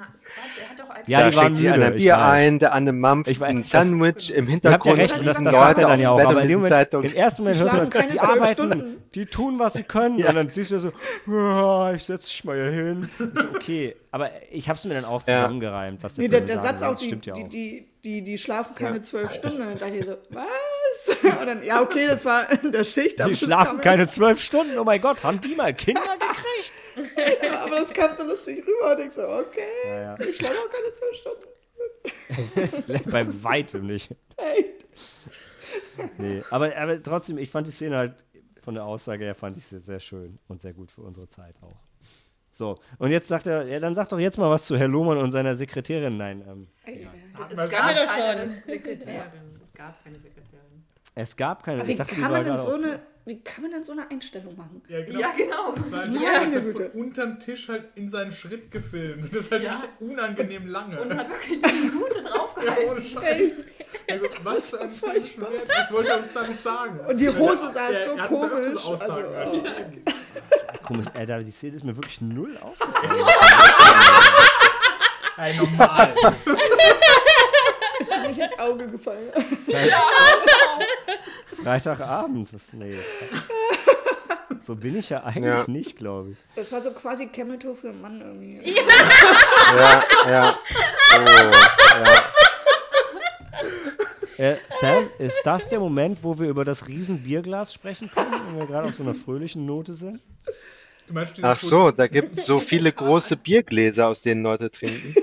Na, Quatsch, er hat doch einfach. Ja, da die waren sich einer müde, ich Bier ein, der andere mampft Ich weiß, ein das- Sandwich im habt ja Hintergrund. recht, und das, das er Leute dann ja auch. Aber in dem Moment, Zeitung. im ersten Moment Die hörst du, keine die zwölf arbeiten, Stunden. die tun, was sie können. Ja. Und dann siehst du so, "Ja, ich setz dich mal hier hin. So, okay, aber ich hab's mir dann auch Ja. zusammengereimt, was der Nee, der, der Satz auch, die, stimmt ja die, auch. die, die, die schlafen keine Ja. zwölf Stunden. Und dann dachte ich so, was? Und dann, ja, okay, das war in der Schicht. Die schlafen keine zwölf Stunden. Oh mein Gott, haben die mal Kinder gekriegt? Aber das kam so lustig rüber. Und ich so, okay, Ja, ja. ich schlafe auch keine zwölf Stunden. Bei weitem nicht. Echt? Nee, aber, aber trotzdem, ich fand die Szene halt von der Aussage her, fand ich sie sehr schön und sehr gut für unsere Zeit auch. So, und jetzt sagt er, ja, dann sag doch jetzt mal was zu Herr Lohmann und seiner Sekretärin. Nein, ähm, Ey, Es gab doch keine schon. Sekretärin. Es gab keine Sekretärin. es gab keine. Aber ich wie dachte, die kann, man denn gerade so auf- eine, wie kann man denn so eine Einstellung machen? Ja, genau. Ja, genau. Das war halt Meine das Güte. unterm Tisch halt in seinen Schritt gefilmt. Das ist halt Ja. wirklich unangenehm lange. Und hat wirklich die Minute ja, draufgehalten. ohne Scheiß. Ey, Also, was für ein furchtbar. Was wollte er uns damit sagen? Und die Hose Ja, so er hat uns ja öfters komisch. Also, gegeben. Komisch, Alter, die Szene ist mir wirklich null aufgefallen. Ey, normal. ist dir nicht ins Auge gefallen. Seit Freitagabend, was, nee. So bin ich ja eigentlich Ja. nicht, glaube ich. Das war so quasi Chemito für einen Mann irgendwie. Ja, ja. Oh, ja. Äh, Sam, ist das der Moment, wo wir über das Riesenbierglas sprechen können, wenn wir gerade auf so einer fröhlichen Note sind? Du meinst Ach so, da gibt es so viele große Biergläser, aus denen Leute trinken.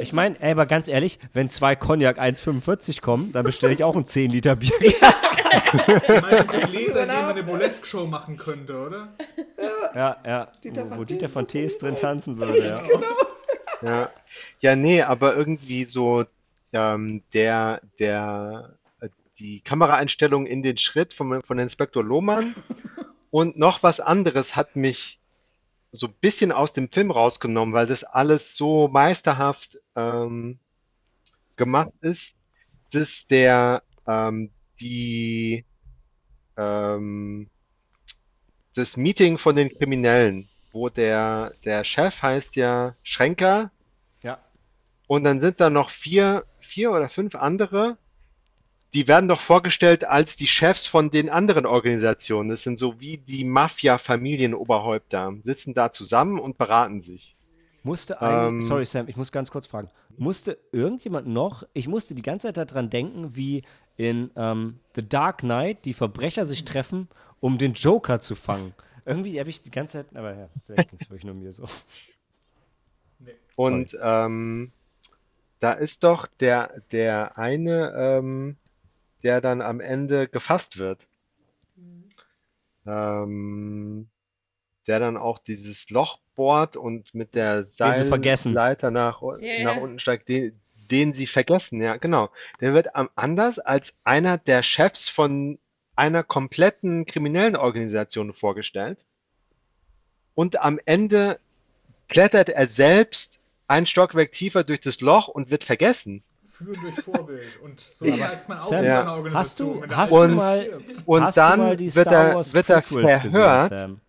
Ich meine, ey, aber ganz ehrlich, wenn zwei Cognac 1,45 kommen, dann bestelle ich auch ein 10 Liter Bierglas. Du meinst diese Gläser, in denen man eine Burlesque-Show machen könnte, oder? Ja, ja. Dieter wo, wo Dieter von Tees drin tanzen würde. Ja. Ja. ja, nee, aber irgendwie so ähm, der, der, äh, die Kameraeinstellung in den Schritt von, von Inspektor Lohmann und noch was anderes hat mich so ein bisschen aus dem Film rausgenommen, weil das alles so meisterhaft ähm, gemacht ist, dass der ähm, die ähm, das Meeting von den Kriminellen, wo der der Chef heißt ja Schränker Ja. und dann sind da noch vier vier oder fünf andere, die werden doch vorgestellt als die Chefs von den anderen Organisationen. Das sind so wie die Mafia-Familienoberhäupter, sitzen da zusammen und beraten sich. Musste Ähm. sorry Sam, ich muss ganz kurz fragen. Musste irgendjemand noch, ich musste die ganze Zeit daran denken, wie in ähm, The Dark Knight die Verbrecher sich treffen, um den Joker zu fangen. Irgendwie habe ich die ganze Zeit, aber ja, vielleicht ging es wirklich nur mir so. Und ähm, da ist doch der, der eine, ähm, der dann am Ende gefasst wird. Ähm, der dann auch dieses Loch bohrt und mit der. Seilleiter nach, Ja, nach unten steigt, den, den sie vergessen, ja, genau. Der wird am, anders als einer der Chefs von einer kompletten kriminellen Organisation vorgestellt. Und am Ende klettert er selbst ein Stockwerk tiefer durch das Loch und wird vergessen. Führen durch Vorbild. Und so Ja, steigt man auf Sam, in seiner Organisation. Hast du- hast du mal-. Und Hast du dann mal die wird Star er, Wars wird er Prequels gesehen, verhört, Sam?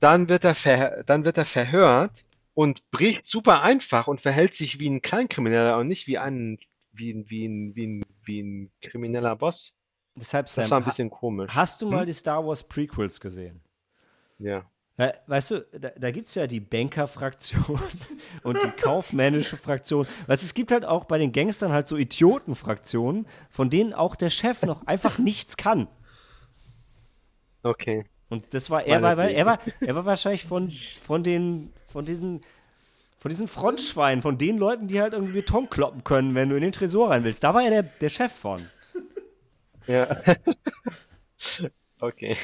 dann wird er ver, dann wird er verhört und bricht super einfach und verhält sich wie ein Kleinkrimineller und nicht wie ein, wie ein, wie ein, wie ein, wie ein krimineller Boss. Deshalb, Sam, Das war ein bisschen komisch. hast du mal Hm? die Star Wars Prequels gesehen? Ja. Weißt du, da, da gibt es ja die Banker-Fraktion und die kaufmännische Fraktion. Weißt, du, es gibt halt auch bei den Gangstern halt so Idioten-Fraktionen, von denen auch der Chef noch einfach nichts kann. Okay. Und das war er, war, weil er war, er war wahrscheinlich von, von den, von diesen, von diesen Frontschweinen, von den Leuten, die halt irgendwie Beton kloppen können, wenn du in den Tresor rein willst. Da war er der, der Chef von. Ja. Okay.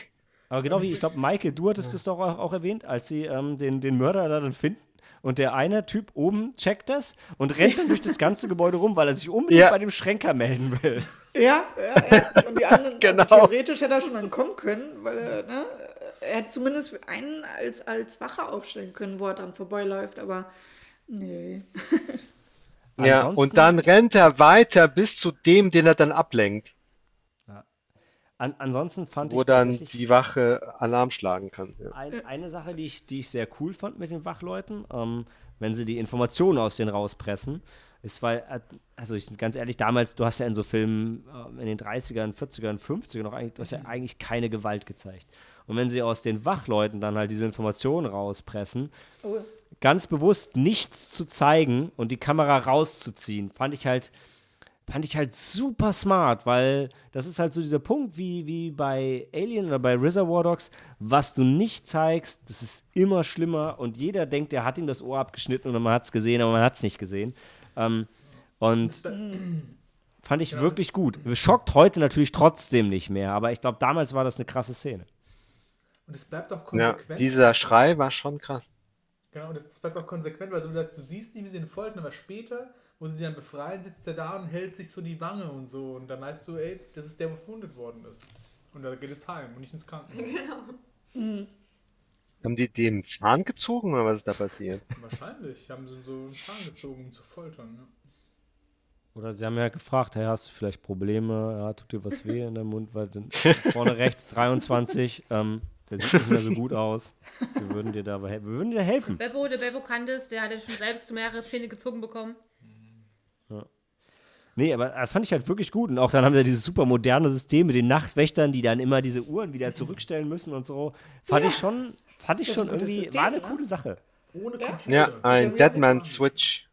Aber genau wie, ich glaube, Maike, du hattest es doch auch, auch erwähnt, als sie ähm, den, den Mörder da dann finden. Und der eine Typ oben checkt das und rennt dann durch das ganze Gebäude rum, weil er sich unbedingt Ja. bei dem Schränker melden will. Ja, ja, ja. Und die anderen, Genau. also theoretisch hätte er schon entkommen können, weil er, ne, er hätte zumindest einen als, als Wache aufstellen können, wo er dran vorbeiläuft, aber nee. Ja, Ansonsten- und dann rennt er weiter bis zu dem, den er dann ablenkt, An, ansonsten fand wo ich dann tatsächlich die Wache Alarm schlagen kann. Ja. ein, eine Sache, die ich, die ich sehr cool fand mit den Wachleuten, ähm, wenn sie die Informationen aus denen rauspressen, ist, weil, äh, also ich, ganz ehrlich, damals, du hast ja in so Filmen äh, in den 30ern, 40ern, 50ern noch eigentlich, du hast ja eigentlich keine Gewalt gezeigt. Und wenn sie aus den Wachleuten dann halt diese Informationen rauspressen, Oh, ganz bewusst nichts zu zeigen und die Kamera rauszuziehen, fand ich halt, fand ich halt super smart, weil das ist halt so dieser Punkt wie, wie bei Alien oder bei Reservoir Dogs, was du nicht zeigst, das ist immer schlimmer und jeder denkt, er hat ihm das Ohr abgeschnitten und man hat es gesehen, aber man hat es nicht gesehen. Ähm, und fand ich wirklich gut. Schockt heute natürlich trotzdem nicht mehr, aber ich glaube, damals war das eine krasse Szene. Und es bleibt auch Ja, konsequent. dieser Schrei war schon krass. Genau, und es bleibt auch konsequent, weil so wie gesagt, du siehst nicht, wie sie ihn foltern, aber später, wo sie die dann befreien, sitzt er da und hält sich so die Wange und so. Und dann weißt du, ey, das ist der, der verwundet worden ist. Und da geht jetzt heim und nicht ins Krankenhaus. Haben die den Zahn gezogen oder was ist da passiert? Wahrscheinlich haben sie so einen Zahn gezogen, um zu foltern. Ne? Oder sie haben ja gefragt, hey, hast du vielleicht Probleme? Ja, tut dir was weh in der Mund? Weil dann vorne rechts 23, ähm, der sieht nicht mehr so gut aus. Wir würden dir dabei hel- wir würden dir helfen. Beppo, der Beppo Candice, der hat ja schon selbst mehrere Zähne gezogen bekommen. Nee, aber das fand ich halt wirklich gut. Und auch dann haben wir dieses super moderne System mit den Nachtwächtern, die dann immer diese Uhren wieder zurückstellen müssen und so. Fand ich schon, fand ich schon irgendwie, System, war eine ne? coole Sache. Ohne Ja? Computer. Ja, ja ein wie Deadman auch Switch.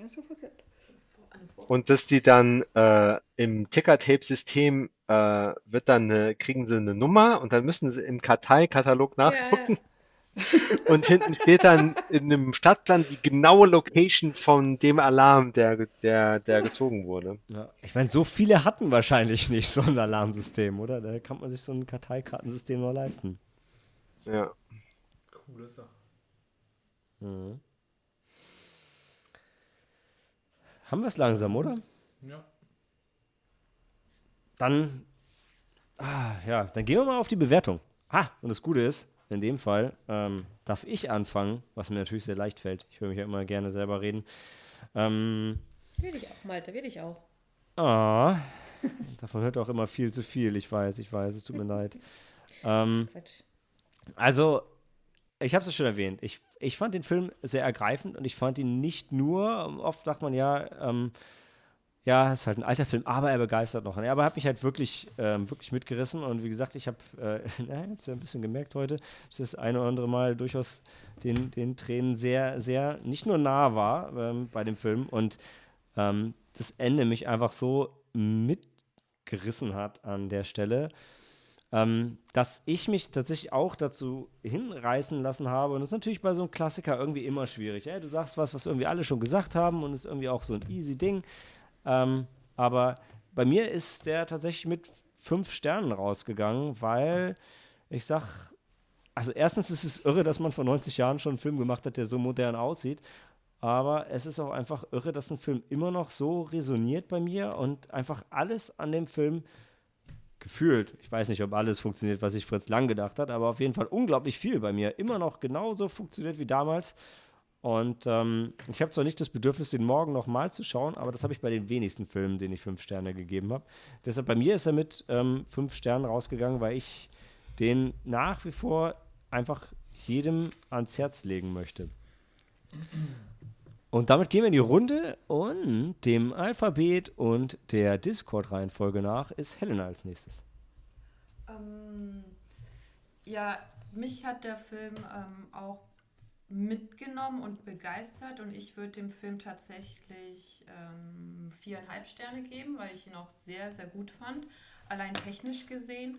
Alles so verkehrt. Und dass die dann äh, im Ticker-Tape-System äh, wird dann eine, kriegen sie eine Nummer und dann müssen sie im Kartei-Katalog nachgucken und hinten steht dann in einem Stadtplan die genaue Location von dem Alarm, der, der, der gezogen wurde. Ja. Ich meine, so viele hatten wahrscheinlich nicht so ein Alarmsystem, oder? Da kann man sich so ein Karteikartensystem noch leisten. Ja. Coole Sache. Haben wir es langsam, oder? Ja. Dann, ah, ja, dann gehen wir mal auf die Bewertung. Ah, und das Gute ist, in dem Fall ähm, darf ich anfangen, was mir natürlich sehr leicht fällt. Ich höre mich ja immer gerne selber reden. Ähm, Will ich auch, Malte, will ich auch. ah, davon hört auch immer viel zu viel. Ich weiß, ich weiß, es tut mir leid. Ähm, Quatsch. also, ich habe es schon erwähnt. Ich, ich fand den Film sehr ergreifend und ich fand ihn nicht nur, oft sagt man ja, ähm, ja, es ist halt ein alter Film, aber er begeistert noch. Ja, aber er hat mich halt wirklich, ähm, wirklich mitgerissen und wie gesagt, ich habe, äh, na, hab's ja ein bisschen gemerkt heute, dass das eine oder andere Mal durchaus den, den Tränen sehr, sehr, nicht nur nah war ähm, bei dem Film und ähm, das Ende mich einfach so mitgerissen hat an der Stelle ähm, dass ich mich tatsächlich auch dazu hinreißen lassen habe. Und das ist natürlich bei so einem Klassiker irgendwie immer schwierig. Ja? Du sagst was, was irgendwie alle schon gesagt haben und ist irgendwie auch so ein easy Ding. Ähm, aber bei mir ist der tatsächlich mit fünf Sternen rausgegangen, weil ich sag, also erstens ist es irre, dass man vor 90 Jahren schon einen Film gemacht hat, der so modern aussieht. Aber es ist auch einfach irre, dass ein Film immer noch so resoniert bei mir und einfach alles an dem Film gefühlt, ich weiß nicht, ob alles funktioniert, was sich Fritz Lang gedacht hat, aber auf jeden Fall unglaublich viel bei mir immer noch genauso funktioniert wie damals. Und ähm, ich habe zwar nicht das Bedürfnis, den morgen nochmal zu schauen, aber das habe ich bei den wenigsten Filmen, denen ich fünf Sterne gegeben habe. Deshalb bei mir ist er mit ähm, fünf Sternen rausgegangen, weil ich den nach wie vor einfach jedem ans Herz legen möchte. Und damit gehen wir in die Runde und dem Alphabet und der Discord-Reihenfolge nach ist Helena als nächstes. Ähm, ja, mich hat der Film ähm, auch mitgenommen und begeistert und ich würde dem Film tatsächlich ähm, viereinhalb Sterne geben, weil ich ihn auch sehr, sehr gut fand. Allein technisch gesehen,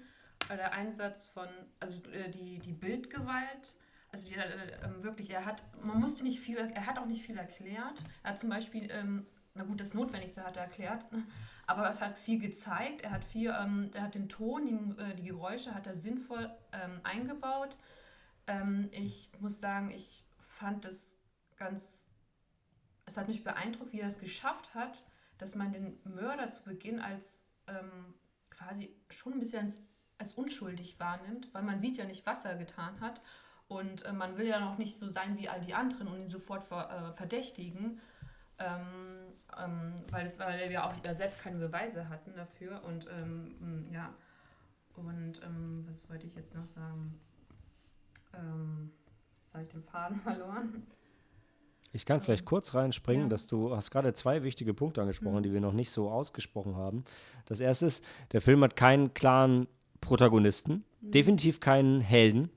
äh, der Einsatz von, also äh, die, die Bildgewalt, also die, äh, wirklich, er hat, man musste nicht viel, er hat auch nicht viel erklärt. Er hat zum Beispiel, ähm, na gut, das Notwendigste hat er erklärt, aber es hat viel gezeigt. Er hat viel, ähm, er hat den Ton, die, äh, die Geräusche hat er sinnvoll ähm, eingebaut. Ähm, ich muss sagen, ich fand es ganz, es hat mich beeindruckt, wie er es geschafft hat, dass man den Mörder zu Beginn als ähm, quasi schon ein bisschen als, als unschuldig wahrnimmt, weil man sieht ja nicht, was er getan hat. Und äh, man will ja noch nicht so sein wie all die anderen und ihn sofort ver, äh, verdächtigen, ähm, ähm, weil, es, weil wir auch selbst keine Beweise hatten dafür. Und ähm, ja, und ähm, was wollte ich jetzt noch sagen? Ähm, jetzt habe ich den Faden verloren. Ich kann vielleicht kurz reinspringen, Ja. dass du hast gerade zwei wichtige Punkte angesprochen, Mhm. die wir noch nicht so ausgesprochen haben. Das erste ist, der Film hat keinen klaren Protagonisten, Mhm. definitiv keinen Helden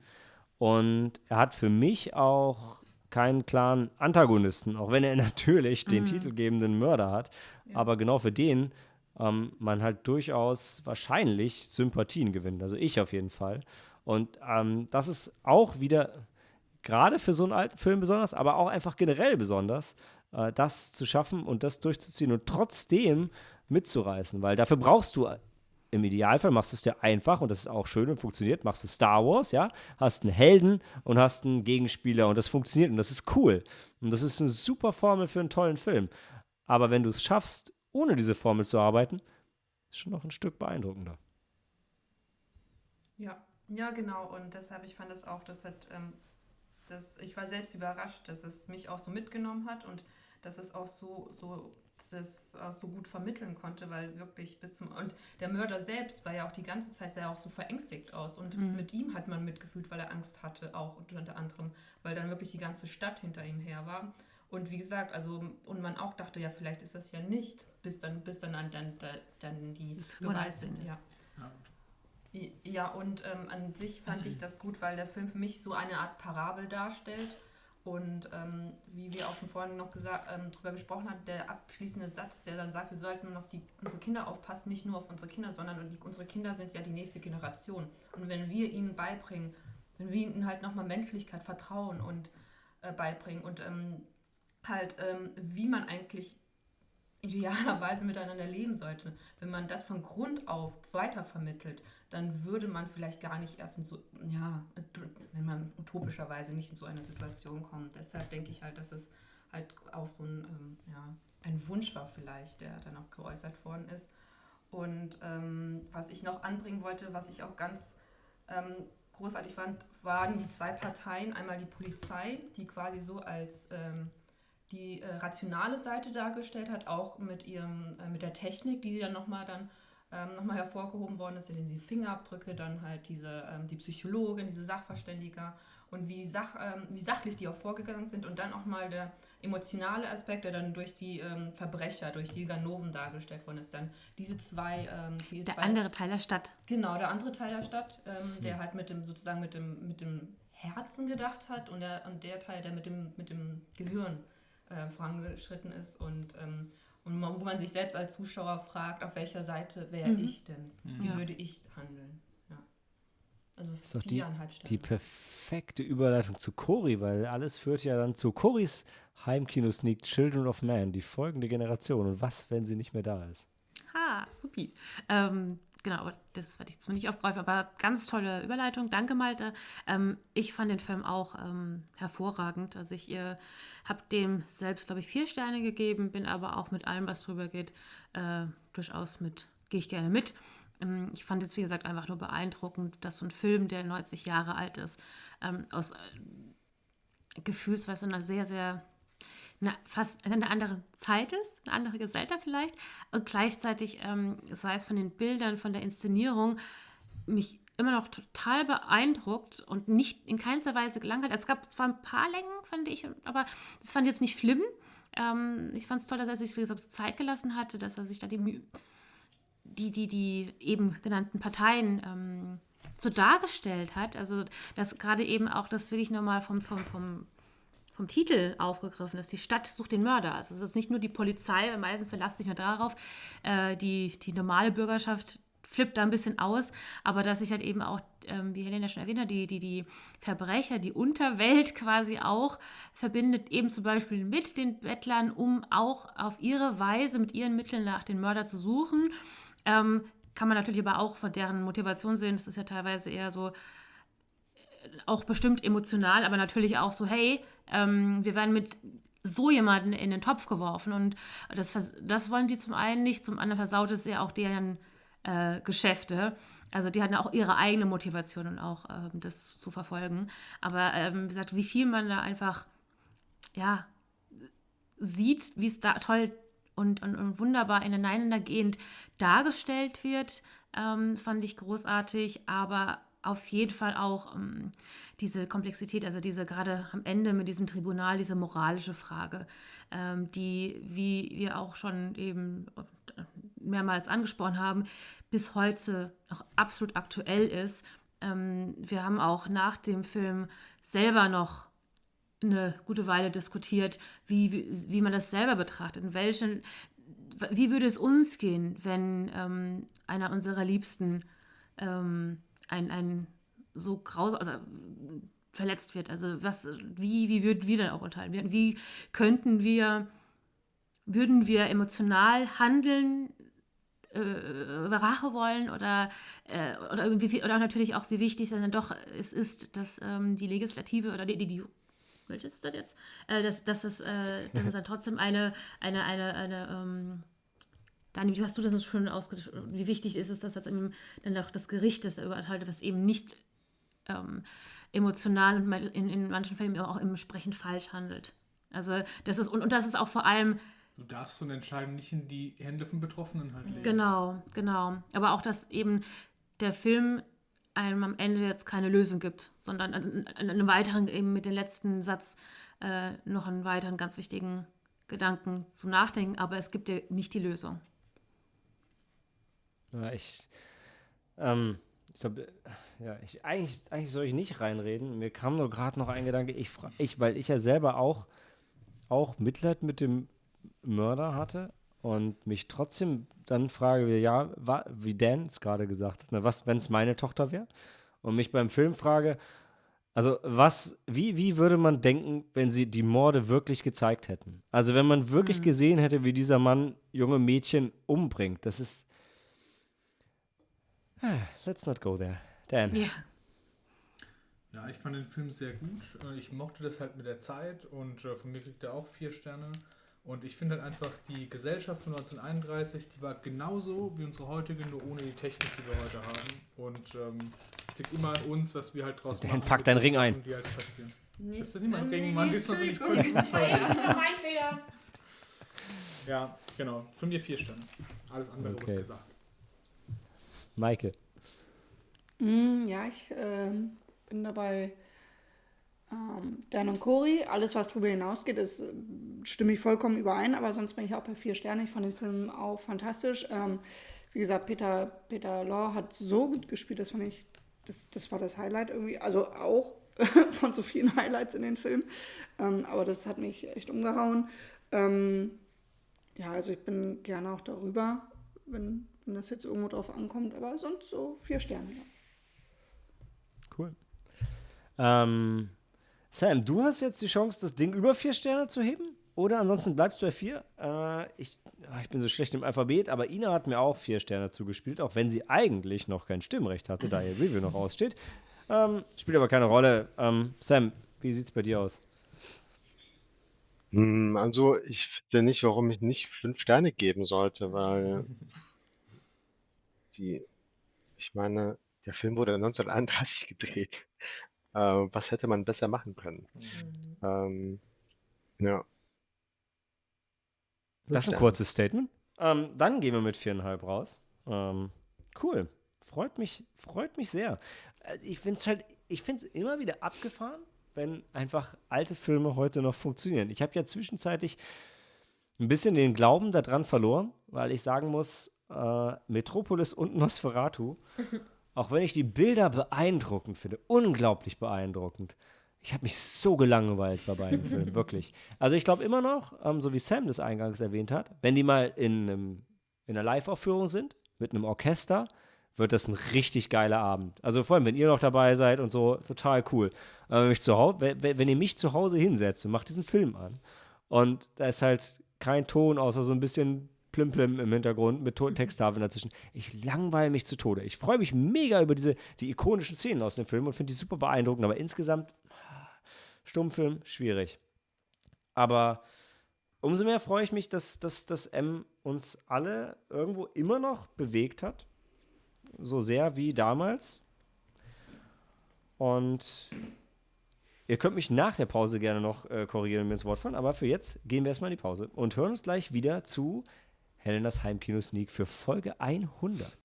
und er hat für mich auch keinen klaren Antagonisten, auch wenn er natürlich den titelgebenden Mörder hat. Ja. Aber genau für den ähm, man halt durchaus wahrscheinlich Sympathien gewinnt. Also ich auf jeden Fall. Und ähm, das ist auch wieder gerade für so einen alten Film besonders, aber auch einfach generell besonders, äh, das zu schaffen und das durchzuziehen und trotzdem mitzureißen, weil dafür brauchst du im Idealfall machst du es dir einfach und das ist auch schön und funktioniert, machst du Star Wars, ja, hast einen Helden und hast einen Gegenspieler und das funktioniert und das ist cool und das ist eine super Formel für einen tollen Film. Aber wenn du es schaffst, ohne diese Formel zu arbeiten, ist schon noch ein Stück beeindruckender. Ja, ja, genau. Und deshalb, ich fand es auch, das hat, ähm, das, ich war selbst überrascht, dass es mich auch so mitgenommen hat und dass es auch so, so, dass es auch so gut vermitteln konnte, weil wirklich bis zum, und der Mörder selbst war ja auch die ganze Zeit ja auch so verängstigt aus und mit ihm hat man mitgefühlt, weil er Angst hatte, auch unter anderem, weil dann wirklich die ganze Stadt hinter ihm her war. Und wie gesagt, also, und man auch dachte, ja, vielleicht ist das ja nicht, bis dann, bis dann, dann, dann, dann die ist. Ja. Ja. Ja, und ähm, an sich fand ich das gut, weil der Film für mich so eine Art Parabel darstellt. Und ähm, wie wir auch schon vorhin noch gesagt, ähm, drüber gesprochen haben, der abschließende Satz, der dann sagt, wir sollten auf die, unsere Kinder aufpassen, nicht nur auf unsere Kinder, sondern die, unsere Kinder sind ja die nächste Generation. Und wenn wir ihnen beibringen, wenn wir ihnen halt nochmal Menschlichkeit, Vertrauen und äh, beibringen und ähm, halt, ähm, wie man eigentlich idealerweise miteinander leben sollte. Wenn man das von Grund auf weitervermittelt, dann würde man vielleicht gar nicht erst in so, ja, wenn man utopischerweise nicht in so eine Situation kommt. Deshalb denke ich halt, dass es halt auch so ein, ähm, ja, ein Wunsch war vielleicht, der dann auch geäußert worden ist. Und ähm, was ich noch anbringen wollte, was ich auch ganz ähm, großartig fand, waren die zwei Parteien. Einmal die Polizei, die quasi so als ähm, die äh, rationale Seite dargestellt hat, auch mit ihrem, äh, mit der Technik, die dann nochmal dann ähm, nochmal hervorgehoben worden ist, die Fingerabdrücke, dann halt diese, ähm, die Psychologin, diese Sachverständiger und wie, sach, ähm, wie sachlich die auch vorgegangen sind und dann auch mal der emotionale Aspekt, der dann durch die ähm, Verbrecher, durch die Ganoven dargestellt worden ist. Dann diese zwei... Ähm, die Der zwei, andere Teil der Stadt. Genau, der andere Teil der Stadt, ähm, der halt mit dem, sozusagen mit dem, mit dem Herzen gedacht hat und der, und der Teil, der mit dem, mit dem Gehirn äh, vorangeschritten ist und, ähm, und man, wo man sich selbst als Zuschauer fragt, auf welcher Seite wäre Mhm. ich denn? Wie Ja. würde ich handeln? Ja. Also ist doch die, die perfekte Überleitung zu Cory, weil alles führt ja dann zu Corys Heimkino-Sneak Children of Man, die folgende Generation. Und was, wenn sie nicht mehr da ist? Ha, supi. Ähm, genau, aber das werde ich zwar nicht aufgreifen, aber ganz tolle Überleitung. Danke, Malte. Ähm, ich fand den Film auch ähm, hervorragend. Also ich habe dem selbst, glaube ich, vier Sterne gegeben, bin aber auch mit allem, was drüber geht, äh, durchaus mit, gehe ich gerne mit. Ähm, ich fand jetzt, wie gesagt, einfach nur beeindruckend, dass so ein Film, der 90 Jahre alt ist, ähm, aus äh, Gefühlsweise einer sehr, sehr eine, fast eine andere Zeit ist, eine andere Gesellschaft vielleicht und gleichzeitig, ähm, sei es von den Bildern, von der Inszenierung, mich immer noch total beeindruckt und nicht in keinster Weise gelangweilt. Es gab zwar ein paar Längen, fand ich, aber das fand ich jetzt nicht schlimm. Ähm, ich fand es toll, dass er sich, wie gesagt, Zeit gelassen hatte, dass er sich da die, die, die, die eben genannten Parteien ähm, so dargestellt hat. Also, dass gerade eben auch das wirklich nochmal vom, vom, vom vom Titel aufgegriffen ist. Die Stadt sucht den Mörder. Also es ist nicht nur die Polizei, weil meistens verlasst sich nur darauf. Äh, die, die normale Bürgerschaft flippt da ein bisschen aus, aber dass sich halt eben auch, ähm, wie Helena schon erwähnt hat, die, die, die Verbrecher, die Unterwelt quasi auch verbindet, eben zum Beispiel mit den Bettlern, um auch auf ihre Weise mit ihren Mitteln nach den Mörder zu suchen. Ähm, kann man natürlich aber auch von deren Motivation sehen. Das ist ja teilweise eher so, auch bestimmt emotional, aber natürlich auch so, hey, ähm, wir werden mit so jemanden in den Topf geworfen und das, das wollen die zum einen nicht, zum anderen versaut es ja auch deren äh, Geschäfte. Also die hatten auch ihre eigene Motivation und auch ähm, das zu verfolgen. Aber ähm, wie gesagt, wie viel man da einfach, ja, sieht, wie es da toll und, und, und wunderbar ineinandergehend dargestellt wird, ähm, fand ich großartig, aber auf jeden Fall auch ähm, diese Komplexität, also diese gerade am Ende mit diesem Tribunal, diese moralische Frage, ähm, die, wie wir auch schon eben mehrmals angesprochen haben, bis heute noch absolut aktuell ist. Ähm, wir haben auch nach dem Film selber noch eine gute Weile diskutiert, wie, wie, wie man das selber betrachtet. In welchen, wie würde es uns gehen, wenn ähm, einer unserer Liebsten ähm, ein, ein so grausam, also verletzt wird? Also was, wie, wie würden wir dann auch urteilen? Wie- Wie könnten wir, würden wir emotional handeln, äh, Rache wollen oder, äh, oder, irgendwie, oder natürlich auch, wie wichtig dann doch es ist, dass ähm, die Legislative oder die, die, die welches ist das jetzt? Äh, dass, dass, es, äh, dass es dann trotzdem eine, eine, eine, eine ähm, Dani, wie hast du das jetzt schon ausgedrückt? Wie wichtig ist es, dass das eben dann auch das Gericht das überteilt, was eben nicht ähm, emotional und in, in manchen Fällen auch entsprechend falsch handelt. Also das ist, und, und das ist auch vor allem Du darfst so eine Entscheidung nicht in die Hände von Betroffenen halt legen. Genau, genau. Aber auch, dass eben der Film einem am Ende jetzt keine Lösung gibt, sondern einen, einen weiteren, eben mit dem letzten Satz äh, noch einen weiteren ganz wichtigen Gedanken zum Nachdenken, aber es gibt dir nicht die Lösung. Ja, ich, ähm, ich glaube, ja, ich, eigentlich, eigentlich soll ich nicht reinreden. Mir kam nur gerade noch ein Gedanke, ich, ich, weil ich ja selber auch, auch Mitleid mit dem Mörder hatte und mich trotzdem dann frage, wie, ja, wa, wie Dan es gerade gesagt hat, ne, was, wenn es meine Tochter wäre? Und mich beim Film frage, also was, wie, wie würde man denken, wenn sie die Morde wirklich gezeigt hätten? Also wenn man wirklich gesehen hätte, wie dieser Mann junge Mädchen umbringt, das ist, Let's not go there. Dan. Ja. Ja, ich fand den Film sehr gut. Äh, Ich mochte das halt mit der Zeit und äh, von mir kriegt er auch vier Sterne. Und ich finde halt einfach, die Gesellschaft von 1931, die war genauso wie unsere heutige, nur ohne die Technik, die wir heute haben. Und ähm, Es liegt immer an uns, was wir halt draus Dan, machen. pack deinen Ring ein. Die halt passieren. Nee, Das ist niemand nee, gegen nee, Mann, diesmal bin ich fünf. Das ist mein Fehler. Ja, genau. Von mir vier Sterne. Alles andere Okay. wird gesagt. Maike. Mm, ja, ich ähm, bin dabei ähm, Dan und Cory. Alles, was darüber hinausgeht, ist, äh, stimme ich vollkommen überein, aber sonst bin ich auch bei vier Sternen. Ich fand den Film auch fantastisch. Ähm, wie gesagt, Peter, Peter Law hat so gut gespielt, das fand ich, das, das war das Highlight irgendwie. Also auch von so vielen Highlights in den Film. Ähm, aber das hat mich echt umgehauen. Ähm, ja, also ich bin gerne auch darüber, wenn, wenn das jetzt irgendwo drauf ankommt, aber sonst so vier Sterne. Ja. Cool. Ähm, Sam, du hast jetzt die Chance, das Ding über vier Sterne zu heben? Oder ansonsten bleibst du bei vier? Äh, ich, ah, ich bin so schlecht im Alphabet, aber Ina hat mir auch vier Sterne zugespielt, auch wenn sie eigentlich noch kein Stimmrecht hatte, da ihr Review noch aussteht. Ähm, spielt aber keine Rolle. Ähm, Sam, wie sieht's bei dir aus? Hm, Also, ich wüsste nicht, warum ich nicht fünf Sterne geben sollte, weil die, ich meine, der Film wurde 1931 gedreht. Äh, was hätte man besser machen können? Ähm, ja. Das ist ein kurzes Statement. Ähm, dann gehen wir mit viereinhalb raus. Ähm, cool. Freut mich, freut mich sehr. Äh, Ich finde es halt, ich finde es immer wieder abgefahren, wenn einfach alte Filme heute noch funktionieren. Ich habe ja zwischenzeitlich ein bisschen den Glauben daran verloren, weil ich sagen muss, äh, Metropolis und Nosferatu, auch wenn ich die Bilder beeindruckend finde, unglaublich beeindruckend. Ich habe mich so gelangweilt bei beiden Filmen, wirklich. Also ich glaube immer noch, ähm, so wie Sam das eingangs erwähnt hat, wenn die mal in, einem, in einer Live-Aufführung sind, mit einem Orchester, wird das ein richtig geiler Abend. Also vor allem, wenn ihr noch dabei seid und so, total cool. Wenn, mich zu Hause, wenn ihr mich zu Hause hinsetzt und macht diesen Film an und da ist halt kein Ton, außer so ein bisschen Plim-Plim im Hintergrund mit Texttafeln dazwischen. Ich langweile mich zu Tode. Ich freue mich mega über diese, die ikonischen Szenen aus dem Film und finde die super beeindruckend, aber insgesamt Stummfilm, schwierig. Aber umso mehr freue ich mich, dass, dass, dass M uns alle irgendwo immer noch bewegt hat. So sehr wie damals. Und ihr könnt mich nach der Pause gerne noch äh, korrigieren und mir ins Wort fallen, aber für jetzt gehen wir erstmal in die Pause und hören uns gleich wieder zu Helenas Heimkino-Sneak für Folge 100.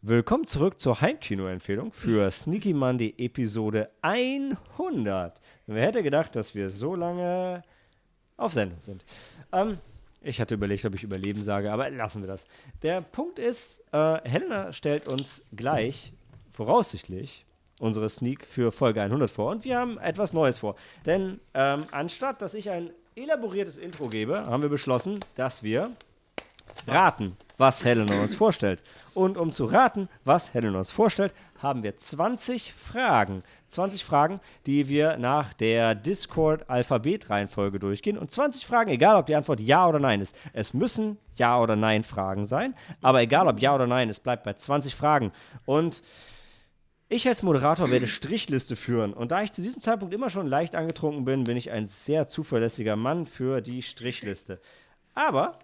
Willkommen zurück zur Heimkino-Empfehlung für Sneaky Monday Episode 100. Wer hätte gedacht, dass wir so lange auf Sendung sind? Ähm, ich hatte überlegt, ob ich Überleben sage, aber lassen wir das. Der Punkt ist, äh, Helena stellt uns gleich, voraussichtlich, unsere Sneak für Folge 100 vor. Und wir haben etwas Neues vor. Denn ähm, anstatt, dass ich ein elaboriertes Intro gebe, haben wir beschlossen, dass wir raten, was Helena uns vorstellt. Und um zu raten, was Helena uns vorstellt, haben wir 20 Fragen. 20 Fragen, die wir nach der Discord-Alphabet-Reihenfolge durchgehen. Und 20 Fragen, egal ob die Antwort Ja oder Nein ist. Es müssen Ja oder Nein Fragen sein. Aber egal ob Ja oder Nein, es bleibt bei 20 Fragen. Und ich als Moderator werde Strichliste führen. Und da ich zu diesem Zeitpunkt immer schon leicht angetrunken bin, bin ich ein sehr zuverlässiger Mann für die Strichliste. Aber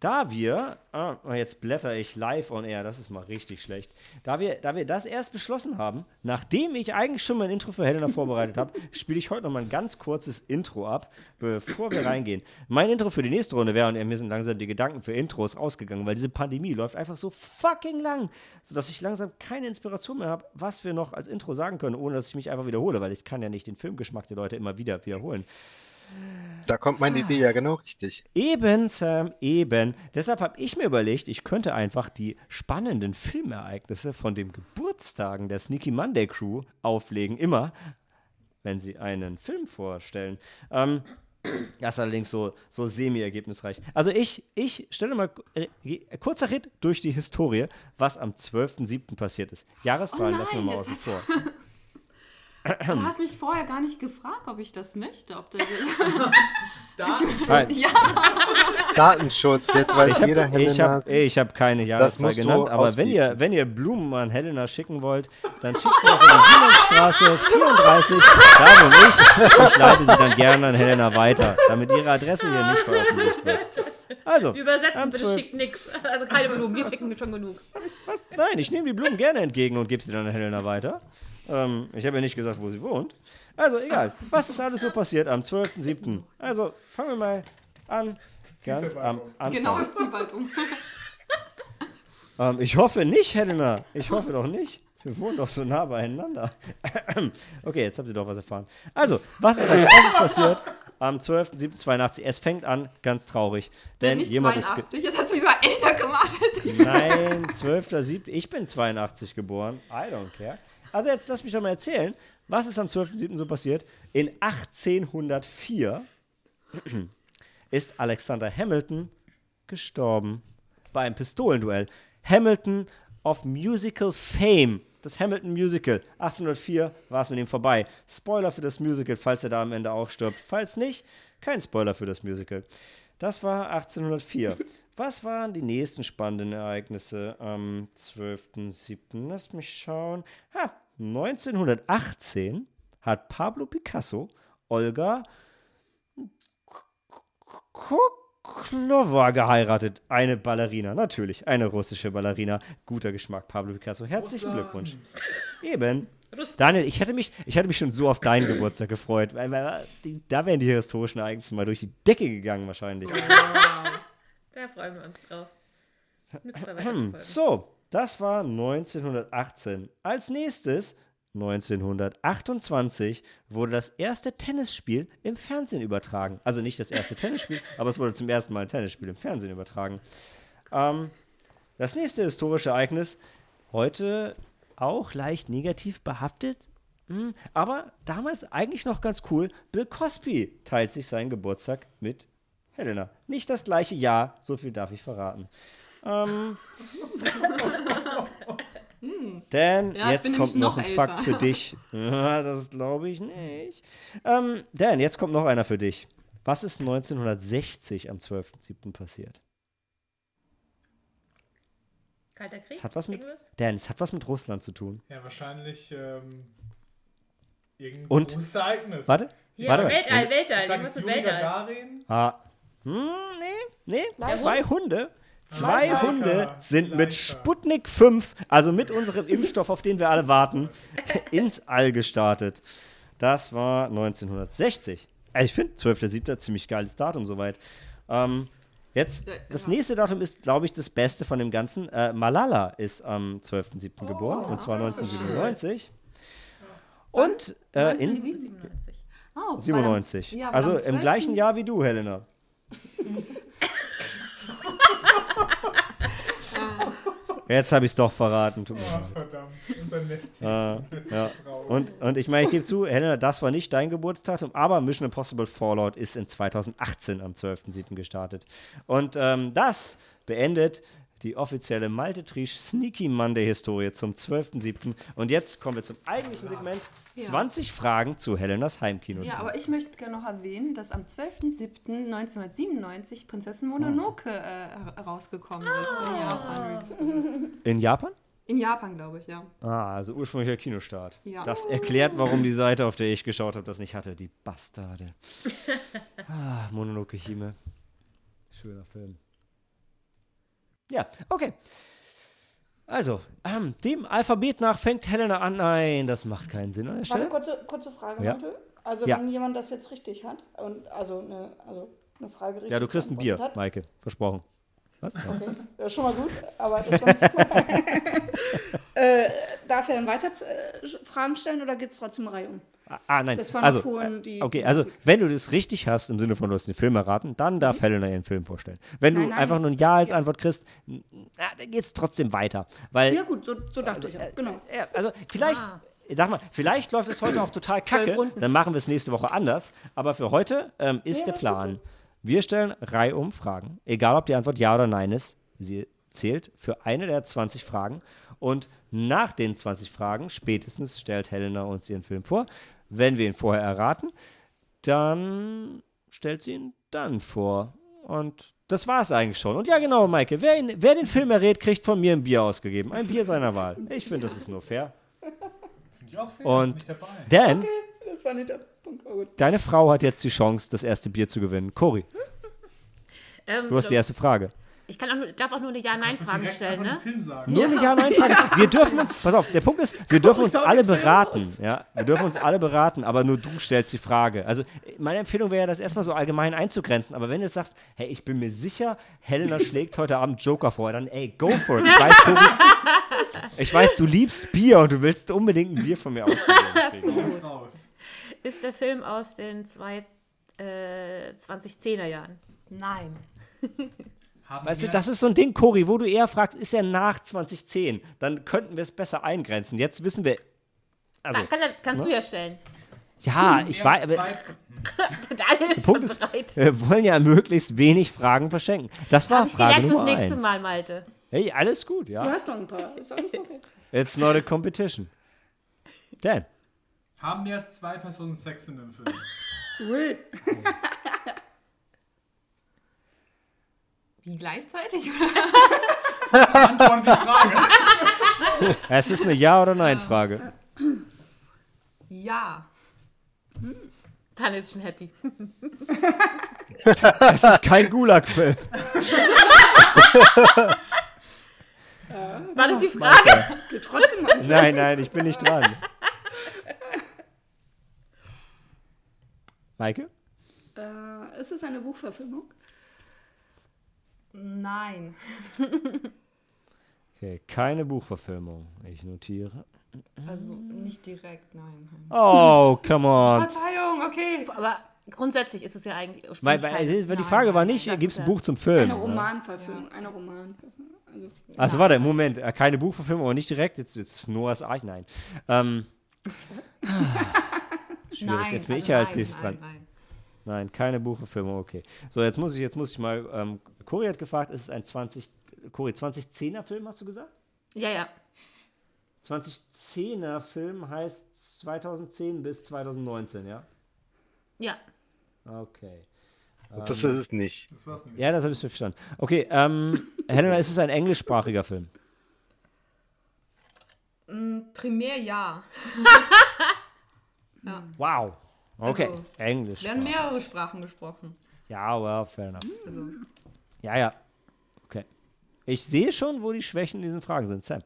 da wir, ah, jetzt blätter ich live on air, das ist mal richtig schlecht. Da wir, da wir das erst beschlossen haben, nachdem ich eigentlich schon mein Intro für Helena vorbereitet habe, spiele ich heute noch mal ein ganz kurzes Intro ab, bevor wir reingehen. Mein Intro für die nächste Runde wäre, und mir sind langsam die Gedanken für Intros ausgegangen, weil diese Pandemie läuft einfach so fucking lang, sodass ich langsam keine Inspiration mehr habe, was wir noch als Intro sagen können, ohne dass ich mich einfach wiederhole, weil ich kann ja nicht den Filmgeschmack der Leute immer wieder wiederholen. Da kommt meine Idee ja genau richtig. Eben, Sam, eben. Deshalb habe ich mir überlegt, ich könnte einfach die spannenden Filmereignisse von den Geburtstagen der Sneaky Monday Crew auflegen. Immer, wenn sie einen Film vorstellen. Ähm, das ist allerdings so, so semi-ergebnisreich. Also ich, ich stelle mal äh, kurzer Ritt durch die Historie, was am 12.07. passiert ist. Jahreszahlen Oh lassen wir mal nein, außen vor. Du hast mich vorher gar nicht gefragt, ob ich das möchte. Ob das Nein, Datenschutz, jetzt weiß ich jeder habe ich Helena. hab, ich hab keine Jahreszahl genannt, aber wenn ihr, wenn ihr Blumen an Helena schicken wollt, dann schickt sie auf die Siemensstraße 34. Da bin ich. Ich leite sie dann gerne an Helena weiter, damit ihre Adresse hier nicht veröffentlicht wird. Also, Übersetzen, bitte 12. schickt nix. Also keine Blumen, wir schicken schon genug. Was? Nein, ich nehme die Blumen gerne entgegen und gebe sie dann an Helena weiter. Ähm, ich habe ja nicht gesagt, wo sie wohnt. Also, egal. Was ist alles so passiert am 12.07.? Also, fangen wir mal an. Ganz am. Anfang. genau, ich zieh bald um. Ähm, ich hoffe nicht, Helena. Ich hoffe doch nicht. Wir wohnen doch so nah beieinander. okay, jetzt habt ihr doch was erfahren. Also, was ist als erstes passiert am 12.07.82? Es fängt an, ganz traurig. Denn Nicht jemand ist. ge- 82, jetzt hast du mich sogar älter gemacht als ich. Nein, 12.07. Ich bin 82 geboren. I don't care. Also jetzt lass mich doch mal erzählen, was ist am 12.07. so passiert? In 1804 ist Alexander Hamilton gestorben bei einem Pistolenduell. Hamilton of Musical Fame. Das Hamilton Musical. 1804 war es mit ihm vorbei. Spoiler für das Musical, falls er da am Ende auch stirbt. Falls nicht, kein Spoiler für das Musical. Das war 1804. Was waren die nächsten spannenden Ereignisse am 12.07.? Lass mich schauen. Ha, 1918 hat Pablo Picasso Olga Kuklova geheiratet. Eine Ballerina, natürlich, eine russische Ballerina. Guter Geschmack, Pablo Picasso. Herzlichen Russland. Glückwunsch. Eben. Russland. Daniel, ich hätte, mich, ich hätte mich schon so auf deinen Geburtstag gefreut, weil, weil da wären die historischen Ereignisse mal durch die Decke gegangen wahrscheinlich. Da freuen wir uns drauf. So, das war 1918. Als nächstes, 1928, wurde das erste Tennisspiel im Fernsehen übertragen. Also nicht das erste Tennisspiel, aber es wurde zum ersten Mal ein Tennisspiel im Fernsehen übertragen. Ähm, das nächste historische Ereignis, heute auch leicht negativ behaftet, hm, aber damals eigentlich noch ganz cool. Bill Cosby teilt sich seinen Geburtstag mit Helena. Nicht das gleiche Jahr, so viel darf ich verraten. Ähm, Dan, Ja, jetzt kommt noch noch ein älter. Fakt für dich. Ja, das glaube ich nicht. Ähm, Dan, jetzt kommt noch einer für dich. Was ist 1960 am 12.07. passiert? Kalter Krieg? Es hat was mit? Dan, es hat was mit Russland zu tun. Ja, wahrscheinlich ähm, irgendein Und? großes Ereignis. Warte, Hier, warte mal. Weltall, Ich Weltall. sag Weltall. Gagarin. Ah. Hm, nee, nee. Zwei Hunde. Zwei Leica. Hunde sind mit Leica. Sputnik 5, also mit unserem Impfstoff, auf den wir alle warten, ins All gestartet. Das war 1960. Also ich finde 12.07. ziemlich geiles Datum soweit. Ähm, jetzt, das ja. nächste Datum ist, glaube ich, das Beste von dem Ganzen. Äh, Malala ist am 12.07. geboren, und zwar 1997. Und äh, in 97. Oh, bei 97. der- ja, also im 12. gleichen Jahr wie du, Helena. Jetzt habe ich es doch verraten. Tut leid. verdammt. Unser Nest. Äh, Jetzt ja. Und, und ich meine, ich gebe zu, Helena, das war nicht dein Geburtsdatum, aber Mission Impossible Fallout ist in 2018 am 12.07. gestartet. Und ähm, das beendet die offizielle Malte Triesch Sneaky Monday Historie zum 12.07. Und jetzt kommen wir zum eigentlichen Segment. Ja. 20 Fragen zu Helenas Heimkinos. Ja, aber ich möchte gerne noch erwähnen, dass am 12.07.1997 Prinzessin Mononoke äh, rausgekommen ist in Japan. In Japan? In Japan, glaube ich, ja. Ah, also ursprünglicher Kinostart. Ja. Das erklärt, warum die Seite, auf der ich geschaut habe, das nicht hatte. Die Bastarde. ah, Mononoke Hime. Schöner Film. Ja, okay. Also, ähm, dem Alphabet nach fängt Helena an. Nein, das macht keinen Sinn an der Warte, Stelle. kurze, kurze Frage, Ja. Monte. Also Ja. wenn jemand das jetzt richtig hat und also eine, also eine Frage richtig Ja, du kriegst ein Bier, beantwortet Maike. Versprochen. Was? Ja. Hat, ja, schon mal gut, aber das war nicht mal. äh, darf er dann weiter äh, Fragen stellen oder geht es trotzdem Reihe um? Ah, nein. Das waren also, vorhin die- okay, die- also wenn du das richtig hast, im Sinne von du hast den Film erraten, dann darf Helena ihren Film vorstellen. Wenn du Mhm. Nein, nein. einfach nur ein Ja als Antwort kriegst, na, dann geht es trotzdem weiter. Weil Ja gut, so, so dachte ich auch, genau. Ja, also vielleicht, sag mal, vielleicht läuft es heute auch total kacke, dann machen wir es nächste Woche anders. Aber für heute ähm, ist Ja, der das ist Plan. Wir stellen reihum Fragen, egal ob die Antwort Ja oder Nein ist. Sie zählt für eine der 20 Fragen. Und nach den 20 Fragen, spätestens stellt Helena uns ihren Film vor. Wenn wir ihn vorher erraten, dann stellt sie ihn dann vor. Und das war es eigentlich schon. Und ja, genau, Maike, wer, ihn, wer den Film errät, kriegt von mir ein Bier ausgegeben. Ein Bier seiner Wahl. Ich finde, das ist nur fair. Finde ich auch fair. Und. Dan, Das war nicht der Punkt. Oh, deine Frau hat jetzt die Chance, das erste Bier zu gewinnen. Cory, Ähm, du hast die erste Frage. Ich kann auch nur, darf auch nur eine Ja-Nein-Frage stellen, ne? den Film sagen. Nur eine Ja-Nein-Frage. Wir dürfen uns, pass auf, der Punkt ist, wir dürfen uns alle beraten. Ja, wir dürfen uns alle beraten, aber nur du stellst die Frage. Also meine Empfehlung wäre ja, das erstmal so allgemein einzugrenzen. Aber wenn du jetzt sagst, hey, ich bin mir sicher, Helena schlägt heute Abend Joker vor, dann ey, go for it. Ich weiß, Cory, ich weiß du liebst Bier und du willst unbedingt ein Bier von mir ausgeben. Ist der Film aus den zwei, äh, 2010er Jahren? Nein. Haben Weißt du, das ist so ein Ding, Cory, wo du eher fragst, ist er nach 2010? Dann könnten wir es besser eingrenzen. Jetzt wissen wir. Also, kann, kannst du ja stellen. ja, ich Wir weiß, aber ist Punkt ist, bereit. wir wollen ja möglichst wenig Fragen verschenken. Das war Hab ich Frage Nummer nächste eins. Mal, Malte. Hey, alles gut, Du ja. hast noch ein paar. Ist alles okay. It's not a competition. Dan, Haben jetzt zwei Personen Sex in dem Film? Ui. Wie gleichzeitig? Antworten die Frage. es ist eine Ja- oder Nein-Frage. ja. Daniel ist schon happy. Es ist kein Gulag-Film. War das die Frage? Geht trotzdem an. Nein, nein, ich bin nicht dran. Maike? Äh, ist es eine Buchverfilmung? Nein. Okay, keine Buchverfilmung. Ich notiere. Also nicht direkt, nein. Oh, come on. Verzeihung, okay. Aber grundsätzlich ist es ja eigentlich Weil, ursprünglich weil, weil die Nein, Frage war nicht, gibt es ein ja- Buch zum Film? Eine ne? Romanverfilmung. Eine Romanverfilmung. Also, Also warte, Moment, äh, keine Buchverfilmung, aber nicht direkt. Jetzt, jetzt ist Noahs Arch, nein. Ähm, schwierig, Nein, jetzt bin also ich ja als nein, nächstes nein, dran. Nein. Nein, keine Buchverfilmung, okay. So, jetzt muss ich, jetzt muss ich mal, ähm, Cory hat gefragt, ist es ein 20, Cory, 2010er Film, hast du gesagt? Ja, ja. 2010er Film heißt 2010 bis 2019, ja? Ja. Okay. Das ist es nicht. Das war's nämlich. Ja, das habe ich verstanden. Okay, ähm, Helena, ist es ein englischsprachiger Film? Mm, Primär ja. Wow. Okay, Also, Englisch. Werden mehrere Sprachen gesprochen. Ja, well, fair enough. Also, Ja, ja. Okay. Ich sehe schon, wo die Schwächen in diesen Fragen sind. Sam.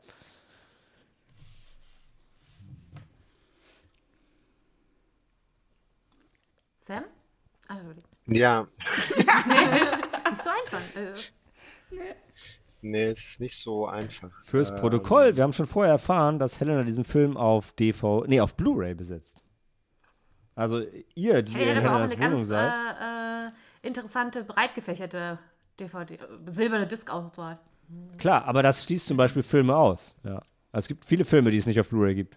Sam? Ah. Ja, Ist so einfach. Also, nee, es ist nicht so einfach. Fürs Ähm, Protokoll, wir haben schon vorher erfahren, dass Helena diesen Film auf DV, nee, auf Blu-ray besitzt. Also ihr, die hey, in hat aber auch Helenas eine Wohnung ganz seid. äh, äh, interessante, breit gefächerte DVD, äh, silberne Disc-Auswahl. Klar, aber das schließt zum Beispiel Filme aus. Ja. Also es gibt viele Filme, die es nicht auf Blu-ray gibt.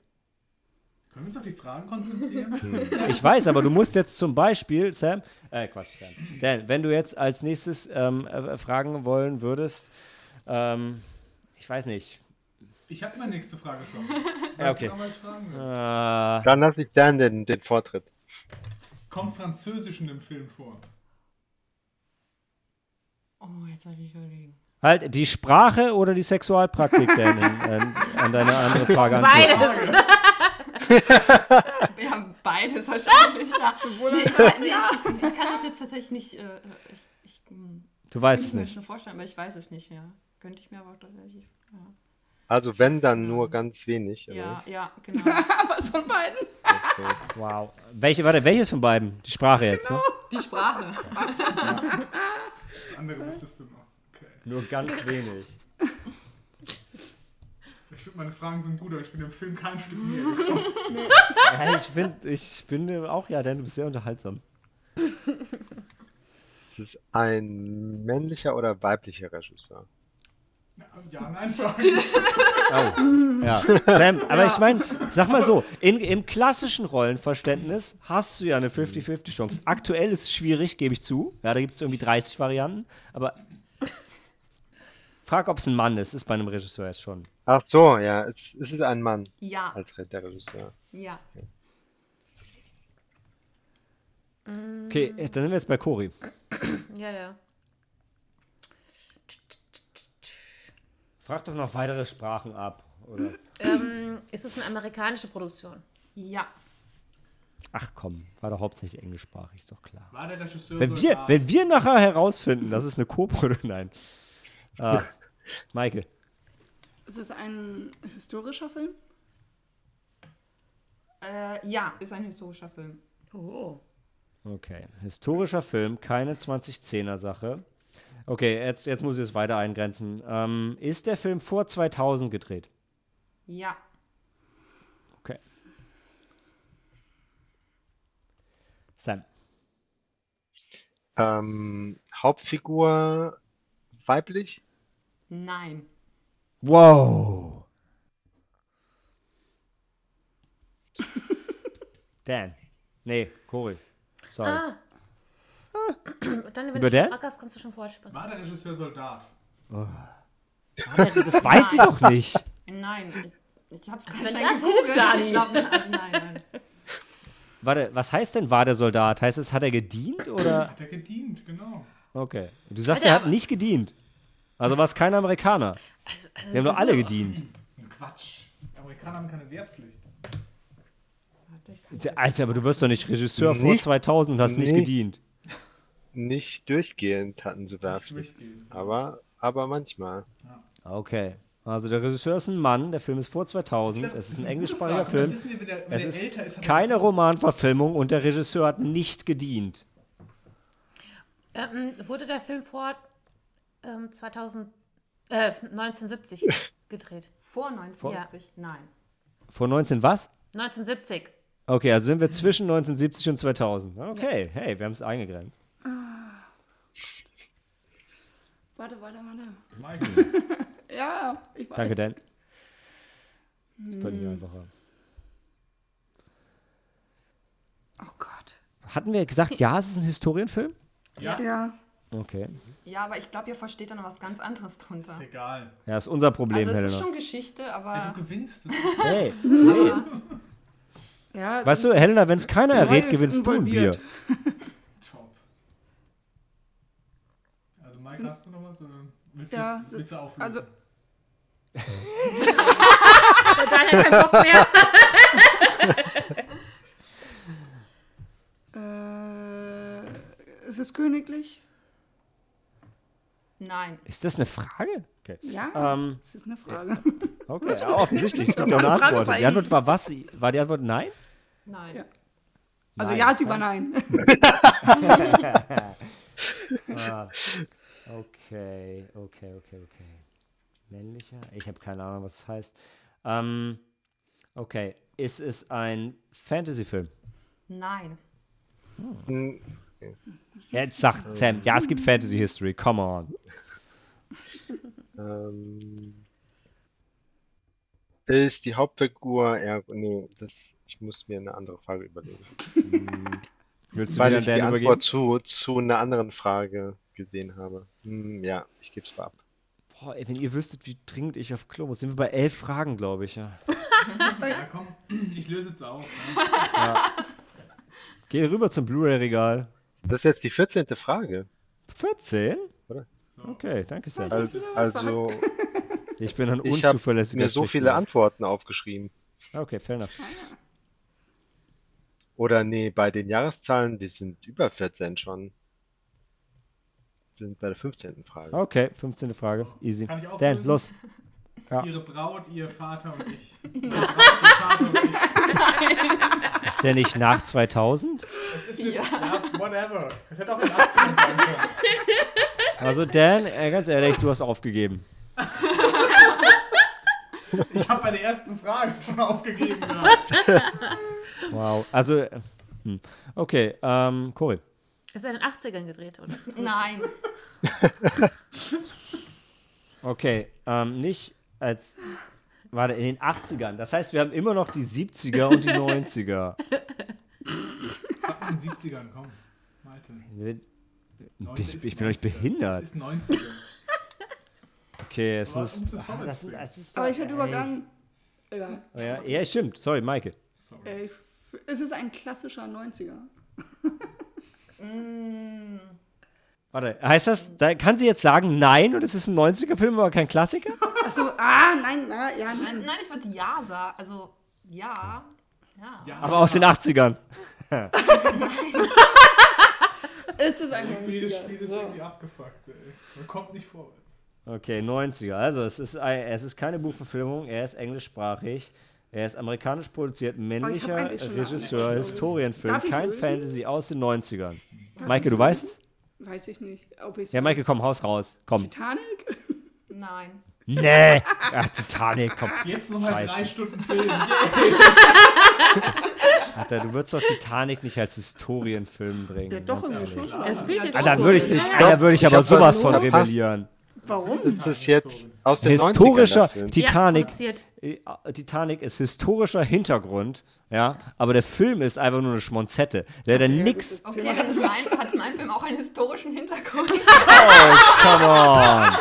Können wir uns auf die Fragen konzentrieren? Ich weiß, aber du musst jetzt zum Beispiel, Sam, äh, Quatsch, Sam. Dan, wenn du jetzt als nächstes ähm, äh, fragen wollen würdest, ähm, ich weiß nicht. Ich habe meine nächste Frage schon. Ja, okay. Äh, Dann lasse ich Dan den, den Vortritt. Kommt Französisch in dem Film vor? Oh, jetzt soll ich überlegen. halt die Sprache oder die Sexualpraktik, Dan, in, in, an deine andere Frage. Beides. Ja, beides wahrscheinlich. ja. nee, ich, nee, ich, ich, ich kann das jetzt tatsächlich nicht. Äh, ich, ich, Du weißt es ich mir nicht. schon vorstellen, aber ich weiß es nicht mehr. Könnte ich mir aber auch tatsächlich. Ja, Also wenn, dann nur ganz wenig. oder? ja, ja genau. was von beiden? Okay. Wow. Welche, warte, welches von beiden? Die Sprache jetzt, ne? Die Sprache. Das andere wüsstest du noch. Okay. Nur ganz wenig. Ich finde, meine Fragen sind gut, aber ich bin im Film kein Stück näher gekommen. Ja, ich, find, ich bin auch, ja, Dan, du bist sehr unterhaltsam. Ist es ein männlicher oder weiblicher Regisseur? Ja, Ja, nein, Fragen. Oh, ja. Sam, aber ich meine, sag mal so, in, im klassischen Rollenverständnis hast du ja eine 50-50-Chance. Aktuell ist es schwierig, gebe ich zu. Ja, da gibt es irgendwie 30 Varianten, aber frag, ob es ein Mann ist. Ist bei einem Regisseur jetzt schon. Ach so, ja, es, es ist ein Mann Ja, als der Regisseur. ja. Okay, dann sind wir jetzt bei Cory. Ja, ja. Frag doch noch weitere Sprachen ab. Oder? Ähm, ist es eine amerikanische Produktion? Ja. Ach komm, war doch hauptsächlich englischsprachig, ist doch klar. War der Regisseur Wenn wir, wenn wir nachher herausfinden, dass es eine Co-Produktion. Nein. Ah, Maike. Ist es ein historischer Film? Äh, ja, ist ein historischer Film. Oh. Okay. Historischer Film, keine 2010er Sache. Okay, jetzt, jetzt muss ich es weiter eingrenzen. Ähm, ist der Film vor 2000 gedreht? Ja. Okay. Sam. Ähm, Hauptfigur weiblich? Nein. Wow. Dan. Nee, Cory. Sorry. Ah. Dann, wenn Über du Frage hast, kannst du schon vorher sprechen. War der Regisseur Soldat? Das weiß sie doch nicht. Nein. Ich, ich hab's wenn gerade das gegoogelt. hilft, Dani. Ich glaub, also nein, nein. Warte, was heißt denn war der Soldat? Heißt es, hat er gedient oder? Hat er gedient, genau. Okay. Du sagst, er hat nicht gedient. Also war es kein Amerikaner. Also, also, Die haben doch das alle gedient. Quatsch. Die Amerikaner haben keine Wehrpflicht. Alter, aber du wirst doch nicht Regisseur vor Nicht- 2000 und hast nicht nicht. gedient. Nicht durchgehend hatten sie durchgehen. Aber, aber manchmal. Okay. Also der Regisseur ist ein Mann, der Film ist vor 2000, es ist ein englischsprachiger. Film. Wir, wenn der, wenn Es der ist älter ist, keine Romanverfilmung und der Regisseur hat nicht gedient. Ähm, wurde der Film vor ähm, 2000, äh, 1970 gedreht? Vor 1970? Nein. Vor 19 was? 1970. Okay, also sind wir zwischen 1970 und 2000. Okay, hey, wir haben es eingegrenzt. Warte, warte, warte. Michael. Ja, ich weiß. Danke, Dan. Das wird nicht einfacher. Oh Gott. Hatten wir gesagt, ja, es ist ein Historienfilm? Ja, Ja. Okay. Ja, aber ich glaube, ihr versteht da noch was ganz anderes drunter. ist egal. Ja, ist unser Problem, Also es ist Helena. schon Geschichte, Ja, aber du gewinnst. Das Hey, hey. Ja, Weißt du, Helena, wenn es keiner errät, gewinnst du ein Bier. Also Mike, hast du noch was? Oder willst, Ja, du, willst du auflösen? also- Daniel keinen Bock mehr. Äh, ist es königlich? nein. Ist das eine Frage? Okay. Ja, Ähm, das ist eine Frage. okay. Ja, offensichtlich, es gibt Ja, eine Antwort. Die Antwort war was? War die Antwort nein? Nein. Ja. Also Nein. ja, sie war nein. Ah. Okay, okay, okay, okay. Männlicher? Ich habe keine Ahnung, was das heißt. Ähm, okay. Ist es ein Fantasy-Film? Nein. Hm, Jetzt sagt Sam, ja, es gibt Fantasy History, come on. Ähm, ist die Hauptfigur, ja, nee, das, ich muss mir eine andere Frage überlegen. Willst du Weil ich die Antwort übergeben? zu, zu einer anderen Frage gesehen habe. Hm, ja, ich gebe es ab. Boah, ey, wenn ihr wüsstet, wie dringend ich auf Klo muss, sind wir bei elf Fragen, glaube ich. Ja. ja, komm, ich löse jetzt auf. Ne? Geh rüber zum Blu-ray-Regal. Das ist jetzt die 14. Frage. 14? So. Okay, danke Sam. Also, also Ich bin ein ich habe unzuverlässiger mir so viele. Antworten aufgeschrieben. Okay, fair enough. Oder nee, bei den Jahreszahlen, die sind über 14 schon. Wir sind bei der 15. Frage. Okay, 15. Frage. Easy. Kann ich auch Dan, lösen? los. Ja. Ihre Braut, ihr Vater und ich. Ihre Braut, ihr Vater und ich. Ist der nicht nach 2000? Es ist mit, ja. whatever. Es hätte auch in den 80ern sein können. Also Dan, äh, ganz ehrlich, du hast aufgegeben. Ich habe bei der ersten Frage schon aufgegeben. Wow. Also, hm. okay, ähm, Cory. Ist er in den 80ern gedreht, oder? Nein. Okay, ähm, nicht als, warte, in den 80ern. Das heißt, wir haben immer noch die 70er und die 90er. Ab in den 70ern, komm. Malte. Ich, 90 ich bin 90er. behindert. Es ist 90er. Okay, es Aber ist. ist ah, das, ist, das ist Aber ich hätte ey. übergangen. Egal. Ja, ja, stimmt. Sorry, Maike. Sorry. Es ist ein klassischer 90er. Mm, Warte, heißt das, da kann sie jetzt sagen nein und es ist ein 90er-Film, aber kein Klassiker? Achso, ah, nein, na, ja, nein, nein. nein, ich würde ja sagen. Also, ja. Ja. Ja, Aber aus den 80ern. Es ist ein Jedes 90er. Spiel ist So. irgendwie abgefuckt, ey. Man kommt nicht vorwärts. Okay, 90er. Also, es ist, ein, es ist keine Buchverfilmung, er ist englischsprachig. Er ist amerikanisch produziert, männlicher Regisseur, Historienfilm, Darf kein lösen? Fantasy aus den 90ern. Maike, du weißt es? Weiß ich nicht, ob ich Ja, Maike, komm, haus raus. Komm. Titanic? Nein. Nee. Ach, Titanic, komm. Jetzt nochmal drei Stunden Film. Alter, du würdest doch Titanic nicht als Historienfilm bringen. Ja, doch, ganz ehrlich. Er spielt jetzt Ah, dann würde ich nicht, ah, dann würde ich aber sowas von rebellieren. Warum? Ist das jetzt aus den 90ern? Historischer der Film? Titanic. Ja, äh, Titanic ist historischer Hintergrund, ja, aber der Film ist einfach nur eine Schmonzette. Der hat nix. das Okay, dann ist mein, hat mein Film auch einen historischen Hintergrund. Oh, come on.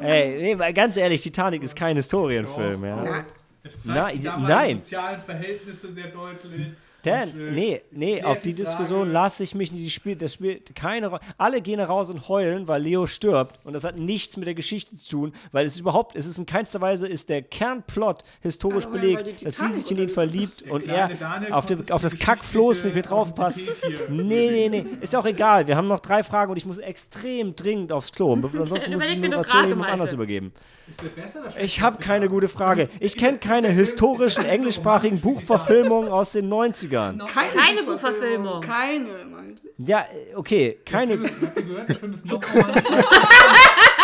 Ey, nee, ganz ehrlich, Titanic ist kein Historienfilm, ja. Es zeigt Nein, die nein. sozialen Verhältnisse sehr deutlich. Dan, äh, nee, nee, auf die die Diskussion lasse ich mich nicht. Die spielt, das spielt keine Rolle. Alle gehen raus und heulen, weil Leo stirbt. Und das hat nichts mit der Geschichte zu tun, weil es überhaupt, es ist in keinster Weise, ist der Kernplot historisch weil belegt, die dass sie sich in ihn verliebt und er auf, dem, auf das Kackfloß nicht mehr draufpasst. Nee, nee, nee, ist ja auch egal. Wir haben noch drei Fragen und ich muss extrem dringend aufs Klo. Ansonsten muss ich die Moderation Frage, jemand anders übergeben. Ist der besser oder Ich habe keine der gute Frage. Ich kenne der- keine der Film- historischen der englischsprachigen Buchverfilmungen aus den 90ern. Keine Buchverfilmung. Keine, meinte. Ja, okay, Der keine. Film ist, habt ihr gehört, der Film ist noch.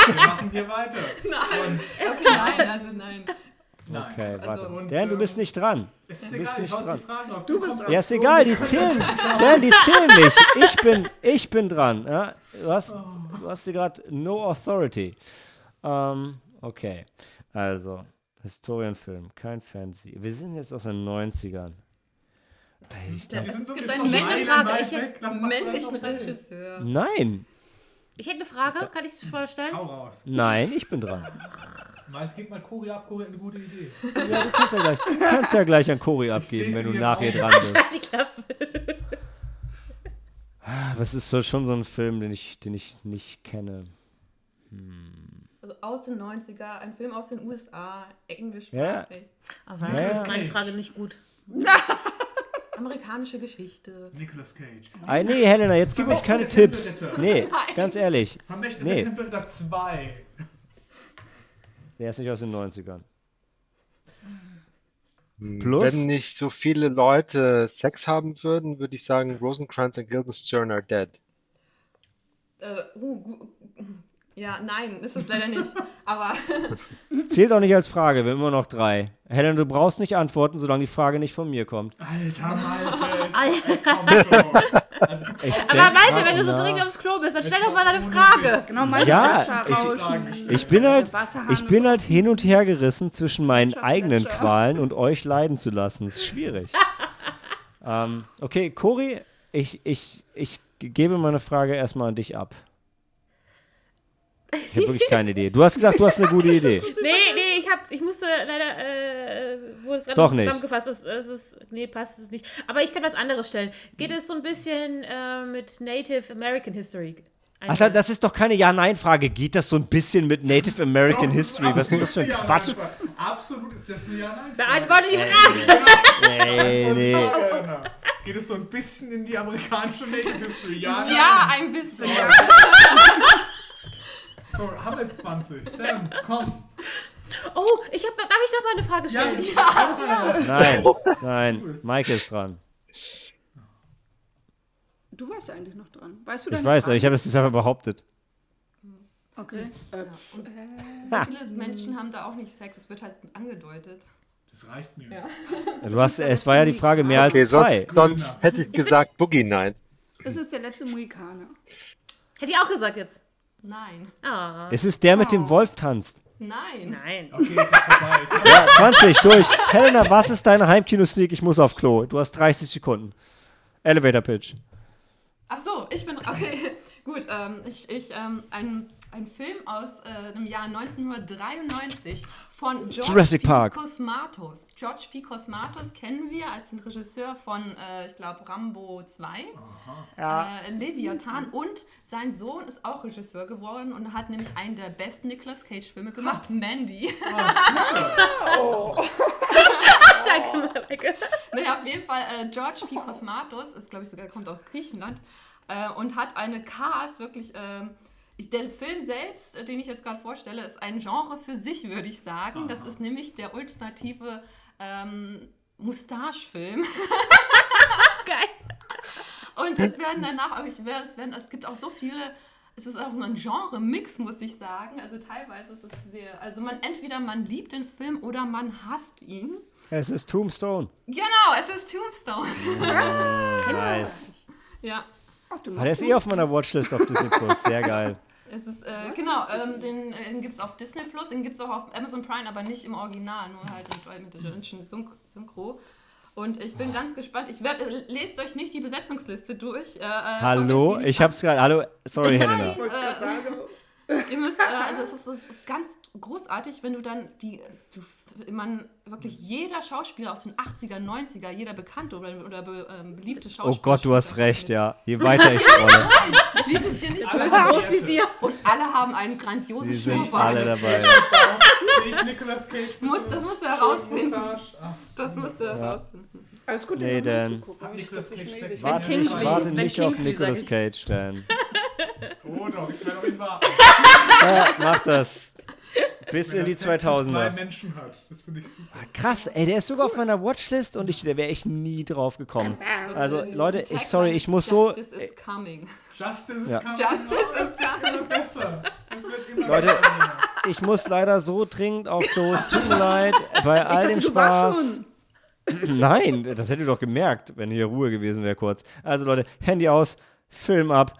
Wir machen hier weiter. Und, Okay, nein, also nein. nein. Okay, warte. und, Dan, du bist ähm, nicht dran. Es ist Du bist egal, ich nicht dran. die Fragen aus. Du bist dran. Ja, ist egal, die zählen. Dan, die zählen nicht. Ich bin, ich bin dran. Ja? Du hast, du hast hier gerade No Authority. Ähm, okay, also, Historienfilm, kein Fantasy. Wir sind jetzt aus den 90ern. Ey, ich glaub, so gibt ein einen bisschen männlichen weit Frage. Ich. Lass mal- Männlichen Regisseur. Nein, Ich hätte eine Frage, kann ich es vorstellen? Hau raus. nein, ich bin dran. Mal, gib mal Chori ab, Chori hat eine gute Idee. Ja, du kannst ja gleich, du kannst ja gleich an Cori abgeben, wenn du nachher dran bist. Was ist so schon so ein Film, den ich, den ich nicht kenne? Also aus den 90er, ein Film aus den USA. Aber Ja, das ja. ist meine Frage nicht gut. Amerikanische Geschichte. Nicolas Cage. Ah, nee, Helena, jetzt gib uns keine Tipps. Nee, ganz ehrlich, Vermächtnis Nee. der Tempelritter 2. der ist nicht aus den 90ern. Hm, Plus- Wenn nicht so viele Leute Sex haben würden, würde ich sagen, Rosencrantz und Guildenstern are dead. Äh, uh, ja, nein, ist es leider nicht. Aber Zählt auch nicht als Frage, wir haben immer noch drei. Helena, du brauchst nicht antworten, solange die Frage nicht von mir kommt. Alter Malte. schon. Also, Aber Malte, wenn du so dringend aufs Klo bist, dann stell doch mal deine Frage. Genau, mein Ja, ich-. Ich bin halt, ich bin halt hin und her gerissen zwischen meinen eigenen. Qualen und euch leiden zu lassen. Das ist schwierig. ähm, okay, Cori, ich, ich, ich gebe meine Frage erstmal an dich ab. Ich habe wirklich keine Idee. Du hast gesagt, du hast eine gute Idee. Nee, nee, ich hab, ich musste leider, äh, wo es gerade zusammengefasst ist, es ist, nee, passt es nicht. Aber ich kann was anderes stellen. Geht es so ein bisschen äh, mit Native American History? Alter, das ist doch keine Ja-Nein-Frage. Geht das so ein bisschen mit Native American Doch, History? Was ist denn das für ein Quatsch? Absolut ist das eine Ja-Nein-Frage. Beantworte die Frage. Nee, nee. Helena. Geht es so ein bisschen in die amerikanische Native History? Ja, nein. ja, ein bisschen. So, haben wir jetzt 20. Sam, komm. Oh, ich hab, darf ich noch mal eine Frage Ja, stellen? ja. raus. Nein, Du nein. Maike ist dran. Du warst eigentlich noch dran. Weißt du Ich weiß, aber Frage? ich habe es jetzt einfach behauptet. Okay. Äh, Ja, und so viele Menschen haben da auch nicht Sex, es wird halt angedeutet. Das reicht mir. Ja. Du hast, es war ja die Frage mehr Okay, als zwei. sonst, sonst hätte ich gesagt Boogie Night. es ist der letzte Mohikaner. Hätte ich auch gesagt jetzt. Nein. Ah, Es ist der mit dem Wolf tanzt. Nein. nein. Okay, jetzt ist vorbei. Ja, 20, durch. Helena, was ist deine Heimkino-Sneak? Ich muss auf Klo. Du hast 30 Sekunden. Elevator Pitch. Ach so, ich bin. Okay, Gut, ähm, ich, ich ähm, ein, ein Film aus äh, dem Jahr 1993 von George Jurassic P. Park. Cosmatos. George P. Cosmatos kennen wir als den Regisseur von, äh, ich glaube, Rambo 2, äh, Leviathan und sein Sohn ist auch Regisseur geworden und hat nämlich einen der besten Nicolas Cage-Filme gemacht, Mandy. Danke, Mareike. Naja, auf jeden Fall, äh, George P. Cosmatos ist, glaube ich, sogar kommt aus Griechenland äh, und hat eine Cast wirklich. Der Film selbst, den ich jetzt gerade vorstelle, ist ein Genre für sich, würde ich sagen. Das ist nämlich der ultimative ähm, Mustache-Film. Geil. Und es werden danach, aber ich werde, es werden, es gibt auch so viele, es ist auch so ein Genre-Mix, muss ich sagen. Also teilweise ist es sehr, also man entweder man liebt den Film oder man hasst ihn. Es ist Tombstone. Genau, es ist Tombstone. Nice. Ja. Ach, du Ah, der ist eh auf meiner Watchlist auf Disney Plus. Sehr geil. Es ist, äh, genau, ähm, den, äh, den gibt es auf Disney Plus, den gibt es auch auf Amazon Prime, aber nicht im Original, nur halt mit, mit der deutschen Syn- Synchro. Und ich bin ganz gespannt. Ich werde, äh, lest euch nicht die Besetzungsliste durch. Äh, äh, Hallo, von ich hab's gerade. Hallo, sorry, Nein. Helena. Ich wollte Äh, gerade sagen, Ihr müsst, äh, also es ist, es ist ganz großartig, wenn du dann die, du, man, wirklich jeder Schauspieler aus den 80er, 90er, jeder bekannte oder, oder be, ähm, beliebte Schauspieler. Oh Gott, du hast recht, ja. Je weiter ich scrolle. Lies es dir nicht haben Groß wie sie. Und alle haben einen grandiosen die sind Schnurrbart. alle dabei. Sehe ich Nicolas Cage? Muss, das musst du herausfinden. Ach, Das musst du herausfinden. alles gut, Nee, dann- ich Warte, nicht, warte nicht auf Nicolas. Cage stellen. Oh doch, ich werde auf ihn warten. Ja, mach das. Bis in die er Sex mit Zwei 2000er. Menschen hat. Das finde ich super. Krass, ey, der ist sogar auf meiner Watchlist und ich, der wäre echt nie drauf gekommen. Also, Leute, Die ich, sorry, ich muss so. Justice is coming. Justice Ja. ist coming. Justice is Das wird immer besser. Das wird immer Leute, besser. Ich muss leider so dringend auf Klo. Es tut mir leid. Bei all dachte, dem Spaß. Nein, das hättet ihr doch gemerkt, wenn hier Ruhe gewesen wäre kurz. Also Leute, Handy aus, Film ab